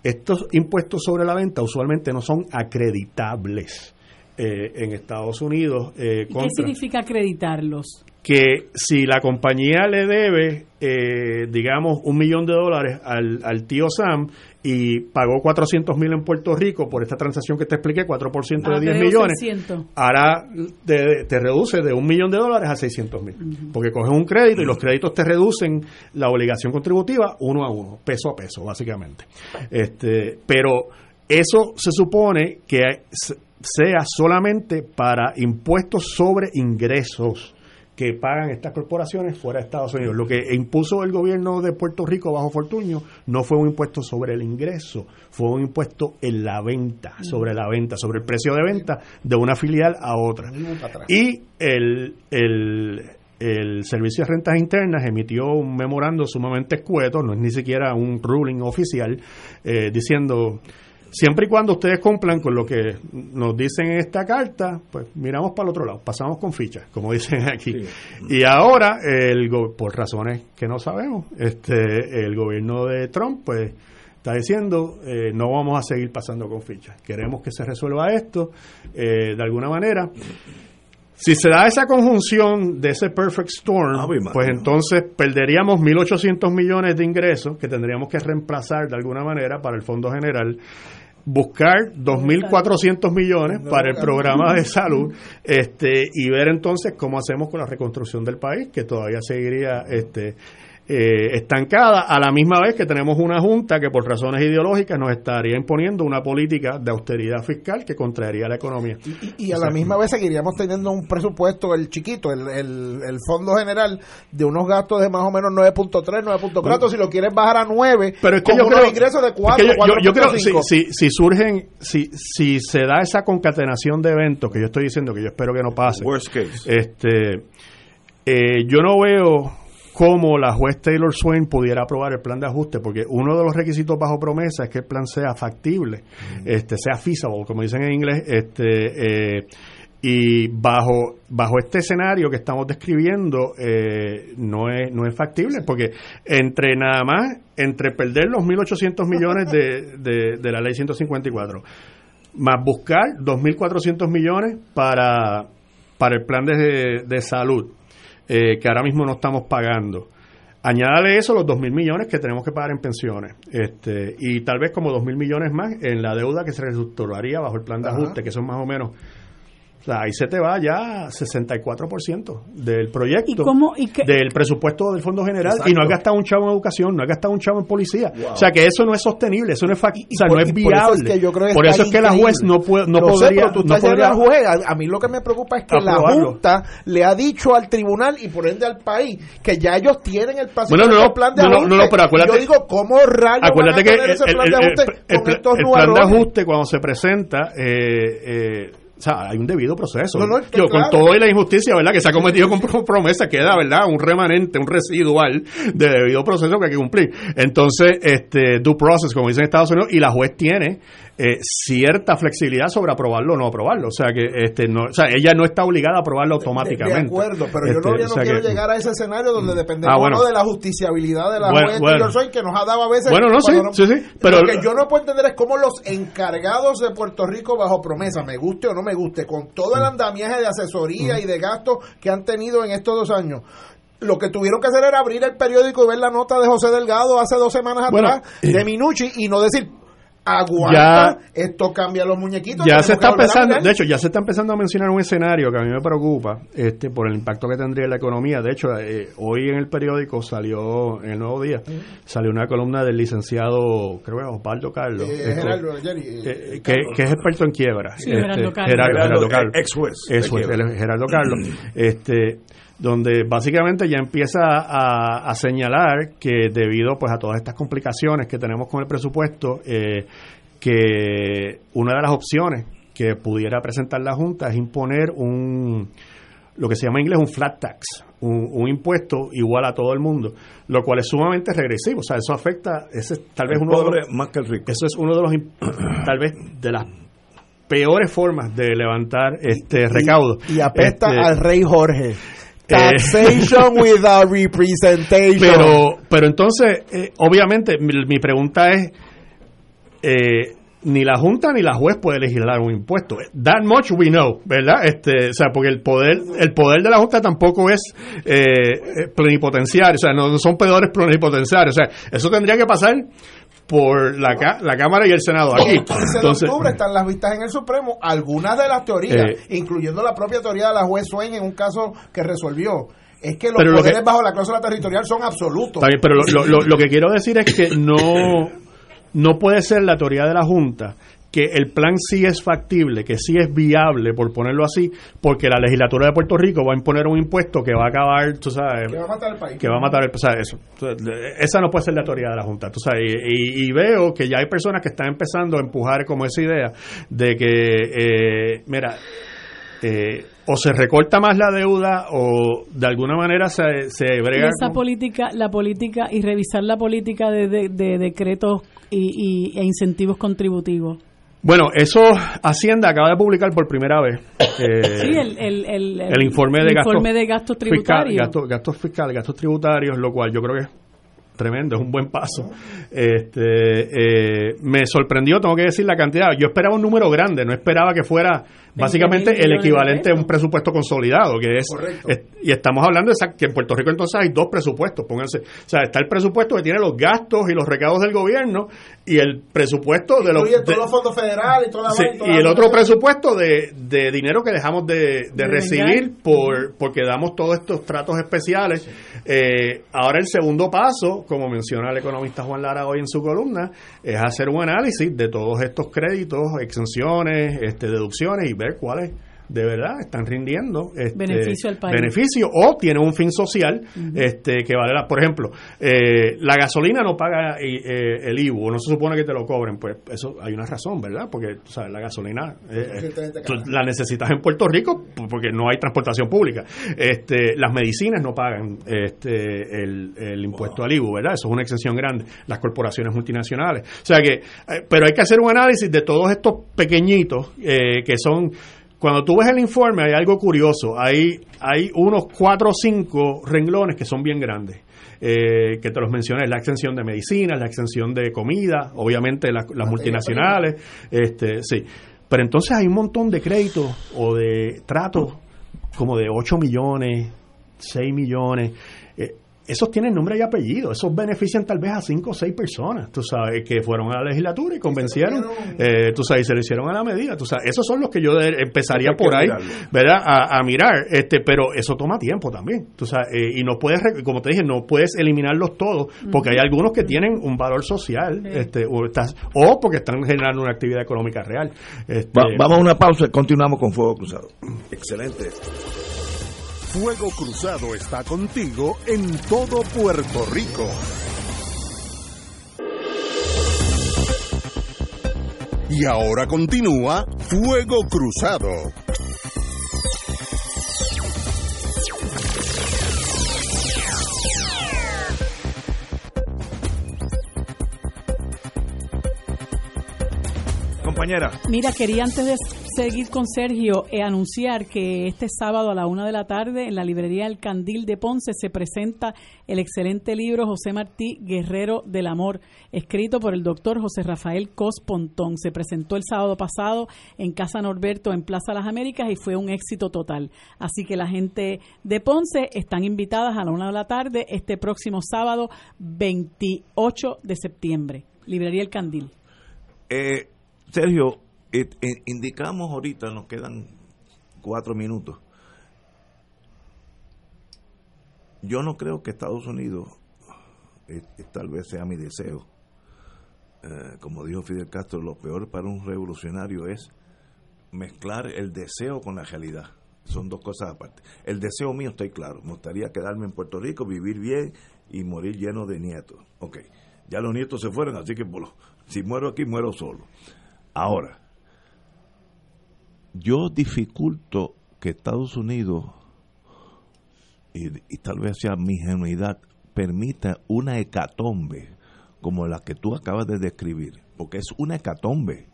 estos impuestos sobre la venta usualmente no son acreditables. Eh, en Estados Unidos. Eh, ¿Qué significa acreditarlos? Que si la compañía le debe, eh, digamos, un millón de dólares al, al tío Sam y pagó 400 mil en Puerto Rico por esta transacción que te expliqué, 4% de 10 ah, millones, ahora te, te, reduce de un millón de dólares a 600 mil. Porque coges un crédito y los créditos te reducen la obligación contributiva uno a uno, peso a peso, básicamente. Este, pero eso se supone que sea solamente para impuestos sobre ingresos que pagan estas corporaciones fuera de Estados Unidos. Lo que impuso el gobierno de Puerto Rico bajo Fortuño no fue un impuesto sobre el ingreso, fue un impuesto en la venta, sobre la venta, sobre el precio de venta de una filial a otra. Y el, el, el Servicio de Rentas Internas emitió un memorando sumamente escueto, no es ni siquiera un ruling oficial, eh, diciendo Siempre y cuando ustedes cumplan con lo que nos dicen en esta carta, pues miramos para el otro lado, pasamos con fichas, como dicen aquí. Y ahora, el por razones que no sabemos, este el gobierno de Trump, pues está diciendo eh, no vamos a seguir pasando con fichas. Queremos que se resuelva esto eh, de alguna manera. Si se da esa conjunción de ese perfect storm, ah, pues entonces perderíamos 1.800 millones de ingresos que tendríamos que reemplazar de alguna manera para el Fondo General buscar 2.400 millones para el programa de salud este y ver entonces cómo hacemos con la reconstrucción del país, que todavía seguiría este eh, estancada, a la misma vez que tenemos una junta que por razones ideológicas nos estaría imponiendo una política de austeridad fiscal que contraería la economía. Y, a la misma vez seguiríamos teniendo un presupuesto, el chiquito, el, el, fondo general, de unos gastos de más o menos 9.3, 9.4, si lo quieres bajar a 9, pero es que yo creo, ingresos de 4, yo, creo si, si, si, surgen, si, si se da esa concatenación de eventos, que yo estoy diciendo que yo espero que no pase, este eh, yo no veo cómo la juez Taylor Swain pudiera aprobar el plan de ajuste, porque uno de los requisitos bajo promesa es que el plan sea factible, este sea feasible, como dicen en inglés, este eh, y bajo bajo este escenario que estamos describiendo eh, no es no es factible porque entre nada más entre perder los 1.800 millones de, de, de la ley 154 más buscar 2.400 millones para para el plan de, de salud eh, que ahora mismo no estamos pagando. Añádale eso los dos mil millones que tenemos que pagar en pensiones este, y tal vez como dos mil millones más en la deuda que se reestructuraría bajo el plan de ajuste, que son más o menos ahí se te va ya 64% del proyecto, del presupuesto del Fondo General, y no has gastado un chavo en educación, no has gastado un chavo en policía. O sea que eso no es sostenible, eso no es, no es viable. Por eso es que, la juez no, puede, no podría... tú estás la juez, a, mí lo que me preocupa es que la Junta le ha dicho al tribunal y por ende al país que ya ellos tienen el bueno, no, plan de ajuste. No, pero acuérdate, yo digo, ¿cómo rayos acuérdate que el, plan de ajuste el, plan de ajuste cuando se presenta... Eh, eh, o sea, hay un debido proceso. Yo, con toda la injusticia, ¿verdad? Que se ha cometido con promesa, queda, ¿verdad? Un remanente, un residual de debido proceso que hay que cumplir. Entonces, este, due process, como dicen en Estados Unidos, y la juez tiene eh, cierta flexibilidad sobre aprobarlo o no aprobarlo. O sea, que este no, o sea, ella no está obligada a aprobarlo automáticamente. De, acuerdo, pero yo no, este, quiero llegar a ese escenario donde mm. dependemos ah, de la justiciabilidad de la juez bueno. que nos ha dado a veces. Bueno, no, sí, sí, sí, Pero lo que yo no puedo entender es cómo los encargados de Puerto Rico bajo promesa, me guste o no me guste, con todo el mm. andamiaje de asesoría mm. y de gastos que han tenido en estos dos años, lo que tuvieron que hacer era abrir el periódico y ver la nota de José Delgado hace dos semanas atrás de Minucci y no decir aguanta, esto cambia los muñequitos. Ya se está empezando, de hecho, ya se está empezando a mencionar un escenario que a mí me preocupa, este, por el impacto que tendría en la economía. De hecho, eh, hoy en el periódico salió, en el Nuevo Día, salió una columna del licenciado, creo que Osvaldo Carlos, eh, este, eh, que, que, es experto en quiebra. Sí, Gerardo este, Carlos. Gerardo, Carlos. Ex juez. Gerardo Carlos. Este, donde básicamente ya empieza a, señalar que debido pues a todas estas complicaciones que tenemos con el presupuesto, eh, que una de las opciones que pudiera presentar la Junta es imponer un lo que se llama en inglés un flat tax, un, impuesto igual a todo el mundo, lo cual es sumamente regresivo, o sea, eso afecta, ese es tal vez uno de los, más que el rico. Eso es uno de los tal vez de las peores formas de levantar este recaudo. Y, apesta este, al rey Jorge. Taxation eh, without representation. Pero, pero entonces, eh, obviamente, mi, pregunta es, eh, ni la Junta ni la juez puede legislar un impuesto. That much we know, ¿verdad? Este, o sea, porque el poder, el poder de la Junta tampoco es eh, plenipotenciario, o sea, no, son poderes plenipotenciarios, o sea, eso tendría que pasar por la, la Cámara y el Senado aquí. Entonces, de octubre están las vistas en el Supremo, algunas de las teorías, eh, incluyendo la propia teoría de la juez Swain en un caso que resolvió. Es que los poderes bajo la cláusula territorial son absolutos. pero lo, lo que quiero decir es que no, no puede ser la teoría de la Junta que el plan sí es factible, que sí es viable, por ponerlo así, porque la legislatura de Puerto Rico va a imponer un impuesto que va a acabar, tú sabes, que va a matar el país. Que va a matar el eso. Esa no puede ser la teoría de la Junta, tú sabes, y, veo que ya hay personas que están empezando a empujar como esa idea de que, eh, mira, eh, o se recorta más la deuda o de alguna manera se, se brega. esa política, la política y revisar la política de, de, decretos y, e incentivos contributivos. Bueno, eso Hacienda acaba de publicar por primera vez. Eh, sí, el, el, informe, de, informe de gastos tributarios. gastos, gastos fiscales, gastos tributarios, lo cual yo creo que es tremendo, es un buen paso. Este, eh, me sorprendió, tengo que decir la cantidad. Yo esperaba un número grande, no esperaba que fuera básicamente el equivalente a un presupuesto consolidado, que es, y estamos hablando de que en Puerto Rico entonces hay dos presupuestos, pónganse, o sea, está el presupuesto que tiene los gastos y los recaudos del gobierno y el presupuesto de los, todos los fondos federales y, toda y el otro presupuesto de, de, dinero que dejamos de, de, recibir por porque damos todos estos tratos especiales. Eh, ahora el segundo paso, como menciona el economista Juan Lara hoy en su columna, es hacer un análisis de todos estos créditos, exenciones, este, deducciones y ver cuáles de verdad están rindiendo este, beneficio al país. beneficio o tiene un fin social este que vale la por ejemplo eh, la gasolina no paga eh, el IBU no se supone que te lo cobren pues eso hay una razón verdad porque sabes la gasolina eh, la necesitas en Puerto Rico porque no hay transportación pública. Este las medicinas no pagan este el, impuesto al IBU verdad eso es una exención grande. Las corporaciones multinacionales. O sea que pero hay que hacer un análisis de todos estos pequeñitos que son cuando tú ves el informe hay algo curioso, hay, hay unos cuatro o cinco renglones que son bien grandes. Eh, que te los mencioné, la extensión de medicinas, la extensión de comida, obviamente las, multinacionales, este, sí. Pero entonces hay un montón de créditos o de tratos como de 8 millones, 6 millones, esos tienen nombre y apellido, esos benefician tal vez a cinco o seis personas, tú sabes, que fueron a la legislatura y convencieron, eh, tú sabes, y se le hicieron a la medida, tú sabes, esos son los que yo empezaría por ahí, ¿verdad? A, mirar, este, pero eso toma tiempo también, tú sabes, eh, y no puedes, como te dije, no puedes eliminarlos todos, porque hay algunos que tienen un valor social, este, o, estás, o porque están generando una actividad económica real. Este, vamos a una pausa y continuamos con Fuego Cruzado. Excelente. Fuego Cruzado está contigo en todo Puerto Rico. Y ahora continúa Fuego Cruzado. Compañera. Mira, quería antes de seguir con Sergio, eh, anunciar que este sábado a la una de la tarde en la librería El Candil de Ponce se presenta el excelente libro José Martí Guerrero del Amor, escrito por el doctor José Rafael Cos Pontón. Se presentó el sábado pasado en Casa Norberto en Plaza Las Américas y fue un éxito total. Así que la gente de Ponce están invitadas a la una de la tarde este próximo sábado 28 de septiembre. Librería El Candil. Eh, Sergio, eh, indicamos ahorita, nos quedan cuatro minutos. Yo no creo que Estados Unidos, eh, tal vez sea mi deseo, eh, como dijo Fidel Castro, lo peor para un revolucionario es mezclar el deseo con la realidad. Son dos cosas aparte. El deseo mío, estoy claro, me gustaría quedarme en Puerto Rico, vivir bien y morir lleno de nietos. Ok, ya los nietos se fueron, así que si muero aquí, muero solo. Ahora, yo dificulto que Estados Unidos, y, tal vez sea mi ingenuidad, permita una hecatombe como la que tú acabas de describir, porque es una hecatombe.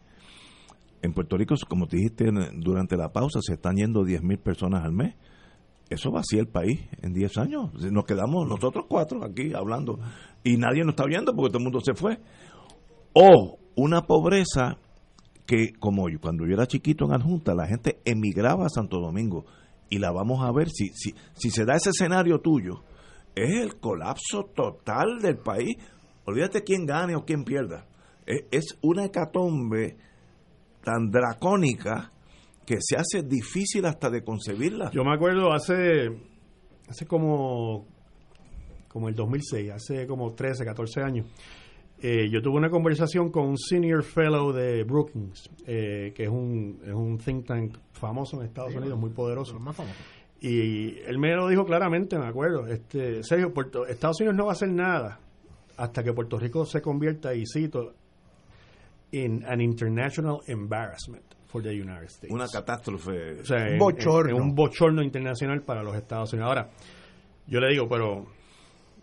En Puerto Rico, como te dijiste durante la pausa, se están yendo 10.000 personas al mes. Eso vacía el país en 10 años. Nos quedamos nosotros cuatro aquí hablando y nadie nos está viendo porque todo el mundo se fue. O una pobreza que como yo, cuando yo era chiquito en Adjunta, la gente emigraba a Santo Domingo y la vamos a ver si, si, si se da ese escenario tuyo, es el colapso total del país. Olvídate quién gane o quién pierda. Es, es una hecatombe tan dracónica que se hace difícil hasta de concebirla. Yo me acuerdo hace, hace como, como el 2006, hace como 13, 14 años, eh, yo tuve una conversación con un senior fellow de Brookings, eh, que es un, es un think tank famoso en Estados Unidos, muy poderoso. Y él me lo dijo claramente, me acuerdo, este, Sergio, Puerto, Estados Unidos no va a hacer nada hasta que Puerto Rico se convierta, y cito, in an international embarrassment for the United States. Una catástrofe. O sea, en- Bochorno. en- en un bochorno internacional para los Estados Unidos. Ahora, yo le digo, pero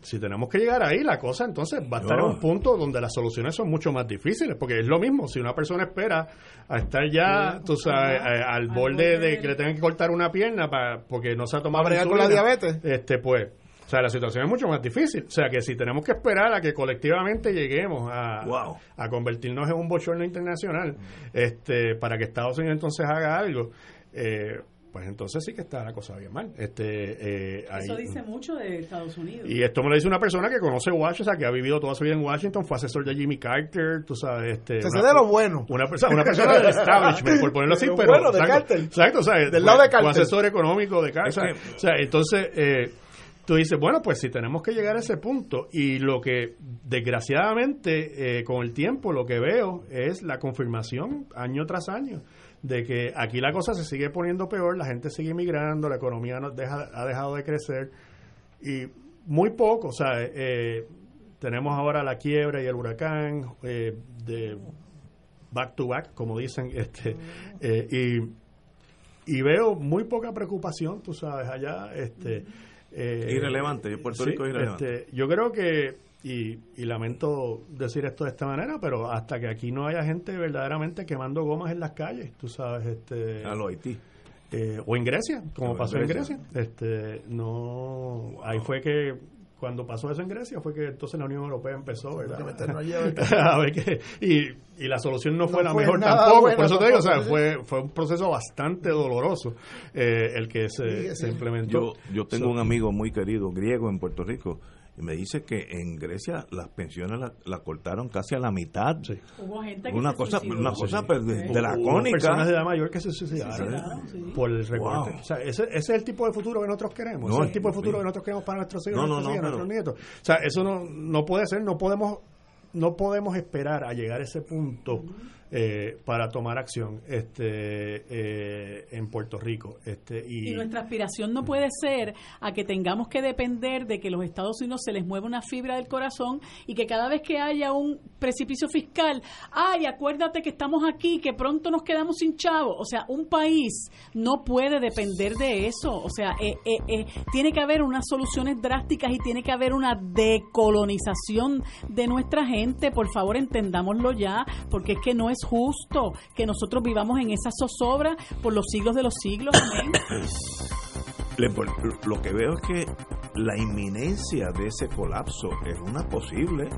si tenemos que llegar ahí, la cosa entonces va a estar en un punto donde las soluciones son mucho más difíciles, porque es lo mismo, si una persona espera a estar ya, tú sabes, a- al borde de que le tengan que cortar una pierna para, porque no se ha tomado Para con la diabetes. este pues, o sea, la situación es mucho más difícil. O sea, que si tenemos que esperar a que colectivamente lleguemos a, Wow. a convertirnos en un bochorno internacional, este, para que Estados Unidos entonces haga algo, eh, pues entonces sí que está la cosa bien mal. Este, eh, Eso dice mucho de Estados Unidos. y esto me lo dice una persona que conoce Washington, o sea, que ha vivido toda su vida en Washington, fue asesor de Jimmy Carter, tú sabes. Este, Se una- sé de lo bueno. Una, persona una persona del establishment, por ponerlo así, De lo pero. bueno, de exacto, Carter. Exacto, o sea, Del fue- lado de fue Carter. asesor económico de Carter. O sea, entonces, eh, tú dices, bueno, pues si tenemos que llegar a ese punto, y lo que, desgraciadamente, eh, con el tiempo, lo que veo es la confirmación año tras año de que aquí la cosa se sigue poniendo peor, la gente sigue migrando, la economía no deja, ha dejado de crecer y muy poco, o sea, eh, tenemos ahora la quiebra y el huracán eh, de back to back, como dicen, este, eh, y, y veo muy poca preocupación, tú sabes, allá, este, eh, Irrelevante, Puerto Rico es irrelevante. este, yo creo que y, y lamento decir esto de esta manera, pero hasta que aquí no haya gente verdaderamente quemando gomas en las calles, tú sabes, este, A lo Haití. eh, o en Grecia, como O pasó en Grecia. Grecia. Este, no, ahí fue que cuando pasó eso en Grecia fue que entonces la Unión Europea empezó, ¿verdad? a ver qué y, y la solución no fue la fue mejor nada tampoco, buena por eso te digo, o sea, fue fue un proceso bastante doloroso eh, el que se, Sí, sí. se implementó. Yo, yo tengo So- un amigo muy querido, griego, en Puerto Rico, y me dice que en Grecia las pensiones las la cortaron casi a la mitad. Sí. Hubo gente que Una se cosa, suicidó. una cosa pues, de, Sí. de la Hubo personas de cónica. edad mayor que se suicidaron sí. por el recorte. Wow. O sea, ese, ese es el tipo de futuro que nosotros queremos. No, ese es el tipo de futuro que nosotros queremos para nuestros hijos, No, nuestros, no, hijos, pero- nuestros nietos. O sea, eso no, no puede ser, no podemos no podemos esperar a llegar a ese punto eh, para tomar acción este eh, en Puerto Rico. Este, y, nuestra aspiración no puede ser a que tengamos que depender de que los Estados Unidos se les mueva una fibra del corazón y que cada vez que haya un precipicio fiscal, ay, acuérdate que estamos aquí, que pronto nos quedamos sin chavo. O sea, un país no puede depender de eso. O sea, eh, eh, eh, tiene que haber unas soluciones drásticas y tiene que haber una decolonización de nuestra gente. Por favor, entendámoslo ya, porque es que no es justo que nosotros vivamos en esa zozobra por los siglos de los siglos. Amén. Lo que veo es que la inminencia de ese colapso es una posible.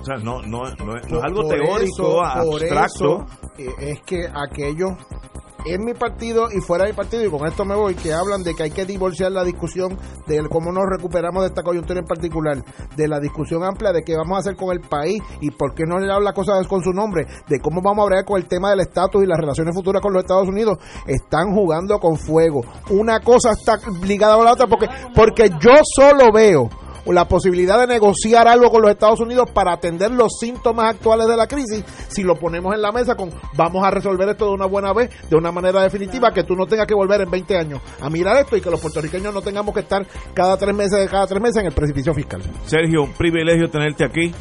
O sea, no, no, no, es- no es algo Por teórico, eso- abstracto. eso, eh, es que aquellos en mi partido y fuera de mi partido, y con esto me voy, que hablan de que hay que divorciar la discusión de cómo nos recuperamos de esta coyuntura en particular, de la discusión amplia de qué vamos a hacer con el país y por qué no le habla cosas con su nombre, de cómo vamos a hablar con el tema del estatus y las relaciones futuras con los Estados Unidos, están jugando con fuego. Una cosa está ligada a la otra porque, porque yo solo veo la posibilidad de negociar algo con los Estados Unidos para atender los síntomas actuales de la crisis, si lo ponemos en la mesa con vamos a resolver esto de una buena vez, de una manera definitiva, que tú no tengas que volver en 20 años a mirar esto y que los puertorriqueños no tengamos que estar cada tres meses, cada tres meses en el precipicio fiscal. Sergio, un privilegio tenerte aquí.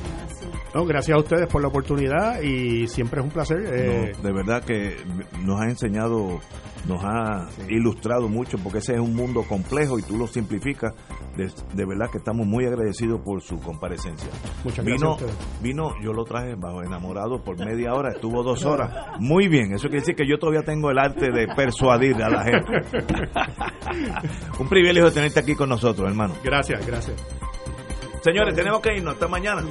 No, gracias a ustedes por la oportunidad y siempre es un placer. eh, No, de verdad que nos ha enseñado, nos ha ilustrado mucho, porque ese es un mundo complejo y tú lo simplificas. De, de verdad que estamos muy agradecidos por su comparecencia. Muchas gracias vino, a vino, yo lo traje bajo enamorado por media hora, estuvo dos horas. Muy bien, eso quiere decir que yo todavía tengo el arte de persuadir a la gente. un privilegio tenerte aquí con nosotros, hermano. Gracias, gracias. Señores, tenemos que irnos. Hasta mañana.